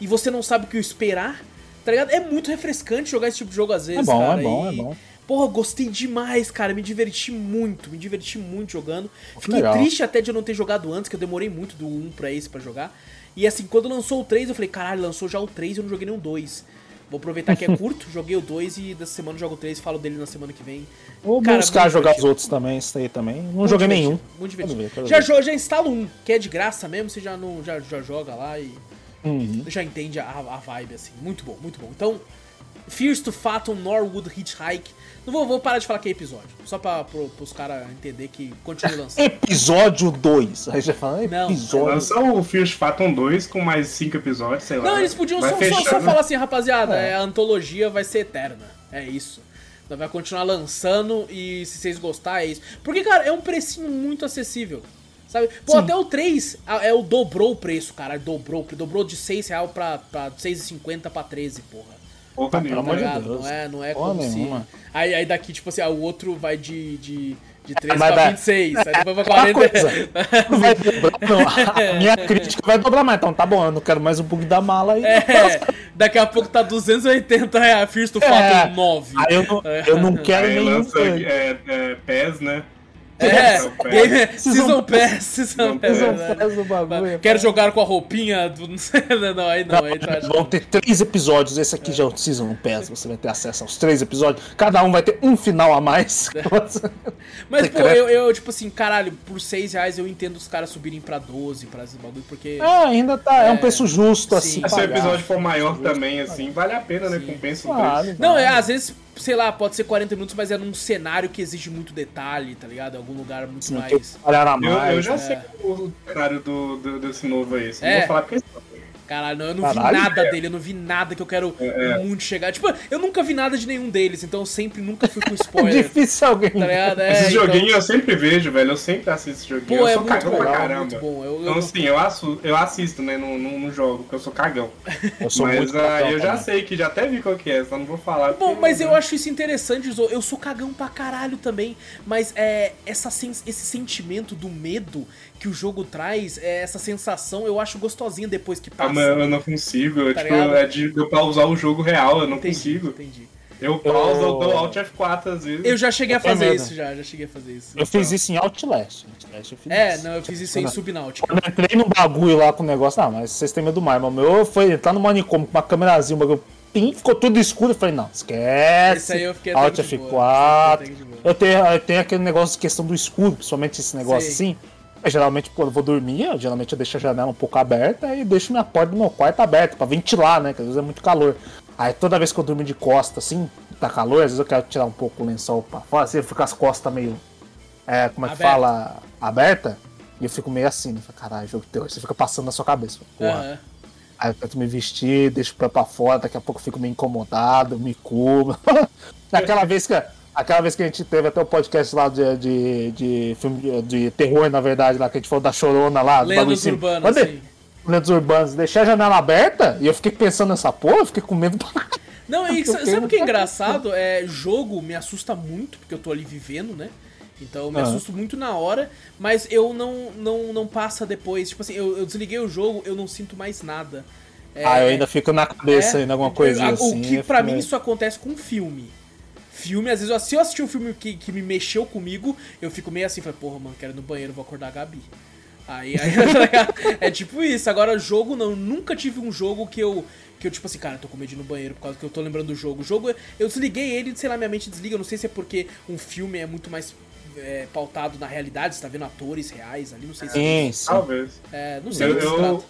e você não sabe o que esperar. Tá ligado? É muito refrescante jogar esse tipo de jogo às vezes, É bom, cara. é bom, e- é bom. Porra, gostei demais, cara. Me diverti muito, me diverti muito jogando. Fiquei legal. triste até de eu não ter jogado antes, que eu demorei muito do 1 pra esse pra jogar. E assim, quando lançou o 3, eu falei, caralho, lançou já o 3 e eu não joguei nenhum 2. Vou aproveitar que é curto, joguei o 2 e dessa semana eu jogo o 3 e falo dele na semana que vem. Vou Cara, buscar jogar os outros também, isso aí também. Não Muito joguei nenhum. Muito divertido. Quero ver, quero já, ver. já instala um, que é de graça mesmo, você já, não, já, já joga lá e Uhum. já entende a, a vibe, assim. Muito bom, muito bom. Então, Fears to Fathom Norwood Hitchhike. Não vou, vou parar de falar que é episódio, só pra, pro, pros caras entender que continua lançando. Episódio 2. Aí já fala, Não, episódio. Lança o Fears Phantom 2 com mais 5 episódios, sei lá. Não, eles podiam só, só, só fechando. falar assim, rapaziada, é, a antologia vai ser eterna. É isso. Nós vai continuar lançando e se vocês gostarem, é isso. Porque, cara, é um precinho muito acessível. Sabe? Pô, Sim. até o 3 a- é o dobrou o preço, cara. Dobrou. Dobrou de 6 real pra, pra 6,50 pra 13, porra. Porra Pelo nenhuma. amor de Tá ligado? Deus. Não é, não é Porra como nenhuma. se. Aí, aí daqui, tipo assim, ah, o outro vai de, de, de 13 Mas pra dá- 26. Aí depois pra Uma 40. coisa, não vai dobrar, não. A minha crítica vai dobrar mais. Então tá bom, eu não quero mais o bug da mala aí. É, daqui a pouco tá 280 reais. First to É. Fathom 9. Aí eu não, eu não quero Aí nenhum. lança é, é, PES, né? É, Season Pass. Game, Season Pass, Season Pass. Season verdade. Pass do bagulho. Quero jogar com a roupinha do. Não aí não, aí tá Vão ter três episódios. Esse aqui já é o Season Pass. Você vai ter acesso aos três episódios. Cada um vai ter um final a mais. Mas, pô, eu, eu, tipo assim, caralho, por 6 reais eu entendo os caras subirem pra 12 pra esse bagulho, porque. Ah, ainda tá. É, um É, preço justo, sim. assim. Se o episódio for maior também, assim, vale a pena, né? Compensa o Vale, preço. Não, é, às vezes, sei lá, pode ser 40 minutos, mas é num cenário que exige muito detalhe, tá ligado? Algum lugar muito que mais. Eu, mais. eu já é. sei o cenário do, do- desse novo aí. Assim, É. Não vou falar porque Caralho, não, eu não Caralho, vi nada é. dele, eu não vi nada que eu quero É, muito chegar. Tipo, eu nunca vi nada de nenhum deles, então eu sempre nunca fui com É spoiler. difícil alguém. tá ligado? É, Esse então- joguinho eu sempre vejo, velho. Eu sempre assisto esse joguinho. Pô, eu é sou muito cagão pra bom, caramba. muito bom. Eu, eu Então, não- assim, eu, assu- eu assisto, né? Não, não, não jogo, porque eu sou cagão. Eu sou Mas muito ah, cagão eu já também. sei que já até vi qual que é, só não vou falar. Bom, porque- mas eu acho isso interessante, Zo. Eu sou cagão pra caralho também. Mas é essa sens- esse sentimento do medo que o jogo traz, é, essa sensação, eu acho gostosinha depois que Ah, passa. mas eu não consigo. Eu, Tá tipo, ligado? é de eu pausar o jogo real, eu não entendi, consigo. entendi. Eu pauso, eu dou Alt F4 às vezes. Eu já cheguei a fazer isso, já, já cheguei a fazer isso. Eu fiz isso em Outlast. Outlast eu fiz É, isso. não, eu fiz isso em Subnáutica. Quando eu entrei no bagulho lá com o negócio, ah, mas vocês têm medo do mar, mas o meu foi entrar no manicômio com uma câmerazinha, um bagulho, pim, ficou tudo escuro. Eu falei, não, esquece. Esse aí eu fiquei Alt que de boa, F4. esse aí eu fiquei até que de boa. Eu tenho, eu tenho aquele negócio de questão do escuro, principalmente esse negócio Sei. assim. Eu, geralmente, quando eu vou dormir, eu, geralmente eu deixo a janela um pouco aberta e deixo minha porta do meu quarto aberta pra ventilar, né? Que às vezes é muito calor. Aí toda vez que eu durmo de costa, assim, tá calor, às vezes eu quero tirar um pouco o lençol pra fora, assim, fica as costas meio. É, como é que Aberta. fala? Aberta. E eu fico meio assim, né? Caralho, jogo terror. Você fica passando na sua cabeça. Porra. Aham. Aí eu tento me vestir, deixo o pé pra fora, daqui a pouco eu fico meio incomodado, me cubro. Aquela vez que. Aquela vez que a gente teve até o podcast lá de, de, de filme de, de terror, na verdade, lá que a gente falou da chorona lá. do Lendas assim. urbanas, Quando- assim. Lendas urbanas, deixei a janela aberta e eu fiquei pensando nessa porra, eu fiquei com medo pra Não, e sabe o que é engraçado? É, jogo me assusta muito, porque eu tô ali vivendo, né? Então eu me assusto muito na hora, mas eu não, não, não passa depois. Tipo assim, eu, eu desliguei o jogo, eu não sinto mais nada. É, Ah, eu ainda fico na cabeça é, ainda alguma coisinha eu- assim. O que pra mim isso acontece com filme. Filme, às vezes, eu- se eu assistir um filme que, que me mexeu comigo, eu fico meio assim, falei, porra, mano, quero ir no banheiro, vou acordar a Gabi. Aí, aí tá é tipo isso. Agora, jogo não, nunca tive um jogo que eu. Que eu, tipo assim, cara, eu tô com medo de ir no banheiro por causa que eu tô lembrando do jogo. O jogo, eu desliguei ele, sei lá, minha mente desliga. Eu não sei se é porque um filme é muito mais é, pautado na realidade, você tá vendo atores reais ali, não sei se é isso. Talvez. É, não sei Eu, eu,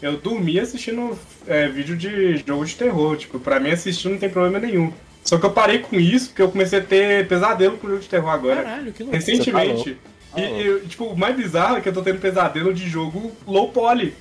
eu dormi assistindo é, vídeo de jogo de terror. Tipo, pra mim assistir não tem problema nenhum. Só que eu parei com isso porque eu comecei a ter pesadelo com jogo de terror agora. Caralho, que louco. Recentemente. Você E, falou. eu, tipo, o mais bizarro é que eu tô tendo pesadelo de jogo low poly.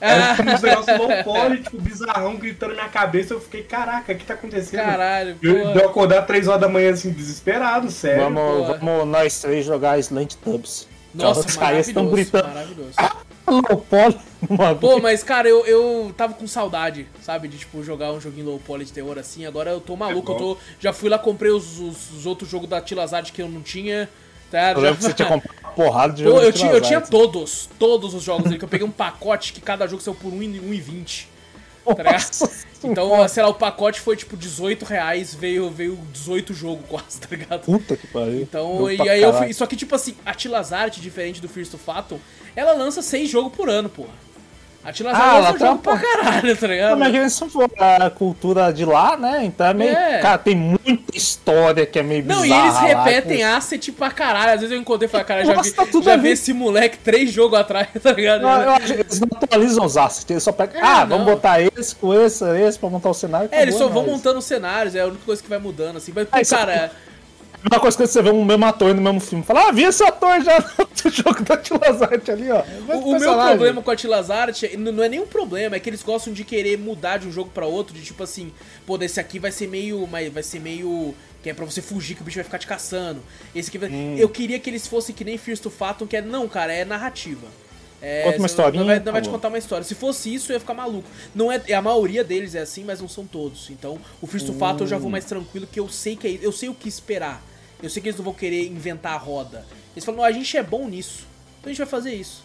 Era tipo, uns negócios low poly, tipo, bizarrão, gritando na minha cabeça. Eu fiquei, caraca, o que tá acontecendo? Caralho, Eu, porra. eu acordar 3 horas da manhã, assim, desesperado, sério. Vamos, vamos nós três jogar Slant Tubs. Nossa, Os caras estão maravilhoso, gritando. maravilhoso. Low poly, mano. Pô, mas cara, eu, eu tava com saudade, sabe? De tipo jogar um joguinho low poly de terror assim. Agora eu tô maluco, É eu tô. Já fui lá, comprei os, os, os outros jogos da Tilazard que eu não tinha. Tá? Eu Já- lembro que você tinha comprado uma porrada de Pô, jogo eu, de tinha, eu tinha todos, todos os jogos ali, que eu peguei um pacote que cada jogo saiu por 1,20. Tá ligado? Nossa Então, sei lá, o pacote foi tipo 18 reais, veio, veio 18 jogos quase, tá ligado? Puta que pariu. Então, Jogo e aí eu caralho. fui. Só que, tipo assim, a Tilazart, diferente do First Fathom, ela lança seis jogos por ano, porra. A Tilazart Ah, ela lança tá- jogo pra caralho, tá ligado? Não, mas eles são a cultura de lá, né? Então é meio. É. Cara, tem muita história que é meio Não, e bizarra eles lá, repetem que- asset pra caralho. Às vezes eu encontrei e falei, cara, já Nossa, vi, tá já a vi esse moleque três jogos atrás, tá ligado? Não, eu acho que eles não atualizam os assets, eles só pegam. É, ah, não. vamos botar esse com esse, esse pra montar o cenário. É, eles só vão mas- montando os cenários, é a única coisa que vai mudando, assim. Mas, pô, Ah, é- cara, mesma coisa que você vê um mesmo ator no mesmo filme. Fala, ah, vi esse ator já no jogo da Tilazarte ali, ó. o, o meu problema com a Tilazart n- não é nenhum problema, é que eles gostam de querer mudar de um jogo pra outro, de tipo assim, pô, desse aqui vai ser meio. Vai ser meio. Que é pra você fugir, que o bicho vai ficar te caçando. Esse aqui vai. Hum. Eu queria que eles fossem que nem First to Fathom, que é. Não, cara, é narrativa. É, Conta uma historinha, Não vai, não vai te contar uma história. Se fosse isso, eu ia ficar maluco. Não é, a maioria deles é assim, mas não são todos. Então, o First to Fathom eu já Hum. vou mais tranquilo, que eu sei que é, eu sei o que esperar. Eu sei que eles não vão querer inventar a roda. Eles falam, a gente é bom nisso. Então a gente vai fazer isso.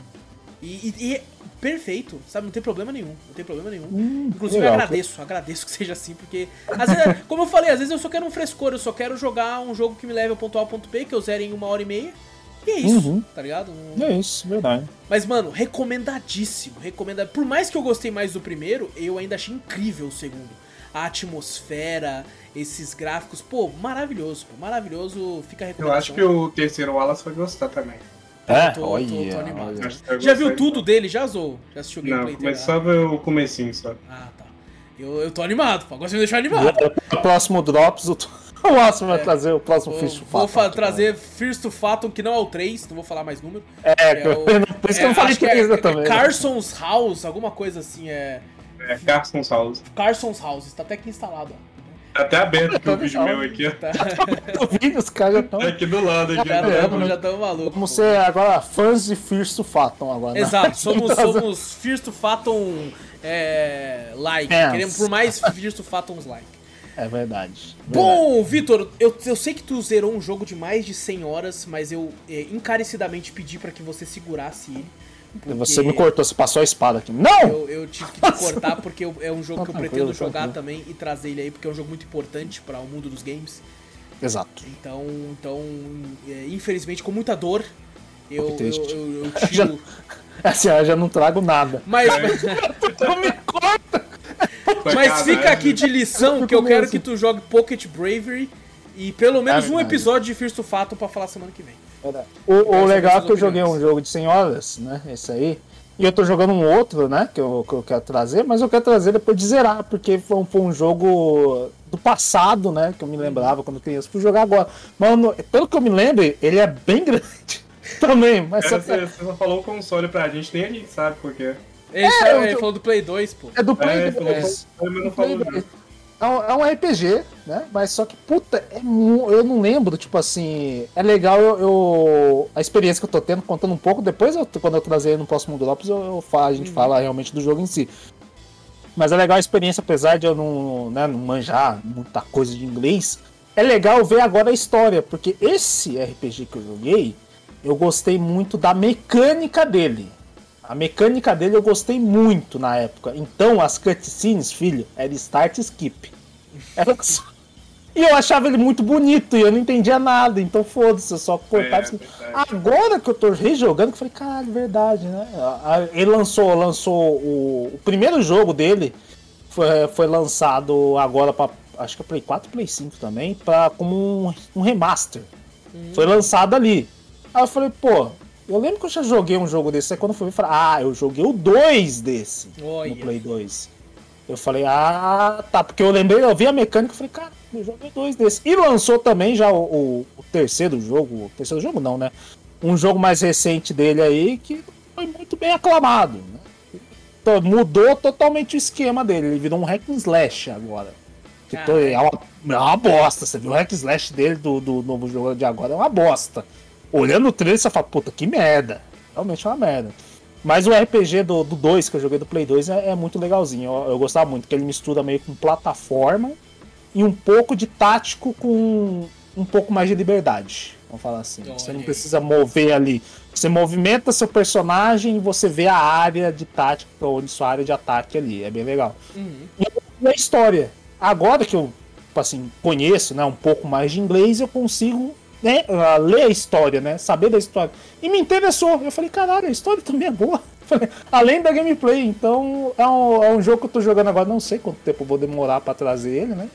E, e- e é perfeito, sabe? Não tem problema nenhum. Não tem problema nenhum. Inclusive, legal. eu agradeço, agradeço que seja assim, porque. Às vezes, como eu falei, às vezes eu só quero um frescor, eu só quero jogar um jogo que me leve ao ponto A ao ponto B, que eu zere em uma hora e meia. E é isso, Uhum. tá ligado? Não- É isso, verdade. Mas, mano, recomendadíssimo. Recomenda... Por mais que eu gostei mais do primeiro, eu ainda achei incrível o segundo. A atmosfera, esses gráficos, pô, maravilhoso, pô, maravilhoso. Fica a Eu acho que o terceiro Wallace vai gostar também. É, tô- tô- olha, tô animado. Já viu tudo então. dele? Já zoou? Já assistiu o Não, gameplay mas dele? só ver o comecinho só. Ah, tá. Eu, eu tô animado, pô. Agora você me deixou animado. O próximo Drops, o o Watson vai trazer o próximo É. Vou, Fish to vou Fathom. fa- trazer First to Fathom, que não é o 3, não vou falar mais número. É, É o- por isso que eu não falei acho que três é, também. né? Carson's House, alguma coisa assim, é. É, Carson House. Carson's House, tá até aqui instalado, ó. Tá até aberto aqui o vídeo legal. meu aqui, ó. Tá. O vídeo, os caras já estão. Tá aqui do lado aqui. Já estamos já tamo malucos. Vamos ser agora fãs de First to Fathom agora. né? Exato, somos, somos First to Fathom é, like. Fans. Queremos por mais First to Fathoms like. É verdade. Bom, Vitor, eu, eu sei que tu zerou um jogo de mais de 100 horas, mas eu é, encarecidamente pedi pra que você segurasse ele. Porque Você me cortou, você passou a espada aqui. Não! Eu, eu tive que te cortar porque eu- é um jogo Tá que eu pretendo jogar também e trazer ele aí, porque é um jogo muito importante para o mundo dos games. Exato. Então, então é, infelizmente, com muita dor, eu, eu, eu, eu tiro. Assim, eu já não trago nada. Mas, Não me corta! Mas fica né? aqui de lição que eu quero que tu jogue Pocket Bravery e pelo menos É um episódio de First to Fathom pra falar semana que vem. O, o quero legal é que eu joguei um jogo de 100 horas, né? Esse aí. E eu tô jogando um outro, né? Que eu, que eu quero trazer, mas eu quero trazer depois de zerar, porque foi um, foi um jogo do passado, né? Que eu me lembrava quando criança. Fui jogar agora. Mano, pelo que eu me lembro, ele é bem grande também. Mas É, só você, você só falou o console pra gente, nem a gente sabe por quê. Ele, sabe- eu ele falou do Play 2, pô. é do Play É, falou 2. console, mas não Play falou 2. É um, é um RPG, né? Mas só que, puta, é eu não lembro, tipo assim. É legal eu, eu- A experiência que eu tô tendo, contando um pouco. Depois, eu- quando eu trazer no próximo Drops, eu, eu falo, a gente Uhum. fala realmente do jogo em si. Mas é legal a experiência, apesar de eu não, né, não manjar muita coisa de inglês. É legal ver agora a história, porque esse RPG que eu joguei, eu gostei muito da mecânica dele. A mecânica dele eu gostei muito na época. Então as cutscenes, filho, era start skip. Era só... E eu achava ele muito bonito e eu não entendia nada, então foda-se, eu só cortava. É, Agora que eu tô rejogando, eu falei, caralho, verdade, né? Ele lançou, lançou o, o primeiro jogo dele foi, foi lançado agora para acho que é Play 4 Play 5 também, pra, como um, um remaster. Hum. Foi lançado ali. Aí eu falei, pô, eu lembro que eu já joguei um jogo desse, aí quando eu fui ver, eu falei, ah, eu joguei o 2 desse no Play 2. Eu falei, ah, tá, porque eu lembrei, eu vi a mecânica e falei, cara, eu joguei dois desses. E lançou também já o, o, o, terceiro jogo, o terceiro jogo não, né? Um jogo mais recente dele aí que foi muito bem aclamado. Né? Então, mudou totalmente o esquema dele, ele virou um hack and slash agora. Que tô, é, uma, é uma bosta, você viu o hack and slash dele do, do novo jogo de agora, é uma bosta. Olhando o trailer, você fala, puta, que merda. Realmente é uma merda. Mas o RPG do 2 que eu joguei do Play 2 é, é muito legalzinho. Eu, eu, gostava muito, que ele mistura meio com plataforma e um pouco de tático com um pouco mais de liberdade. Vamos falar assim. Olha. Você não precisa mover ali. Você movimenta seu personagem e você vê a área de tática onde sua área de ataque ali. É bem legal. Uhum. E a história. Agora que eu assim, conheço né, um pouco mais de inglês, eu consigo né, ler a história, né? Saber da história. E me interessou. Eu falei, caralho, a história também é boa. Falei, além da gameplay. Então é um, é um jogo que eu tô jogando agora. Não sei quanto tempo eu vou demorar para trazer ele, né?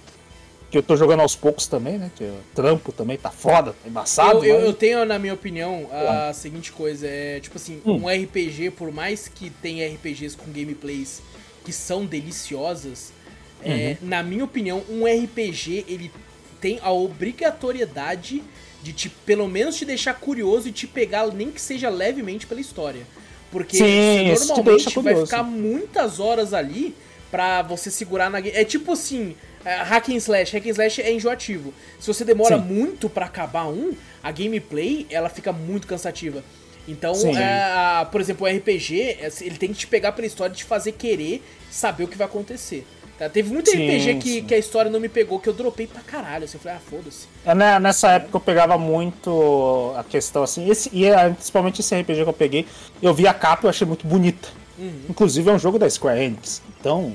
Que eu tô jogando aos poucos também, né? Que o trampo também tá foda, tá embaçado. Eu, eu, eu, tenho, na minha opinião, a seguinte coisa: é tipo assim, hum. um RPG, por mais que tenha RPGs com gameplays que são deliciosas, é, uhum. é, na minha opinião, um RPG ele tem a obrigatoriedade de te, pelo menos te deixar curioso e te pegar, nem que seja levemente pela história. Porque Sim, você normalmente vai ficar muitas horas ali pra você segurar na É tipo assim, é, hack and slash. Hack and slash é enjoativo. Se você demora Sim. muito para acabar um, a gameplay, ela fica muito cansativa. Então, é, por exemplo, o RPG, é, ele tem que te pegar pela história e te fazer querer saber o que vai acontecer. Tá? Teve muito sim, RPG que, que a história não me pegou, que eu dropei pra caralho. Assim, eu falei, ah, foda-se. É, né, nessa época eu pegava muito a questão assim, esse, e é, principalmente esse RPG que eu peguei, eu vi a capa e achei muito bonita. Uhum. Inclusive é um jogo da Square Enix. Então,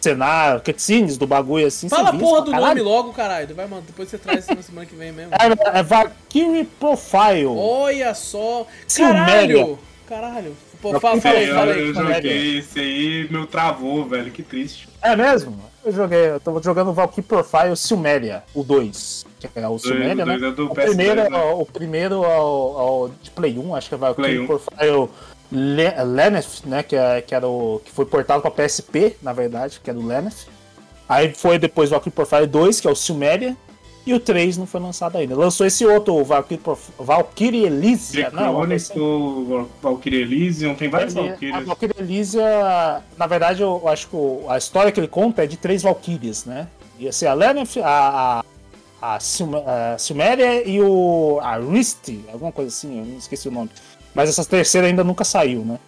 cenário, cutscenes do bagulho assim. Fala a porra do nome logo, caralho. Vai, mano, depois você traz isso na semana que vem mesmo. É, é Valkyrie Profile. Olha só. Caralho! Caralho. Pô, fala, fala aí, fala aí. Eu joguei esse aí, meu travou, velho. Que triste. É mesmo? Eu joguei, eu tô jogando Valkyrie Profile Silmeria, o 2. Que é o Silmeria, né? É o, primeiro, né? o primeiro ao, de Play 1, acho que é Valkyrie Profile Lenneth, né? Que, é, que, era o, que foi portado pra PSP, na verdade, que é do Lenneth. Aí foi depois o Valkyrie Profile 2, que é o Silmeria. E o 3 não foi lançado ainda. Lançou esse outro, o Valkyrie, Valkyrie Elysia. Não, o Valkyrie Elysium, tem vários Valkyries. A Valkyrie Elysia, na verdade, eu acho que a história que ele conta é de três Valkyries, né? Ia ser a Leneth, a, a, a, Silmeria e o, a Rist, alguma coisa assim, eu não esqueci o nome. Mas essa terceira ainda nunca saiu, né?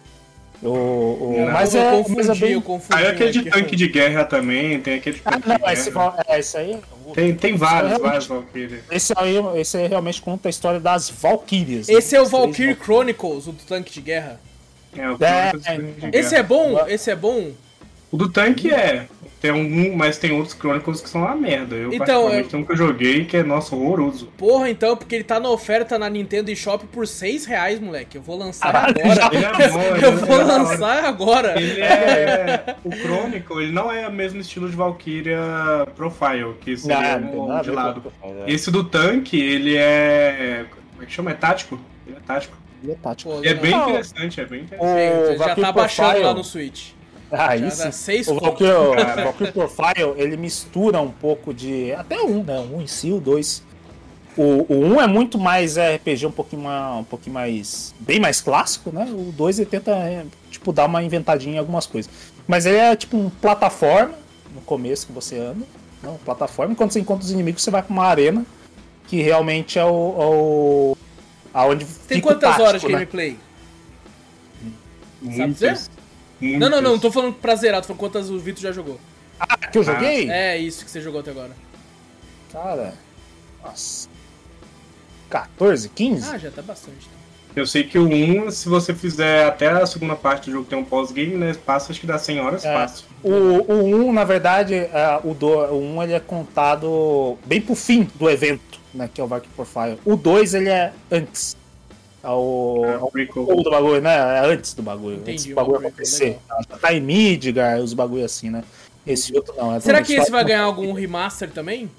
O, o, mas, é, confundi, mas é bem... eu confundi. Aí aquele de tanque de guerra também, tem aquele de tanque ah, não, esse, é, esse aí. Tem, tem vários, vários Valkyries. Esse aí, esse aí realmente conta a história das Valkyrias. Esse né? é o Valkyrie Chronicles, o do tanque de guerra. É, o é, é, Esse é bom? Esse é bom? O do tanque é. Tem um, mas tem outros Chronicles que são uma merda. Eu, então, eu... um que eu joguei que é, nossa, horroroso. Porra, então, porque ele tá na oferta na Nintendo eShop por 6 reais, moleque. Eu vou lançar ah, agora. É bom, eu vou é lançar agora. Ele é. o Chronicle, ele não é o mesmo estilo de Valkyria Profile, que seria não, um de lado. É. Esse do tanque, ele é. Como é que chama? É tático? Ele é tático. Ele é tático. Pô, é bem interessante, é bem interessante. O já tá baixando lá no Switch. Ah, isso. Seis o Valkyrie, o Valkyrie Profile, ele mistura um pouco de. Até um, né? Um em si, o dois. O, o um é muito mais RPG, um pouquinho mais, um pouquinho mais. bem mais clássico, né? O dois ele tenta, é, tipo, dar uma inventadinha em algumas coisas. Mas ele é tipo um plataforma, no começo que você anda. Não, plataforma. E quando você encontra os inimigos, você vai pra uma arena. Que realmente é o. É o aonde Tem quantas tático, horas de né? gameplay? Muitas. Muitas. Não, não, não, não tô falando pra zerar, tô falando quantas o Vitor já jogou. Ah, que eu joguei? É isso que você jogou até agora. Cara, nossa. 14, 15? Ah, já tá bastante. Então. Eu sei que o 1, se você fizer até a segunda parte do jogo tem um pós-game, né? Passa acho que dá 100 horas É. fácil. O, o 1, na verdade, é, o, do, o 1 ele é contado bem pro fim do evento, né? Que é o Valkyrie Profile. O 2 ele é antes. É o, É, é o prequel. prequel do bagulho, né? É antes do bagulho. Entendi, antes do bagulho prequel, acontecer. Tá em Midgar, os bagulho assim, né? Esse outro não. É Será que esse vai ganhar algum remaster também?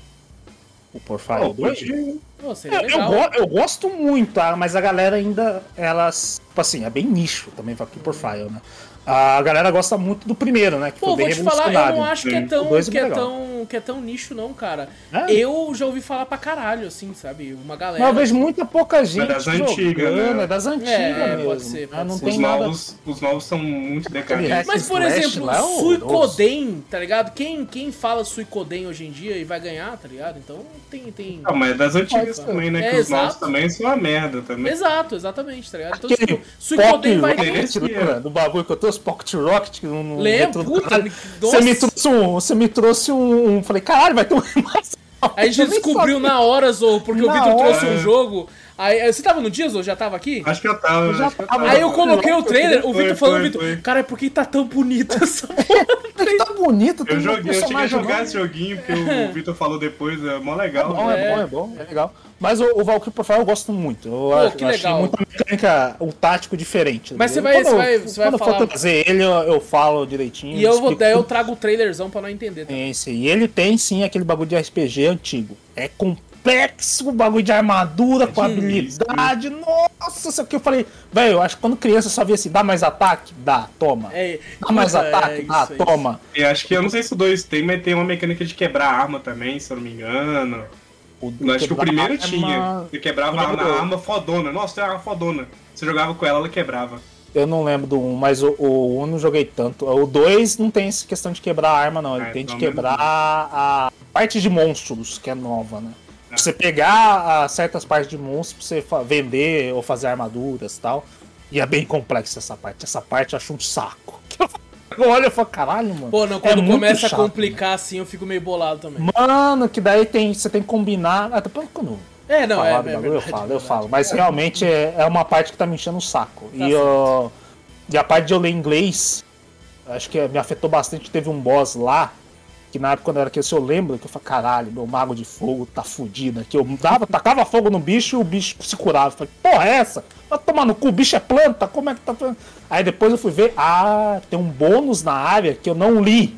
O Profile Oh, 2? pode- Pô, seria Eu, go- eu gosto muito, tá? mas a galera ainda, elas, tipo assim, é bem nicho também, Valkyrie Profile, né? A galera gosta muito do primeiro, né? Que Pô, foi vou bem te falar, eu não acho que é tão, é que é tão, que é tão nicho não, cara. É? Eu já ouvi falar pra caralho, assim, sabe? Uma galera. Mas eu vejo muita pouca gente das jogando, antigas, né? é das antigas É, mesmo. pode ser, né? pode não ser. tem Os nada... novos, os novos são muito decadentes. Mas, por slash exemplo, lá é. Suicoden, tá ligado? Quem, quem fala Suicoden hoje em dia e vai ganhar, tá ligado? Então tem. tem... Ah, mas das antigas Pode, também, né? é, que os novos também são uma merda também. Exato, exatamente, tá ligado? Então, Aquele tipo, Suicoden vai. Lembra do bagulho que eu Pocket Rocket, que no, no Lembro, puta. Você me trouxe um, você me trouxe um, um- falei, caralho, vai ter um remaster. Aí a gente descobriu na hora, Zou, porque o Na Vitor trouxe um jogo. Aí, você tava no dia, Zou? Já tava aqui? Acho que eu tava. Eu já acho que eu tava. tava. Aí eu coloquei o trailer, o Vitor falando, foi, Vitor, cara, é porque tá tão bonito essa Ele tá bonito, Eu joguei, eu cheguei a personagem jogar esse joguinho, porque o Vitor falou depois, é mó legal. Bom, É. é, bom, é bom, é legal. Mas o, o Valkyrie Profile eu gosto muito. Eu, acho, que legal. muita mecânica, um tático diferente. Mas você vai- quando você vai- você vai Quando eu falar- for trazer ele, eu, eu falo direitinho. E eu, vou, daí eu trago o trailerzão pra não entender. Tá? Esse, e ele tem sim aquele bagulho de RPG antigo. É complexo, o bagulho de armadura, com difícil. habilidade. Nossa, isso aqui eu falei, velho, eu acho que quando criança eu só via assim, dá mais ataque? Dá, toma. É, Dá mais ataque? é dá, isso, é toma. E acho que eu não sei se o 2 tem, mas tem uma mecânica de quebrar a arma também, se eu não me engano. O, Eu acho que o primeiro arma- tinha. Você quebrava a arma, fodona. Nossa, tem uma arma fodona. Você jogava com ela, ela quebrava. Eu não lembro do 1, mas o, o 1 não joguei tanto. O 2 não tem essa questão de quebrar a arma, não. Ele Ah, tem de quebrar a parte de monstros, que é nova, né? Pra você pegar ah, certas partes de monstros pra você vender ou fazer armaduras e tal. E é bem complexa essa parte. Essa parte eu acho um saco. Eu olho e falo, caralho, mano. Pô, não, é quando muito começa chato, a complicar assim, eu fico meio bolado também. Mano, que daí tem, você tem que combinar. Ah, depois quando É, não, é, é verdade, eu falo, eu falo. Mas realmente é, é uma parte que tá me enchendo o saco. Tá e, eu- e a parte de eu ler inglês, acho que me afetou bastante. Teve um boss lá, que na época quando eu era criança eu lembro que eu falei, caralho, meu mago de fogo tá fudido aqui. Eu dava, tacava fogo no bicho e o bicho se curava. Eu falei, porra, é essa? Vai tomar no cu, o bicho é planta, como é que tá. Aí depois eu fui ver, ah, tem um bônus na área que eu não li.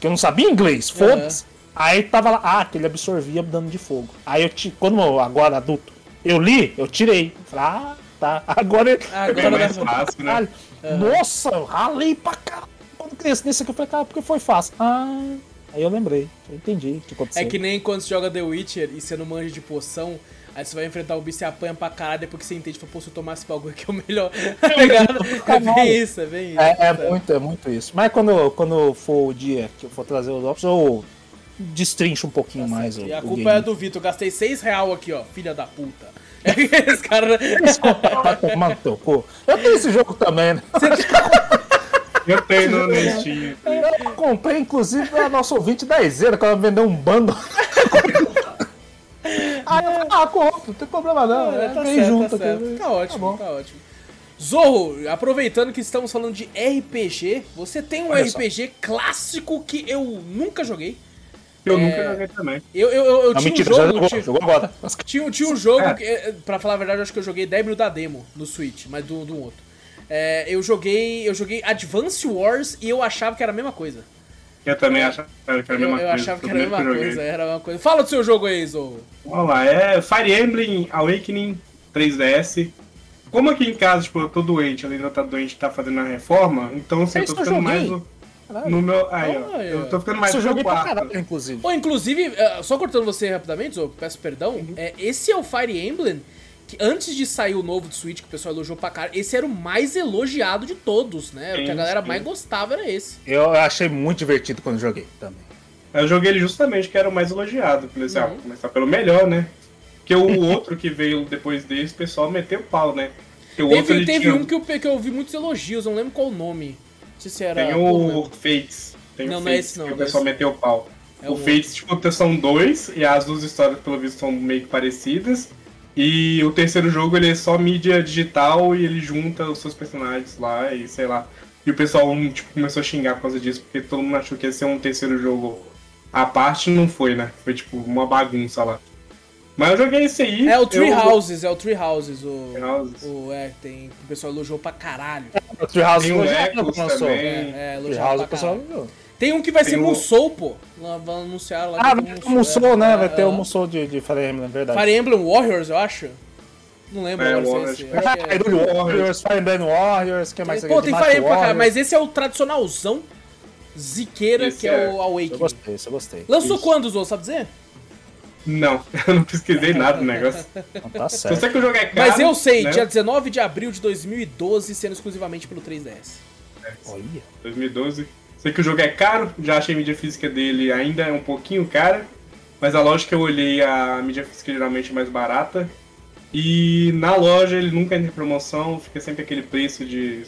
Que eu não sabia inglês, foda-se. Aí tava lá, ah, que ele absorvia dano de fogo. Aí eu, ti- quando eu, agora adulto, eu li, eu tirei. Falei, ah, tá. Agora, Ah, É agora mais dá- fácil, né? Nossa, eu ralei pra caralho. Quando criança nesse aqui, eu falei, cara, porque foi fácil. Ah, aí eu lembrei. Eu entendi o que aconteceu. É que nem quando você joga The Witcher e você não manja de poção, aí você vai enfrentar o bicho e apanha pra caralho, depois que você entende, fala, pô, se eu tomar esse bagulho aqui é o melhor. Tá ligado? É bem isso, é bem isso. É, é sabe? muito, é muito isso. Mas quando, quando for o dia que eu for trazer os options, eu destrincho um pouquinho mais. E o, a culpa game. é do Vitor, gastei 6 real aqui, ó, filha da puta. Esse cara. Vai tomar no teu cu. Eu tenho esse jogo também, né? Eu tenho no. Eu comprei, inclusive, a nossa ouvinte da Ezeira, que ela vendeu um bando. ah, eu falei, ah, compro, não tem problema não. É, É, tá vem certo, junto tá certo. Tá ótimo, bom. tá, ótimo. Zorro, aproveitando que estamos falando de RPG, você tem um Olha só. RPG clássico que eu nunca joguei. Eu É. nunca joguei também. Eu, eu, eu, eu Não, tinha mentira, um já jogo. jogou, tinha- jogou agora. Tinha, tinha um jogo, É. que, eh, pra falar a verdade, eu acho que eu joguei 10 minutos da demo no Switch, mas do, do outro. É, eu joguei. Eu joguei Advance Wars e eu achava que era a mesma coisa. Eu também achava que era a Eu, mesma eu coisa. achava que era a mesma eu coisa, joguei. era a mesma coisa. Fala do seu jogo aí, Zorro. Vamos lá, é Fire Emblem Awakening 3DS. Como aqui em casa, tipo, eu tô doente, a Lina tá doente, tá fazendo a reforma, então assim, eu tô eu ficando joguei. mais no, Caralho. no meu. Aí, ó. Eu tô ficando mais Isso eu no joguei meu pra quarto. caralho, inclusive. Inclusive, eh, só cortando você rapidamente, Zorro, peço perdão. é, esse é o Fire Emblem que antes de sair o novo do Switch, que o pessoal elogiou pra cara, esse era o mais elogiado de todos, né? O que a Sim, galera sim. mais gostava era esse. Eu achei muito divertido quando joguei também. Eu joguei ele justamente que era o mais elogiado. Falei assim, ah, Uhum. vou começar pelo melhor, né? Porque o outro que veio depois desse, o pessoal meteu o pau, né? Porque o outro Teve, ele teve tinha... um que eu, que eu ouvi muitos elogios, não lembro qual o nome. sei se era. Tem o Fates. Tem Não, o não é Fates, esse não, que o não é pessoal esse. meteu o pau. É o o- Fates, tipo, são dois, e as duas histórias, pelo visto, são meio que parecidas. E o terceiro jogo, ele é só mídia digital e ele junta os seus personagens lá e sei lá. E o pessoal, tipo, começou a xingar por causa disso, porque todo mundo achou que ia ser um terceiro jogo à parte, não foi, né? Foi, tipo, uma bagunça lá. Mas eu joguei esse aí. É o Tree eu- Houses, é o Tree Houses. O, Tree Houses. o, é, tem. O pessoal elogiou pra caralho. O Treehouse Tem o Echoes também. É, é elogiou Treehouse pra o pessoal caralho. Tem um que vai Tem ser o- Musou, pô. Lá- Vão anunciar lá. Ah, que vai tem ter o Musou, né? Vai ter o é, Musou de, de Fire Emblem, é verdade. Fire Emblem Warriors, eu acho. Não lembro É, agora se é Warriors. esse. eu é- Warriors, Fire Emblem Warriors, que mais Pô, tem Fire Emblem pra caralho, Warriors. mas esse é o tradicionalzão ziqueira, Esse que é, é. o Eu Awakening. gostei, isso eu gostei. Lançou Isso. quando, Zou, sabe dizer? Não, eu não pesquisei nada do negócio. Não, tá certo. sei que o jogo é caro. Mas eu sei, né? dia 19 de abril de 2012, sendo exclusivamente pelo 3DS. Olha. 2012. Sei que o jogo é caro, já achei a mídia física dele ainda é um pouquinho cara, mas a loja que eu olhei, a mídia física geralmente é mais barata. E na loja ele nunca entra em promoção, fica sempre aquele preço de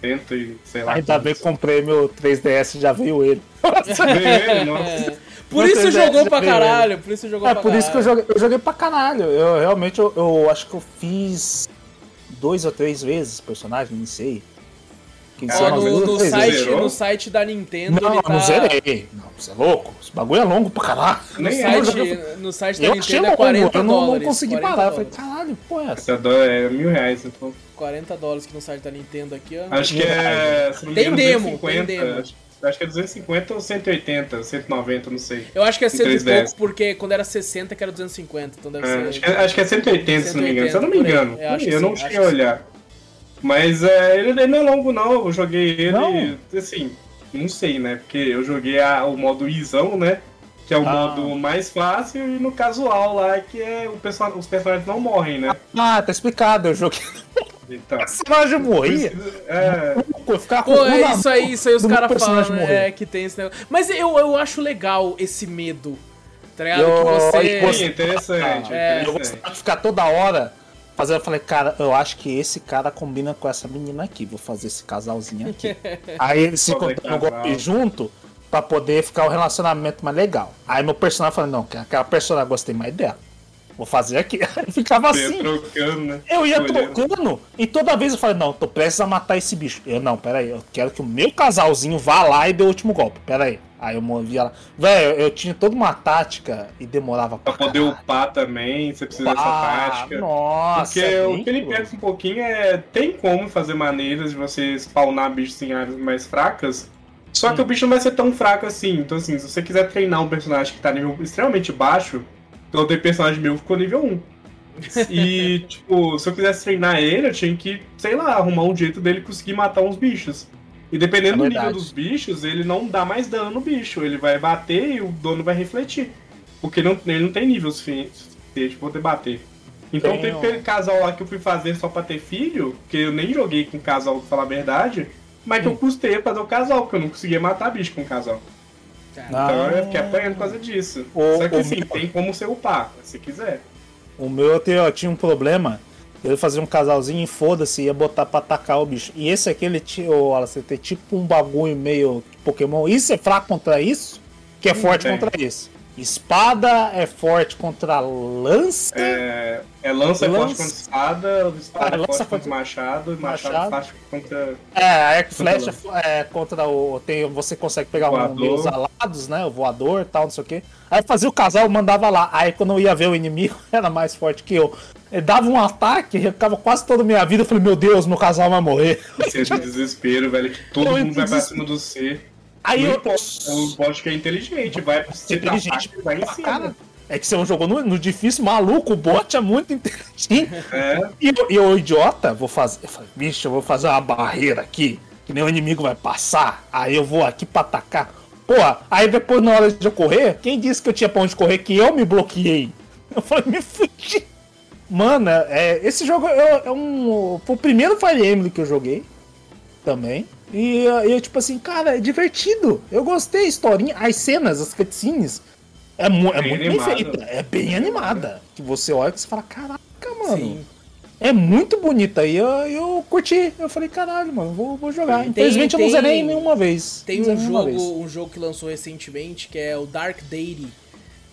70 e sei lá. Ainda bem que comprei meu 3DS e já veio ele. Veio ele, nossa. É. Por isso 3DS jogou pra caralho, por isso jogou É pra por isso que eu joguei, eu joguei pra caralho. Eu realmente eu, eu acho que eu fiz dois ou três vezes personagem, não sei. Umas no, no site. Zerou? no site da Nintendo, Não, ele tá... não zerei. Não, você é louco? Esse bagulho é longo pra caralho. No site, no site da Eu Nintendo é longo, 40 eu não, dólares. não consegui 40 parar. Eu falei, dólares. caralho, pô, é essa? É mil reais, então. 40 dólares que no site da Nintendo aqui, ó. Acho que é. Se não me Tem engano, demo, 250, tem demo. Acho, acho que é 250 ou 180, 190, não sei. Eu acho que é cento e 3DS. pouco, porque quando era 60 que era 250, então deve É, ser... acho, que, acho que é 180, se não me engano. Se eu não me 180, engano. aí. Eu não cheguei a olhar. Mas é, ele não é longo, não. Eu joguei ele. Não? Assim, não sei, né? Porque eu joguei a- o modo Izão, né? Que é o Ah. modo mais fácil, e no casual lá, que é o person... os personagens não morrem, né? Ah, tá explicado. Eu joguei. Então. O personagem morria. É, Eu ficava com Pô, é isso aí, isso aí os caras falam, né? É, que tem esse negócio. Mas eu, eu acho legal esse medo, tá ligado? Eu- que você... eu sim, interessante. É. Eu interessante. gostava de ficar toda hora fazendo. Eu falei, cara, eu acho que esse cara combina com essa menina aqui. Vou fazer esse casalzinho aqui. Aí eles se Fazer encontraram no golpe junto pra poder ficar o relacionamento mais legal. Aí meu personagem falou, não, que aquela personagem eu gostei mais dela. Vou fazer aqui. Aí ficava ia assim. trocando, né? Eu ia trocando e toda vez eu falei, não, tô prestes a matar esse bicho. Eu, não, peraí, eu quero que o meu casalzinho vá lá e dê o último golpe, peraí. Aí eu movia lá. Velho, eu tinha toda uma tática e demorava pra Pra poder caralho. upar também, você precisa dessa Ah, tática. Nossa, Porque é o que ele pensa um pouquinho é. Tem como fazer maneiras de você spawnar bichos em áreas mais fracas. Só que o bicho não vai ser tão fraco assim. Então, assim, se você quiser treinar um personagem que tá nível extremamente baixo, eu tenho personagem meu ficou nível 1. E, tipo, se eu quisesse treinar ele, eu tinha que, sei lá, arrumar um jeito dele conseguir matar uns bichos. E dependendo É do nível dos bichos, ele não dá mais dano no bicho. Ele vai bater e o dono vai refletir. Porque ele não, ele não tem nível suficiente pra poder bater. Então Tem teve aquele casal lá que eu fui fazer só pra ter filho, que eu nem joguei com casal, pra falar a verdade, mas que eu Hum. custei a fazer o casal, porque eu não conseguia matar bicho com casal. Então eu fiquei apanhando por causa disso. O- Só que assim, meu- tem como você upar, se quiser. O meu eu tinha um problema. Ele fazia um casalzinho e foda-se, ia botar pra atacar o bicho. E esse aqui, ele tinha, Wallace, ele tem tipo um bagulho meio Pokémon. Isso é fraco contra isso, que é forte tem. contra isso. Espada é forte contra lança. É, é lança é forte Lança- contra espada, espada Ah, é lança forte contra machado, e machado, Machado. é forte contra. É, a arco flecha é contra o. Tem, você consegue pegar um Voador. meio os alados, né? O voador e tal, não sei o quê. Aí fazia o casal, mandava lá. Aí quando eu ia ver o inimigo, era mais forte que eu. Ele dava um ataque, ficava quase toda a minha vida. Eu falei, meu Deus, meu casal vai morrer. Você de desespero, velho, que todo Eu mundo vai pra cima do C. Aí Não eu. importa, o bot que é inteligente, vai você Inteligente vai em cima. cara. É que você jogou no, no difícil, maluco, o bot é muito inteligente. É, E eu, e eu, idiota, vou fazer. Eu falei, bicho, eu vou fazer uma barreira aqui, que nem o inimigo vai passar. Aí eu vou aqui pra atacar. Porra, aí depois na hora de eu correr, quem disse que eu tinha pra onde correr que eu me bloqueei? Eu falei, me fudi. Mano, é, esse jogo é, é um. Foi o primeiro Fire Emblem que eu joguei também. E eu, tipo assim, cara, é divertido. Eu gostei, a historinha, as cenas, as cutscenes. É, mu é Bem muito bem animado. feita. É bem animada. Que você olha e você fala, caraca, mano. Sim. É muito bonita e eu, eu curti. Eu falei, caralho, mano, vou, vou jogar. Tem- Infelizmente eu não tem- zerei nenhuma vez. Tem um jogo, um jogo que lançou recentemente que é o Dark Deity,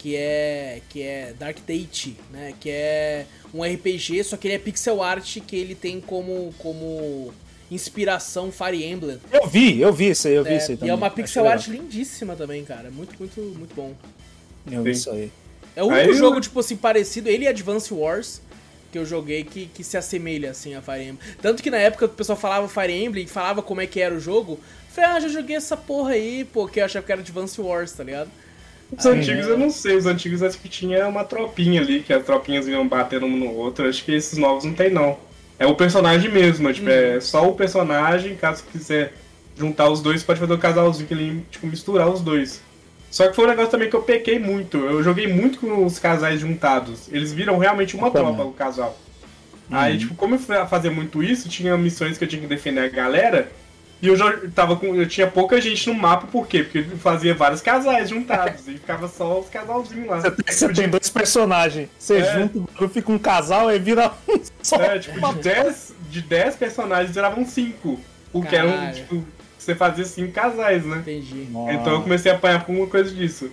que é que é Dark Date, né? Que é um RPG, só que ele é pixel art que ele tem como como inspiração Fire Emblem. Eu vi, eu vi isso aí, eu vi É, isso aí e também. é uma pixel art lindíssima também, cara. Muito, muito, muito bom. Eu vi isso aí. É o Aí único eu- jogo, tipo assim, parecido, ele e Advance Wars, que eu joguei, que, que se assemelha, assim, a Fire Emblem. Tanto que na época o pessoal falava Fire Emblem e falava como é que era o jogo. eu Falei, ah, já joguei essa porra aí, pô, que eu achava que era Advance Wars, tá ligado? Os antigos eu não sei, os antigos acho que tinha uma tropinha ali, que as tropinhas iam batendo um no outro. Acho que esses novos não tem não. É o personagem mesmo, tipo, é só o personagem, caso quiser juntar os dois, pode fazer o casalzinho que ele, tipo, misturar os dois. Só que foi um negócio também que eu pequei muito. Eu joguei muito com os casais juntados. Eles viram realmente uma tropa, o casal. Aí, tipo, como eu fui fazer muito isso, tinha missões que eu tinha que defender a galera. E eu já tava com. Eu tinha pouca gente no mapa, por quê? Porque fazia vários casais juntados. e ficava só os casalzinhos lá. Você tem, você tem dois personagens. Você É. junta, o fica um casal e vira um só. É, tipo, de 10, de 10 personagens viravam 5. Porque eram, Caralho. tipo, você fazia 5 casais, né? Entendi. Nossa. Então eu comecei a apanhar por alguma coisa disso.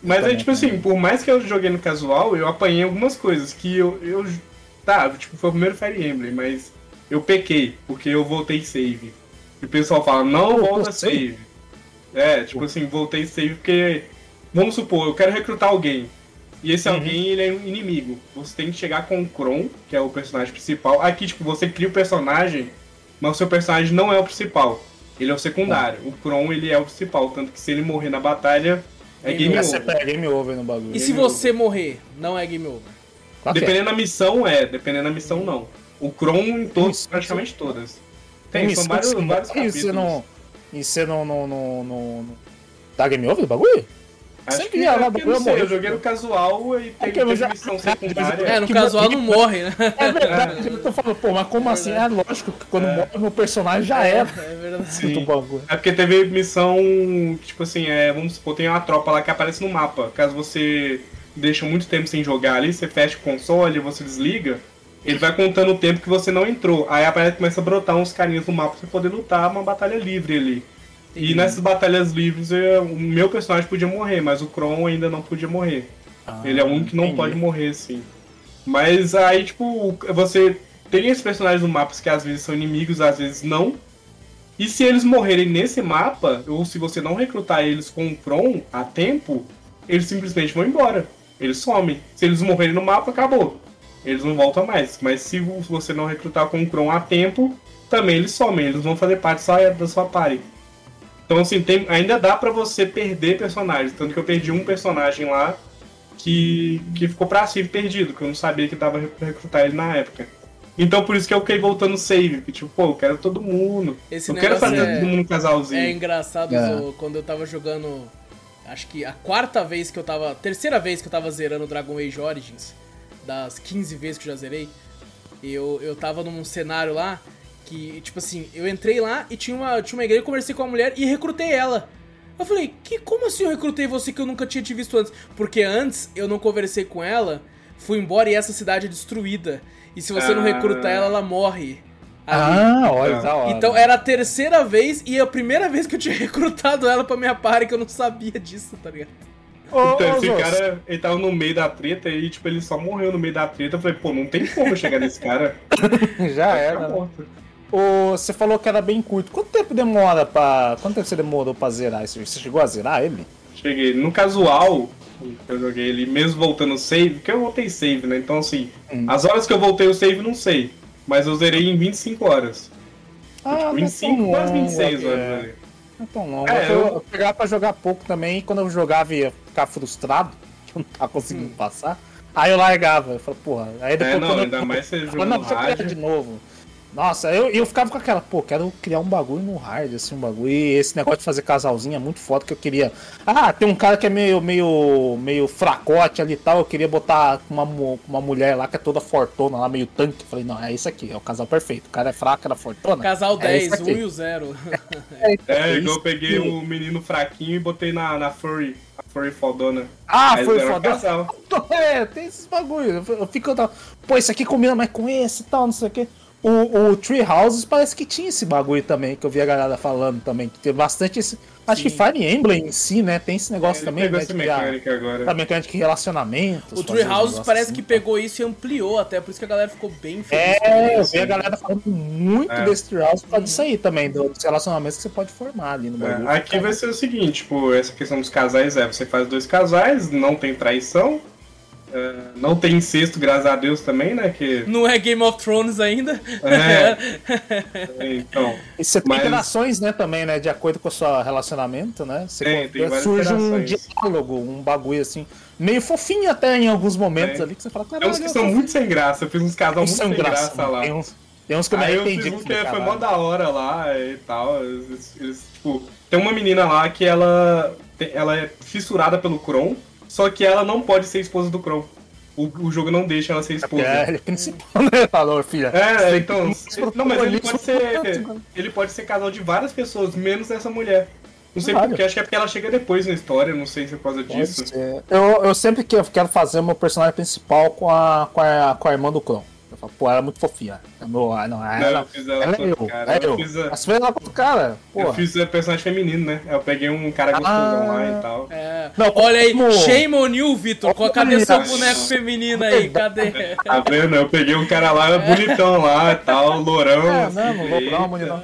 Mas aí, também, tipo assim, por mais que eu joguei no casual, eu apanhei algumas coisas que eu. eu tá, tipo, foi o primeiro Fire Emblem, mas eu pequei, porque eu voltei save. E o pessoal fala, não volta save. É, tipo assim, voltei save porque. Vamos supor, eu quero recrutar alguém. E esse alguém, ele é um inimigo. Você tem que chegar com o Kron, que é o personagem principal. Aqui, tipo, você cria o personagem, mas o seu personagem não é o principal. Ele é o secundário. O Kron, ele é o principal. Tanto que se ele morrer na batalha, é Game game over. pega game over no bagulho. E se você morrer, não é game over? É. Dependendo da missão, é. Dependendo da missão, não. O Kron em todos, praticamente todas. Tem são vários, vários e você não. E você não. não, não, não, não- Dá game over do bagulho? Acho Sempre que, ia lá, é, porque eu sei, morri. eu joguei no casual e tem, que eu teve já- missão É, secundária. É, no Que casual não morre, né? É verdade, eu tô falando, pô, mas como assim? É lógico que quando morre meu personagem já era. É verdade. Sim. É porque teve missão, tipo assim, é, vamos supor, tem uma tropa lá que aparece no mapa. Caso você deixa muito tempo sem jogar ali, você fecha o console, você desliga, ele vai contando o tempo que você não entrou. Aí aparece, começa a brotar uns carinhas no mapa pra você poder lutar uma batalha livre ali. E nessas batalhas livres, eu- o meu personagem podia morrer, mas o Kron ainda não podia morrer. Ele é o único que não entendi. pode morrer, sim. Mas aí, tipo, você tem esses personagens no mapa que às vezes são inimigos, às vezes não. E se eles morrerem nesse mapa, ou se você não recrutar eles com o Kron a tempo, eles simplesmente vão embora. Eles somem. Se eles morrerem no mapa, acabou. Eles não voltam mais. Mas se você não recrutar com o Kron a tempo, também eles somem. Eles vão fazer parte só da sua party. Então, assim, tem, ainda dá pra você perder personagens. Tanto que eu perdi um personagem lá que, que ficou pra sempre perdido, que eu não sabia que dava pra recrutar ele na época. Então por isso que eu fiquei voltando save, que tipo, pô, eu quero todo mundo. Esse eu quero fazer é- todo mundo um casalzinho. É engraçado É. Zo, quando eu tava jogando. Acho que a quarta vez que eu tava. Terceira vez que eu tava zerando Dragon Age Origins, das 15 vezes que eu já zerei, eu, eu tava num cenário lá que, tipo assim, eu entrei lá e tinha uma, tinha uma igreja, eu conversei com a mulher e recrutei ela. Eu falei, que como assim eu recrutei você que eu nunca tinha te visto antes? Porque antes eu não conversei com ela, fui embora e essa cidade é destruída. E se você não Ah. recruta ela, ela morre. Ali. Ah, olha, Então, da hora. Então era a terceira vez e a primeira vez que eu tinha recrutado ela pra minha party que eu não sabia disso, tá ligado? Ô, Então, esse cara, ele tava no meio da treta e, tipo, ele só morreu no meio da treta. Eu falei, pô, não tem como eu chegar nesse cara. Já Vai era. né? Ô, você falou que era bem curto. Quanto tempo demora pra. Quanto tempo você demorou pra zerar esse Você chegou a zerar ele? Cheguei. No casual, eu joguei ele mesmo voltando save, porque eu voltei save, né? Então, assim, Hum. as horas que eu voltei o save, não sei. Mas eu zerei em 25 horas. Ah, tipo, não é 25, tão quase longo, 26 é. horas ali. Não é tão longo. É, eu, eu- eu pegava pra jogar pouco também, e quando eu jogava ia ficar frustrado, que eu não tava conseguindo passar. Aí eu largava, eu falei, porra. Aí depois É, não, quando ainda eu... mais você eu jogando não, no deixa eu pegar de novo. Nossa, eu, eu ficava com aquela, pô, quero criar um bagulho no hard, assim, um bagulho. E esse negócio de fazer casalzinho é muito foda que eu queria. Ah, tem um cara que é meio, meio, meio fracote ali e tal. Eu queria botar uma, uma mulher lá que é toda fortona, lá, meio tanque. Eu falei, não, é isso aqui, é o casal perfeito. O cara é fraco, ela é fortona. Casal é 10, isso 1 aqui. e o 0. É, isso igual eu peguei o menino fraquinho e botei na, na furry. A furry fodona. Ah, era um foda. casal. É, tem esses bagulho. Eu- Eu fico. Pô, esse aqui combina mais com esse e tal, não sei o quê. O, o Tree Houses parece que tinha esse bagulho também, que eu vi a galera falando também. Que tem bastante esse. Acho que Sim. Fire Emblem em si, né? Tem esse negócio Ele também, pegou né? essa de mecânica agora. Da mecânica de relacionamentos. O Tree um House negócio parece assim, que tá? pegou isso e ampliou até, por isso que a galera ficou bem feliz. É, eu vi a galera falando muito É. desse Tree House por causa disso aí também, dos relacionamentos que você pode formar ali no bagulho. É, aqui vai ser o seguinte, tipo, essa questão dos casais é, você faz dois casais, não tem traição, é, não tem incesto, graças a Deus também, né? Que, Não é Game of Thrones ainda? É. então, E você tem Mas- interações, né, também, né? De acordo com o seu relacionamento, né? Você Tem, tem surge um diálogo, um bagulho assim, meio fofinho até em alguns momentos Tem. ali, que você fala, tem caralho, uns que são muito sem graça, eu fiz uns casal muito sem graça, mano. lá. Tem uns, tem uns que eu me Aí eu arrependi. fiz um que que eu falei, foi mó da hora lá e tal. Eles, eles, tipo, tem uma menina lá que ela, ela é fissurada pelo Kron, só que ela não pode ser esposa do Kron. O, o jogo não deixa ela ser esposa. É, ele é principal, né? Falou, filha. É, então. Não, mas ele pode ser. Ele pode ser casal de várias pessoas, menos essa mulher. Não sei porquê, acho que é porque ela chega depois na história, não sei se é por causa disso. Eu, eu sempre que eu quero fazer o meu personagem principal com a, com a, com a irmã do Cron. Eu falo, pô, ela é muito fofinha. É meu, ah, não, Não, ela, eu fiz ela, ela é com eu, cara. é eu, eu. fiz a, As vezes ela com o cara, eu pô. fiz a personagem feminino, né? Eu peguei um cara gostosão lá e tal. É. Não, Olha aí, como- shame on you, Vitor. Olha Cadê seu boneco feminino aí? Cadê? Tá vendo? Eu peguei um cara lá bonitão lá e tal, lourão. É, assim, não, não vou dar uma eita. bonitão.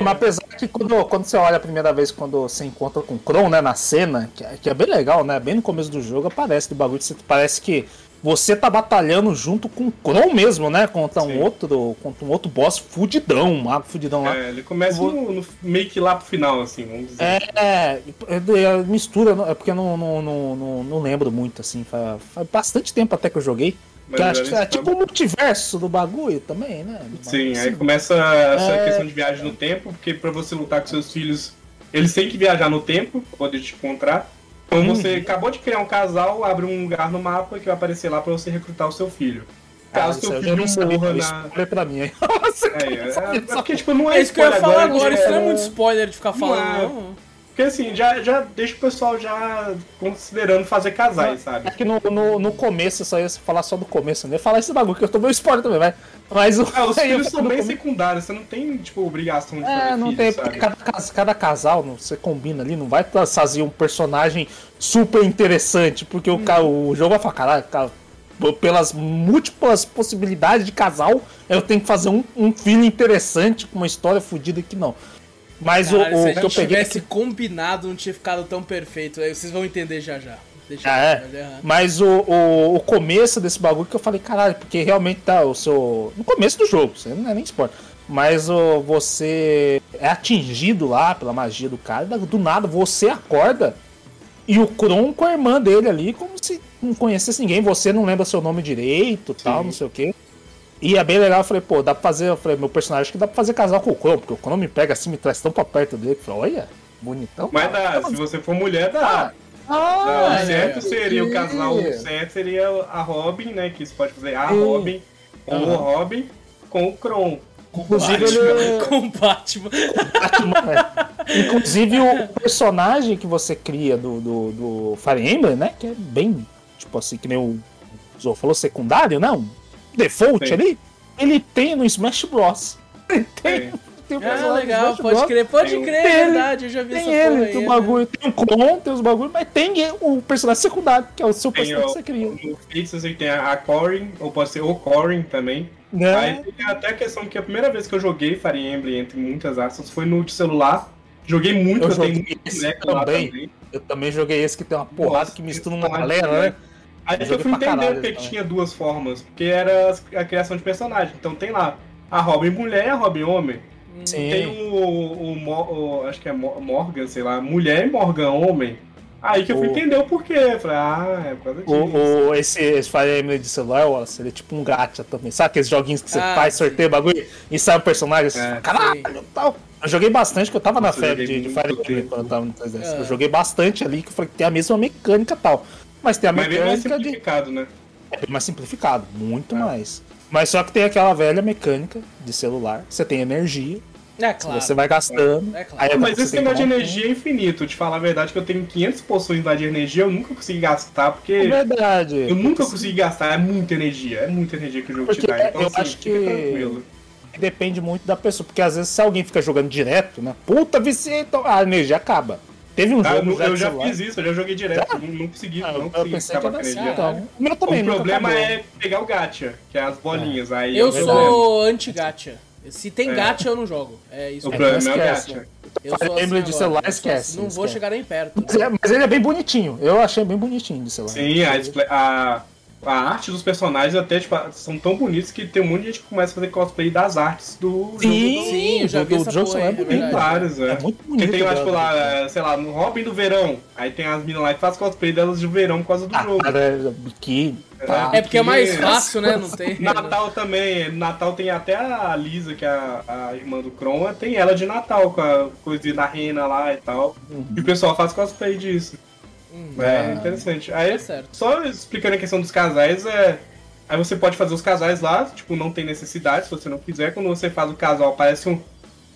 Mas apesar que quando, quando você olha a primeira vez, quando você encontra com o Kron, né, na cena, que é, que é bem legal, né? Bem no começo do jogo aparece do bagulho, você, parece que você tá batalhando junto com o Kron mesmo, né? Contra um outro, contra um outro boss fudidão, um mago fudidão lá. É, ele começa no, no- meio que lá pro final, assim, vamos dizer. É, é, é, é, mistura, é porque eu não, não, não, não, lembro muito, assim, faz, faz bastante tempo até que eu joguei. Que é isso tipo o multiverso do bagulho também, né? Sim, Assim, aí começa essa É. questão de viagem no tempo, porque pra você lutar com seus filhos, eles têm que viajar no tempo poder te encontrar. Então Uhum. você acabou de criar um casal, abre um lugar no mapa que vai aparecer lá pra você recrutar o seu filho. Caso Ah, seu não filho morra na. spoiler pra mim aí. Nossa, É, é, é, porque, tipo, não é, É isso que eu ia falar agora, isso não é é- muito spoiler de ficar Não falando, é. não. Porque assim, já, já deixa o pessoal já considerando fazer casais, É sabe? que no, no, no começo, só ia falar só do começo, né? Falar esse bagulho, que eu tô meio spoiler também, vai. Mas o. Ah, os filhos são bem secundários, você não tem, tipo, obrigação de É, não filho, tem. sabe? Cada, cada casal, não- você combina ali, não vai fazer um personagem super interessante, porque o, ca- o jogo vai falar, caralho, cara, pelas múltiplas possibilidades de casal, eu tenho que fazer um, um filho interessante com uma história fodida que não. Mas Caralho, o, se o que eu peguei. é tivesse combinado, não tinha ficado tão perfeito. Aí vocês vão entender já já. Deixa Ah, é? Mas o, o, o começo desse bagulho que eu falei, caralho, porque realmente tá o seu. No começo do jogo, você não é nem spoiler. Mas o, você é atingido lá pela magia do cara, do nada você acorda e o Kron com a irmã dele ali, como se não conhecesse ninguém, você não lembra seu nome direito tal, Sim. não sei o quê. E é bem legal, eu falei, pô, dá pra fazer, eu falei, meu personagem acho que dá pra fazer casal com o Kron, porque o Kron me pega assim, me traz tão pra perto dele, que eu falei, olha, bonitão. Mas cara. dá, se você for mulher, dá. Ah, Não, é, o certo é. seria o casal, o certo seria a Robin, né? Que você pode fazer a. Robin ou o Aham. Robin com o Kron. Inclusive, Batman. ele, Com o Batman. Batman, é. Inclusive o personagem que você cria do, do, do Fire Emblem, né? Que é bem, tipo assim, que nem o Zou falou, secundário, né? Default Sim. ali. Ele tem no Smash Bros. Ele tem, É. tem o Ah, legal, Smash pode Bros. crer, pode Tem- crer, é ele, verdade, eu já vi Tem essa ele, tem o né? bagulho, tem o Clon, tem os bagulhos, mas tem o personagem secundário, que é o seu Tem personagem o, que você cria. no Fates você tem a, a Corin, ou pode ser o Corin também. Né? Aí tem até a questão que a primeira vez que eu joguei Fire Emblem, entre muitas aspas, foi no de celular. Joguei muito, Eu eu, tenho joguei muito esse boneco lá também. também. Eu também joguei esse que tem uma porrada Nossa, que mistura uma galera, de né? Aí Eu que eu fui entender caralho porque também. tinha duas formas. Porque era a criação de personagem. Então tem lá a Robin mulher e a Robin homem. Sim. Tem o, o, Mo- o- Acho que é Mo- Morgan, sei lá, mulher e Morgan homem. Aí que eu fui O- entender o porquê. Falei, ah, é por causa disso. O, o, esse, esse Fire Emblem de celular, Wallace, ele é tipo um gacha também. Sabe aqueles joguinhos que você Ah, faz, sim. sorteia o bagulho e sai o personagem? É. fala, Caralho, tal. Eu joguei bastante, que eu tava Nossa, na febre de, de Fire Emblem quando eu tava no 3DS. É. Eu joguei bastante ali, que eu falei que tem a mesma mecânica e tal. Mas tem a Mas bem mais mecânica de. simplificado, né? É bem mais simplificado, muito É. mais. Mas só que tem aquela velha mecânica de celular. Você tem energia, É claro. você vai gastando. É claro. aí Mas esse negócio de energia é infinito. De falar a verdade, que eu tenho 500 poções lá de energia, eu nunca consegui gastar, porque É verdade. eu nunca consegui gastar. É muita energia. É muita energia que o jogo Porque te dá. Então, eu assim, acho fica que- tranquilo. Depende muito da pessoa, porque às vezes se alguém fica jogando direto, né? Puta, viciei, então a energia acaba. Teve um Ah, jogo eu, já eu já celular. fiz isso, eu já joguei direto. Não, não consegui, Ah, não eu consegui pensei que acabar era com a assim, energia. Caralho. então. O também o problema acabou. é pegar o gacha, que é as bolinhas. Aí Eu é problema. sou anti-gacha. Se tem É. gacha, eu não jogo. É isso. O É, problema é o gacha. Eu sou assim de celular, eu esquece, Não vou esquece. chegar nem perto. Mas, é- mas ele é bem bonitinho. Eu achei bem bonitinho de celular. Sim, a, display- a, a arte dos personagens até tipo, são tão bonitos que tem um monte de gente que começa a fazer cosplay das artes do Sim, jogo. Sim, eu já do- vi do essa porra é é do- Tem vários, é. É muito Porque bonito. tem lá, dela, tipo, lá, é, sei lá, no Robin do Verão. Aí tem as minas lá que fazem cosplay delas de verão por causa do Ah, jogo. cara, que. Tá. É porque é mais Porque- fácil, né? Não tem. Natal também, Natal tem até a Lisa, que é a, a irmã do Kron, tem ela de Natal, com a coisinha da rena lá e tal. Uhum. E o pessoal faz cosplay disso. Hum, É Ah. interessante. Aí, Tá só explicando a questão dos casais, é. Aí você pode fazer os casais lá, tipo, não tem necessidade, se você não quiser. Quando você faz o casal, aparece um.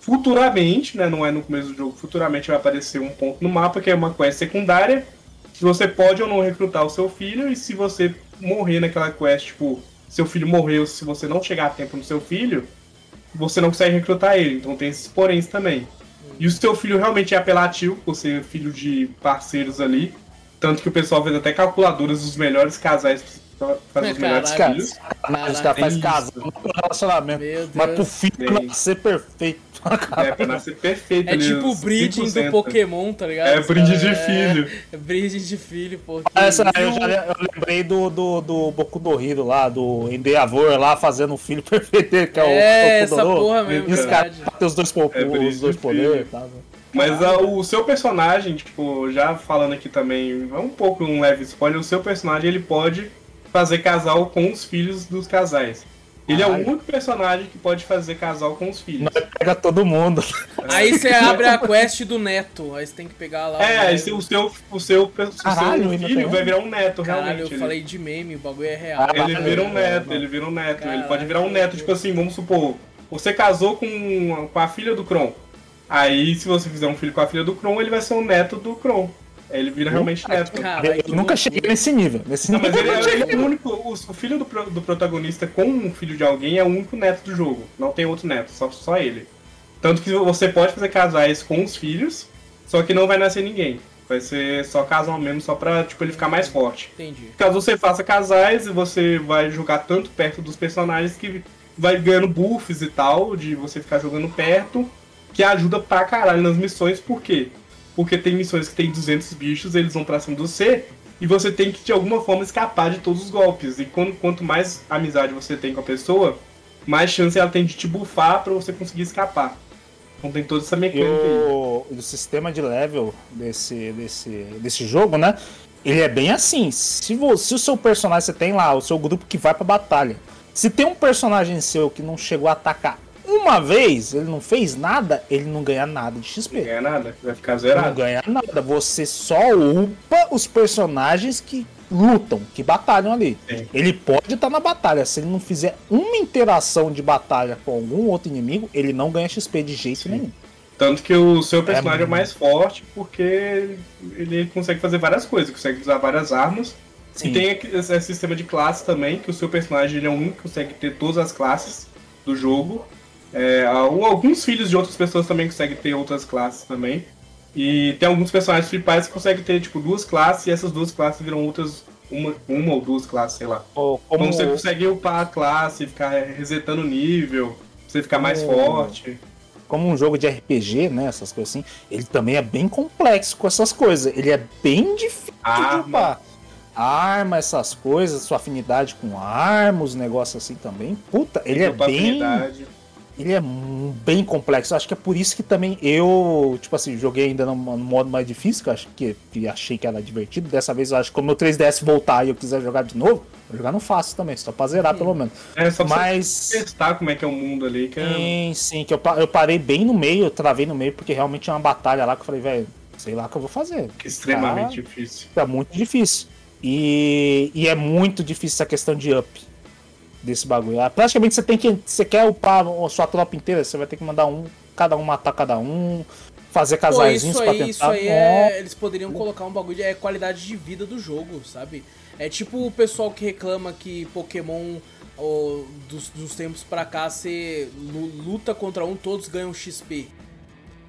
Futuramente, né? Não é no começo do jogo, futuramente vai aparecer um ponto no mapa, que é uma quest secundária. Que você pode ou não recrutar o seu filho, e se você morrer naquela quest, tipo, seu filho morreu, se você não chegar a tempo no seu filho, você não consegue recrutar ele. Então tem esses poréns também. E o seu filho realmente é apelativo, por ser filho de parceiros ali. Tanto que o pessoal fez até calculadoras dos melhores casais pra fazer os melhores Caralho. filhos. Cara, os caras fazem casal no relacionamento. Mas pro filho Bem. nascer perfeito. É, pra nascer perfeito É ali, tipo o 100%. do Pokémon, tá ligado? É, brinde cara- de é- filho. É breeding de filho, pô. que- Essa, eu, já, eu lembrei do, do, do Boku no Hero lá, do Endeavor lá fazendo o filho perfeito dele, que é, É, o essa Totoro. porra mesmo, E os caras os dois, É brinde os dois de poderes filho. tá? Mas ah, o seu personagem, tipo, já falando aqui também, é um pouco um leve spoiler, o seu personagem ele pode fazer casal com os filhos dos casais. Ele é o Ai. único personagem que pode fazer casal com os filhos. Nós pega todo mundo. Aí você abre a quest do neto, aí você tem que pegar lá. É, o aí se o seu, o seu, o Caralho, seu filho vai virar um neto, Caralho, realmente. eu ele- falei de meme, o bagulho é real. Ele vira um neto, ele vira um neto. Ele Caraca. pode virar um neto, tipo assim, vamos supor, você casou com, com a filha do Kron. Aí, se você fizer um filho com a filha do Kron, ele vai ser um neto do Kron. Ele vira realmente neto. Caralho, Eu nunca cheguei nesse nível. Nesse Não, mas nível ele, não é- ele é o único. O, filho do, do protagonista com um filho de alguém é o único neto do jogo. Não tem outro neto, só, só ele. Tanto que você pode fazer casais com os filhos, só que não vai nascer ninguém. Vai ser só casal mesmo, só pra tipo, ele ficar mais forte. Entendi. Caso você faça casais, você vai jogar tanto perto dos personagens que vai ganhando buffs e tal, de você ficar jogando perto, que ajuda pra caralho nas missões, por quê? Porque tem missões que tem 200 bichos, eles vão pra cima do você, e você tem que de alguma forma escapar de todos os golpes. E quando, quanto mais amizade você tem com a pessoa, mais chance ela tem de te buffar pra você conseguir escapar. Então tem toda essa mecânica aí. o, o sistema de level desse, desse, desse jogo, né? Ele é bem assim. Se, vo- se o seu personagem, você tem lá o seu grupo que vai pra batalha. Se tem um personagem seu que não chegou a atacar uma vez, ele não fez nada, ele não ganha nada de Não XP. ganha nada, vai ficar Não zerado. ganha nada. Você só upa os personagens que lutam, que batalham ali. Sim. Ele pode estar na batalha. Se ele não fizer uma interação de batalha com algum outro inimigo, ele não ganha XP de jeito nenhum. Tanto que o seu personagem é, muito- mais forte porque ele consegue fazer várias coisas, consegue usar várias armas. Sim. E tem esse sistema de classe também, que o seu personagem ele é único que consegue ter todas as classes do jogo. É, al- alguns filhos de outras pessoas também conseguem ter outras classes também. E tem alguns personagens principais que conseguem ter tipo duas classes e essas duas classes viram outras. Uma, uma ou duas classes, sei lá. Ou Como Como você consegue upar a classe, ficar resetando o nível, você ficar mais Oh. forte. como um jogo de RPG, né? Essas coisas assim, ele também é bem complexo com essas coisas. Ele é bem difícil de Arma. upar. Arma, essas coisas, sua afinidade com armas, negócio assim também. Puta, ele é bem. Probabilidade. Ele é bem complexo. Acho que é por isso que também eu, tipo assim, joguei ainda no, modo mais difícil, que acho que, que achei que era divertido. Dessa vez eu acho que como o 3DS voltar e eu quiser jogar de novo, vou jogar no fácil também, só pra zerar pelo menos. É só pra Mas. testar como é que é o mundo ali, que é... Sim, sim, que eu, eu parei bem no meio, eu travei no meio, porque realmente tinha uma batalha lá que eu falei, velho, sei lá o que eu vou fazer. extremamente Tá- difícil. É muito difícil. E, e é muito difícil essa questão de up desse bagulho. Praticamente você tem que. Você quer upar a sua tropa inteira, você vai ter que mandar um, cada um matar cada um, fazer Pô, casalzinhos isso pra aí, tentar. isso aí é. Eles poderiam colocar um bagulho de é qualidade de vida do jogo, sabe? É tipo o pessoal que reclama que Pokémon ó, dos, dos tempos pra cá você lu- luta contra um, todos ganham XP.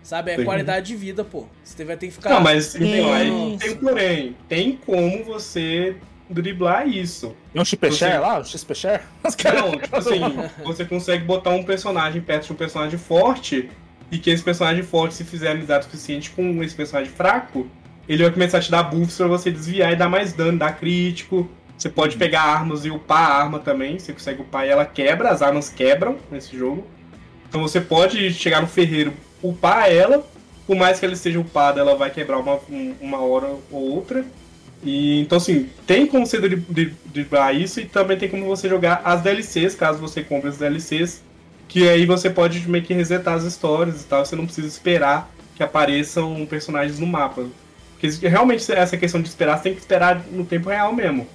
Sabe? É Sim. qualidade de vida, pô. Você vai ter que ficar. Não, mas então, Nossa. tem um porém. Tem como você driblar isso. Tem um XP Você- lá? Um XP share? Não, tipo assim, você consegue botar um personagem perto de um personagem forte e que esse personagem forte, se fizer amizade suficiente com esse personagem fraco, ele vai começar a te dar buffs pra você desviar e dar mais dano, dar crítico. Você pode pegar armas e upar a arma também. Você consegue upar e ela quebra, as armas quebram nesse jogo. Então você pode chegar no ferreiro, upar ela. Por mais que ela esteja upada, ela vai quebrar uma, um- uma hora ou outra. E então assim, tem como você dri- dri- driblar isso e também tem como você jogar as DLCs, caso você compre as DLCs, que aí você pode meio que resetar as histórias e tal, você não precisa esperar que apareçam personagens no mapa. Porque realmente essa questão de esperar, você tem que esperar no tempo real mesmo.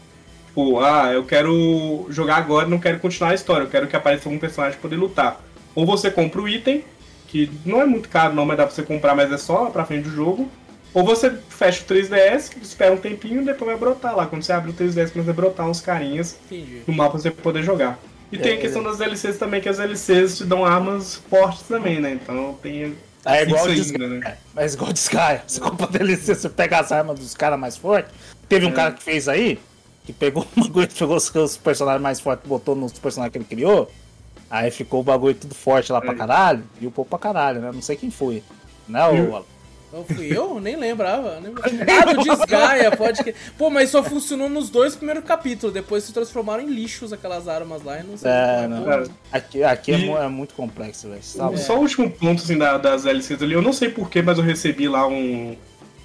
Tipo, ah, eu quero jogar agora, não quero continuar a história, eu quero que apareça um personagem pra poder lutar. Ou você compra o item, que não é muito caro não, mas dá pra você comprar, mas é só pra frente do jogo. Ou você fecha o 3DS, espera um tempinho e depois vai brotar lá. Quando você abre o 3DS, começa a brotar uns carinhas Entendi. no mapa pra você poder jogar. E tem a questão das DLCs também, que as DLCs te dão armas fortes também, né? Então tem É igual isso ainda, né? Mas igual de Sky. Você compra DLC, você pega as armas dos caras mais fortes. Teve um É. cara que fez aí, que pegou o bagulho, pegou os, os personagens mais fortes, botou nos personagens que ele criou. Aí ficou o bagulho tudo forte lá pra É. caralho. E o povo pra caralho, né? Não sei quem foi. Né, o? Não fui eu? Nem lembrava. Nem... Ah, do Desgaia, pode que. Pô, mas só funcionou nos dois primeiros capítulos. Depois se transformaram em lixos aquelas armas lá e não sei. É, não. Cara, Aqui, aqui é, E- é muito complexo, velho. Só o último ponto assim, da- das DLCs ali, eu não sei porquê, mas eu recebi lá um.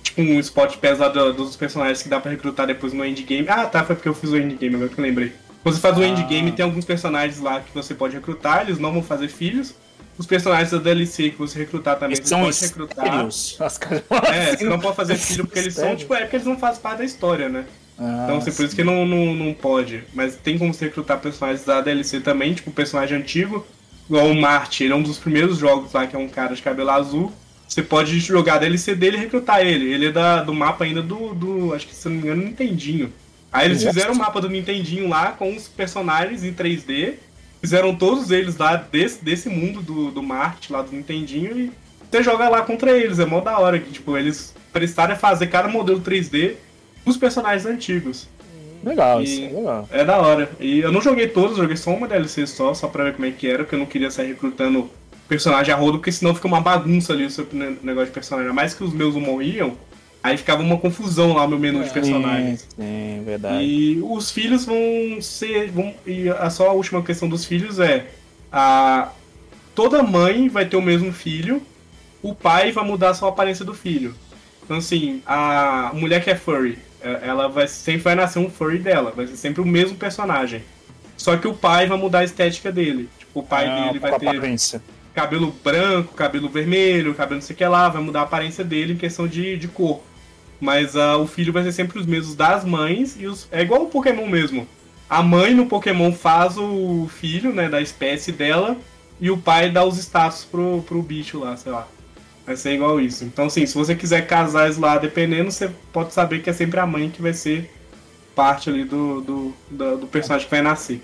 Tipo, um spot pass lá do- dos personagens que dá pra recrutar depois no endgame. Ah, tá, foi porque eu fiz o endgame, agora que eu lembrei. Quando você faz o Ah. endgame, tem alguns personagens lá que você pode recrutar, eles não vão fazer filhos. Os personagens da DLC que você recrutar também, Eles você são pode recrutar. As caras É, assim, você não pode fazer filho porque eles são, tipo, é porque eles não fazem parte da história, né? Ah, Então, assim, por isso que não, não, não pode. Mas tem como você recrutar personagens da DLC também, tipo, personagem antigo, igual o Marty, ele é um dos primeiros jogos lá, que é um cara de cabelo azul. Você pode jogar a DLC dele e recrutar ele. Ele é da, do mapa ainda do, do. Acho que se não me engano, Nintendinho. Aí eles fizeram o mapa do Nintendinho lá com os personagens em 3D. Fizeram todos eles lá desse, desse mundo do, do Marte, lá do Nintendinho, e você joga lá contra eles. É mó da hora que, tipo, eles prestaram a fazer cada modelo 3D dos personagens antigos. Legal, isso é legal. É da hora. E eu não joguei todos, joguei só uma DLC só, só pra ver como é que era, porque eu não queria sair recrutando personagem a rodo, porque senão fica uma bagunça ali o negócio de personagem. A mais que os meus não morriam, aí ficava uma confusão lá no menu de É. personagens. Sim, sim, verdade. E os filhos vão ser. Vão, e a só a última questão dos filhos é. A, toda mãe vai ter o mesmo filho, o pai vai mudar só a aparência do filho. Então assim, a mulher que é furry, é- ela vai sempre vai nascer um furry dela, vai ser sempre o mesmo personagem. Só que o pai vai mudar a estética dele. Tipo, o pai Ah, dele vai ter aparência. cabelo branco, cabelo vermelho, cabelo não sei o que lá, vai mudar a aparência dele em questão de, de cor. Mas ah, o filho vai ser sempre os mesmos das mães e os. É igual o Pokémon mesmo. A mãe no Pokémon faz o filho, né, da espécie dela, e o pai dá os status pro, pro bicho lá, sei lá. Vai ser igual isso. Então, assim, se você quiser casais lá, dependendo, você pode saber que é sempre a mãe que vai ser parte ali do, do, do, do personagem que vai nascer.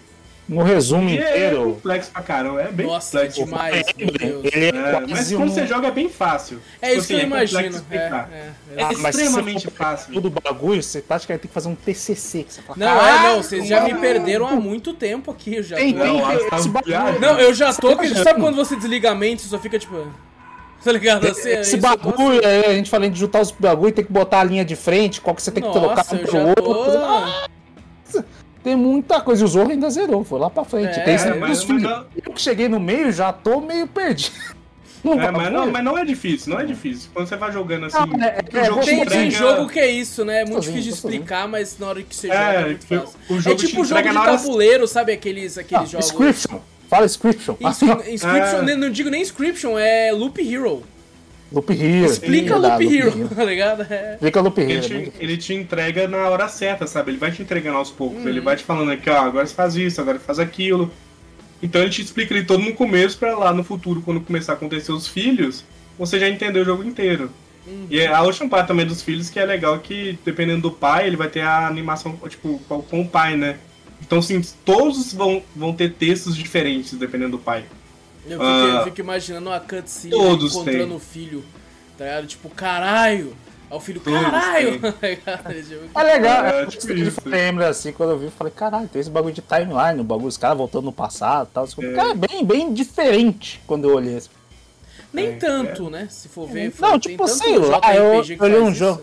No resumo E é inteiro, complexo pra caramba, é bem Nossa, é complexo. demais, meu Deus. ele é, É, mas quando um... você joga é bem fácil. É isso que assim, eu complexo imagino. É, é. É Ah, se extremamente você fácil. Tudo bagulho, você praticamente tem que fazer um TCC. Que você fala, Não, é, "Caralho, não, vocês já me mano." perderam há muito tempo aqui. Eu já Tem, tô... tem, Não, tá. Não, eu já tô. Você que- Sabe quando você desliga a mente e só fica tipo. Tá ligado? Assim, é Esse bagulho, é, a gente falando de juntar os bagulho, tem que botar a linha de frente, qual que você tem que trocar Nossa, um pro outro. tô. Tem muita coisa. E o Zorro ainda zerou, foi lá pra frente. É, tem é, mas- os mas filhos. não- Eu que cheguei no meio já tô meio perdido. Não É, mas, não, mas não é difícil, não é difícil. Quando você vai jogando assim. Não, é- é, jogo te Tem, entrega... tem jogo que é isso, né? É muito difícil de explicar, mas na hora que você É, joga é muito que fácil. o É jogo te tipo jogo de tabuleiro, sabe? Aqueles, aqueles Ah, jogos. Inscription. Fala Inscription. Inscri- Inscription, Ah. não digo nem Inscription, é Loop Hero. Loop Hero. Explica Verdade, Loop Hero, tá ligado? É. Explica Loop Ele Hero. é te, ele te entrega na hora certa, sabe? Ele vai te entregando aos poucos. Uhum. Ele vai te falando aqui, ó, agora você faz isso, agora você faz aquilo. Então ele te explica ele todo no começo pra lá no futuro, quando começar a acontecer os filhos, você já entendeu o jogo inteiro. Uhum. E a última parte também dos filhos que é legal que, dependendo do pai, ele vai ter a animação, tipo, com o pai, né? Então, assim, todos vão, vão ter textos diferentes, dependendo do pai. Eu fico, eu Ah. fico imaginando uma cutscene Todos encontrando têm. o filho, tá ligado? Tipo, caralho! Aí o filho, Todos caralho! Tá? Tipo, É legal, É, é, tipo isso. lembra assim, quando eu vi, eu falei, caralho, tem esse bagulho de timeline, o bagulho, os caras voltando no passado e tal. É. Cara, bem, bem diferente quando eu olhei assim. Nem É, tanto, né? Se for ver. Não, tipo, sei lá, eu- que eu olhei um isso, jogo-?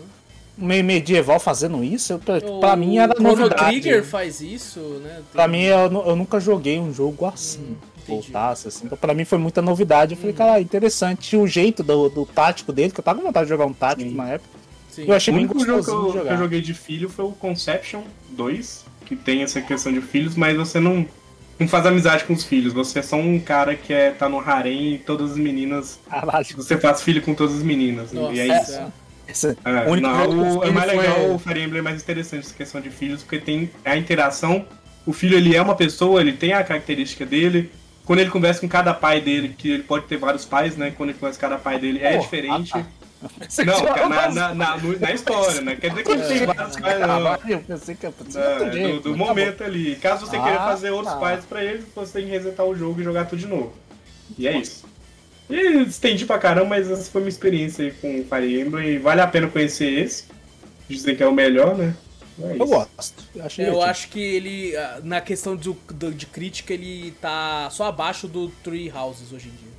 Meio medieval fazendo isso, eu, pra, O pra mim era Chrono novidade. Trigger faz isso, né? Tem- Pra mim, eu, eu nunca joguei um jogo assim, Hum, voltasse assim. Então, pra mim foi muita novidade. Eu falei, cara, interessante o jeito do, do tático dele, que eu tava com vontade de jogar um tático Sim. na época. Sim. Eu achei O único jogo que eu, que eu joguei de filho foi o Conception 2, que tem essa questão de filhos, mas você não, não faz amizade com os filhos. Você é só um cara que é, tá no harém e todas as meninas. Caralho. Você faz filho com todas as meninas. Nossa, e é isso. é. Esse, É, o único não, o- é mais foi- legal, o Fire Emblem é mais interessante essa questão de filhos, porque tem a interação. O filho ele é uma pessoa, ele tem a característica dele. Quando ele conversa com cada pai dele, que ele pode ter vários pais, né? Quando ele conversa com cada pai dele, é Pô, diferente. ah, Você Não, na, na, na, na história, né? Quer dizer que ele tem vários pais, não. Caralho, eu pensei que É, do, do tá momento ali. Caso você Ah, queira fazer outros tá. pais pra ele, você tem que resetar o jogo e jogar tudo de novo. E é isso. E estendi pra caramba, mas essa foi minha experiência aí com o Fire Emblem. Vale a pena conhecer esse. Dizem que é o melhor, né? É. Eu gosto. Eu, acho Eu acho que ele, ah, na questão do- de crítica, ele tá só abaixo do Three Houses hoje em dia.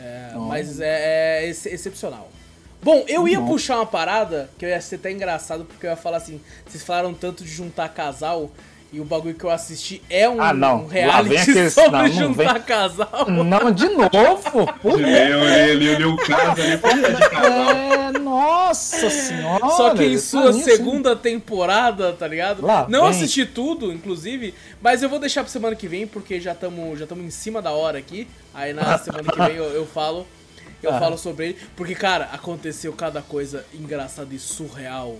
É, mas é, é ex- excepcional. Bom, eu ia Bom. puxar uma parada que eu ia ser até engraçado, porque eu ia falar assim: vocês falaram tanto de juntar casal, e o bagulho que eu assisti é um, Ah, não. um Lá reality vem aqueles- sobre não, não juntar vem. casal. Não, de novo? Eu olhei o caso ali, foi de casal. É, nossa senhora. Só que em sua segunda temporada, tá ligado? Lá não assisti tudo, inclusive, mas eu vou deixar pra semana que vem, porque já estamos já tamo em cima da hora aqui. Aí na semana que vem eu, eu falo. Eu Ah. falo sobre ele. Porque, cara, aconteceu cada coisa engraçada e surreal.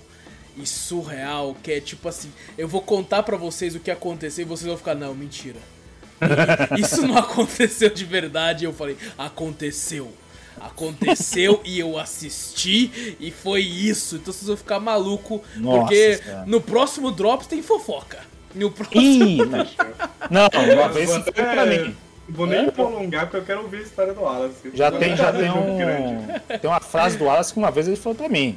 E surreal, que é tipo assim, eu vou contar pra vocês o que aconteceu e vocês vão ficar, não, mentira. Isso não aconteceu de verdade. Eu falei, aconteceu. Aconteceu e eu assisti e foi isso. Então vocês vão ficar maluco. Nossa porque Senhora. no próximo Drops tem fofoca. No próximo. Ih, não. Não, uma vez isso foi pra mim. Vou nem prolongar, porque eu quero ouvir a história do Wallace. Já tem, é já tem um. grande. Tem uma frase do Wallace que uma vez ele falou pra mim: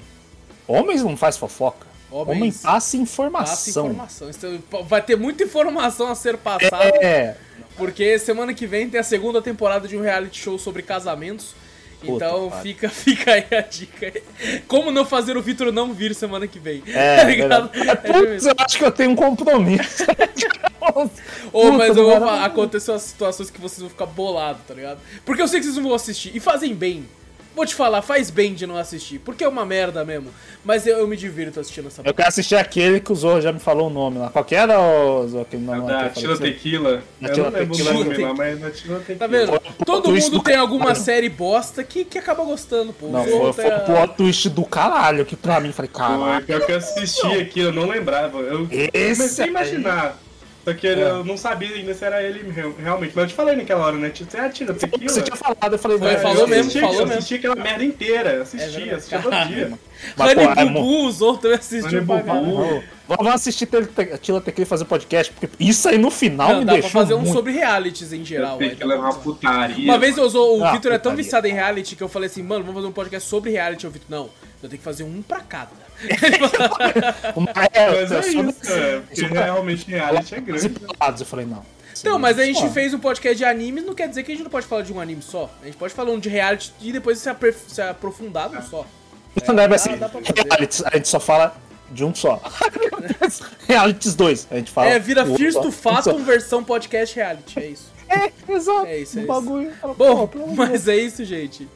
Homens não faz fofoca. Homens Homem passa Passa informação. informação. Então, vai ter muita informação a ser passada. É. Porque semana que vem tem a segunda temporada de um reality show sobre casamentos. Puta então fica, fica aí a dica. Como não fazer o Vitor não vir semana que vem. É, tá ligado? É Putz, eu acho que eu tenho um compromisso. Ô, Puta, mas eu vou falar, aconteceu as situações que vocês vão ficar bolados, tá ligado? Porque eu sei que vocês não vão assistir. E fazem bem. Vou te falar, faz bem de não assistir. Porque é uma merda mesmo. Mas eu, eu me divirto assistindo essa Eu quero assistir aquele que o Zorro já me falou o nome lá. Qual que era o Zorro, aquele nome Da Tila? Tequila. Da Eu Tila não lembro o Tequila. nome lá, mas da Tila Tequila. Tá vendo? Todo mundo do tem alguma caralho. série bosta que, que acaba gostando, pô. Não, O foi, foi o plot twist do caralho, que pra mim, falei, Pô, caralho. pior que eu assisti aquilo, eu não lembrava. Eu Esse comecei a aí. imaginar. Só que É. eu não sabia ainda se era ele real- realmente. Mas eu te falei naquela hora, né? Você é a Tila Tequila? Você tinha falado, eu falei, Foi, velho, falou eu mesmo, assisti, falou eu mesmo. assisti aquela merda inteira. Eu Assistia, verdade. assistia todo dia. Mas, Honey é Bubu, o Zorro também pra Bubu. Vamos- assistir Tila Tequila fazer podcast, porque isso aí no final Não, me dá pra deixou fazer um muito... sobre realities em geral. aí, Tequila é dá uma pra- putaria. Uma vez eu usou, o Ah, Vitor é tão viciado em reality que eu falei assim, mano, vamos fazer um podcast sobre reality. Eu Vitor, não, eu tenho que fazer um pra cada. Mas é isso, é, porque realmente reality é grande. eu falei, não. Então, mas a gente fez um podcast de animes, não quer dizer que a gente não pode falar de um anime só. A gente pode falar um de reality e depois se, se aprofundar num só. Não, é dá- assim, pra fazer. reality, a gente só fala de um só. Realities 2, a gente fala. É, vira First to Fatum versão podcast reality, é isso. É, exato. É isso, é um isso. bagulho. Bom, mas é isso, gente.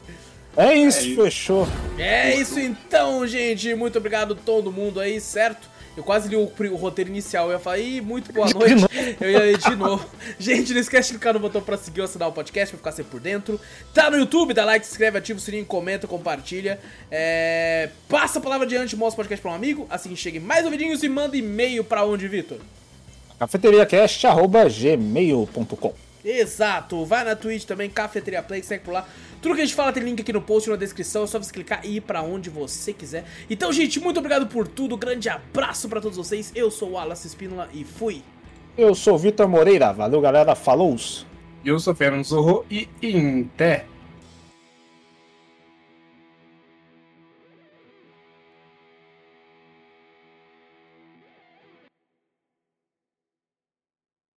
É isso, É isso. fechou. É isso então, gente. Muito obrigado a todo mundo aí, certo? Eu quase li o, o roteiro inicial. Eu ia falar, ih, muito boa noite. Eu ia ler de novo. Gente, não esquece de clicar no botão pra seguir ou assinar o podcast pra ficar sempre por dentro. Tá no YouTube, dá like, se inscreve, ativa o sininho, comenta, compartilha. É, Passa a palavra adiante, mostra o podcast pra um amigo. Assim chegue mais ouvidinhos e manda e-mail pra onde, Vitor? cafeteriacast.gmail.com Exato, vai na Twitch também, Cafeteria Play, segue por lá. Tudo que a gente fala tem link aqui no post, na descrição, é só você clicar e ir pra onde você quiser. Então, gente, muito obrigado por tudo, grande abraço pra todos vocês. Eu sou o Wallace Espínola e fui. Eu sou o Vitor Moreira. Valeu, galera. Falou! Eu sou Fernando Zorro e Inter.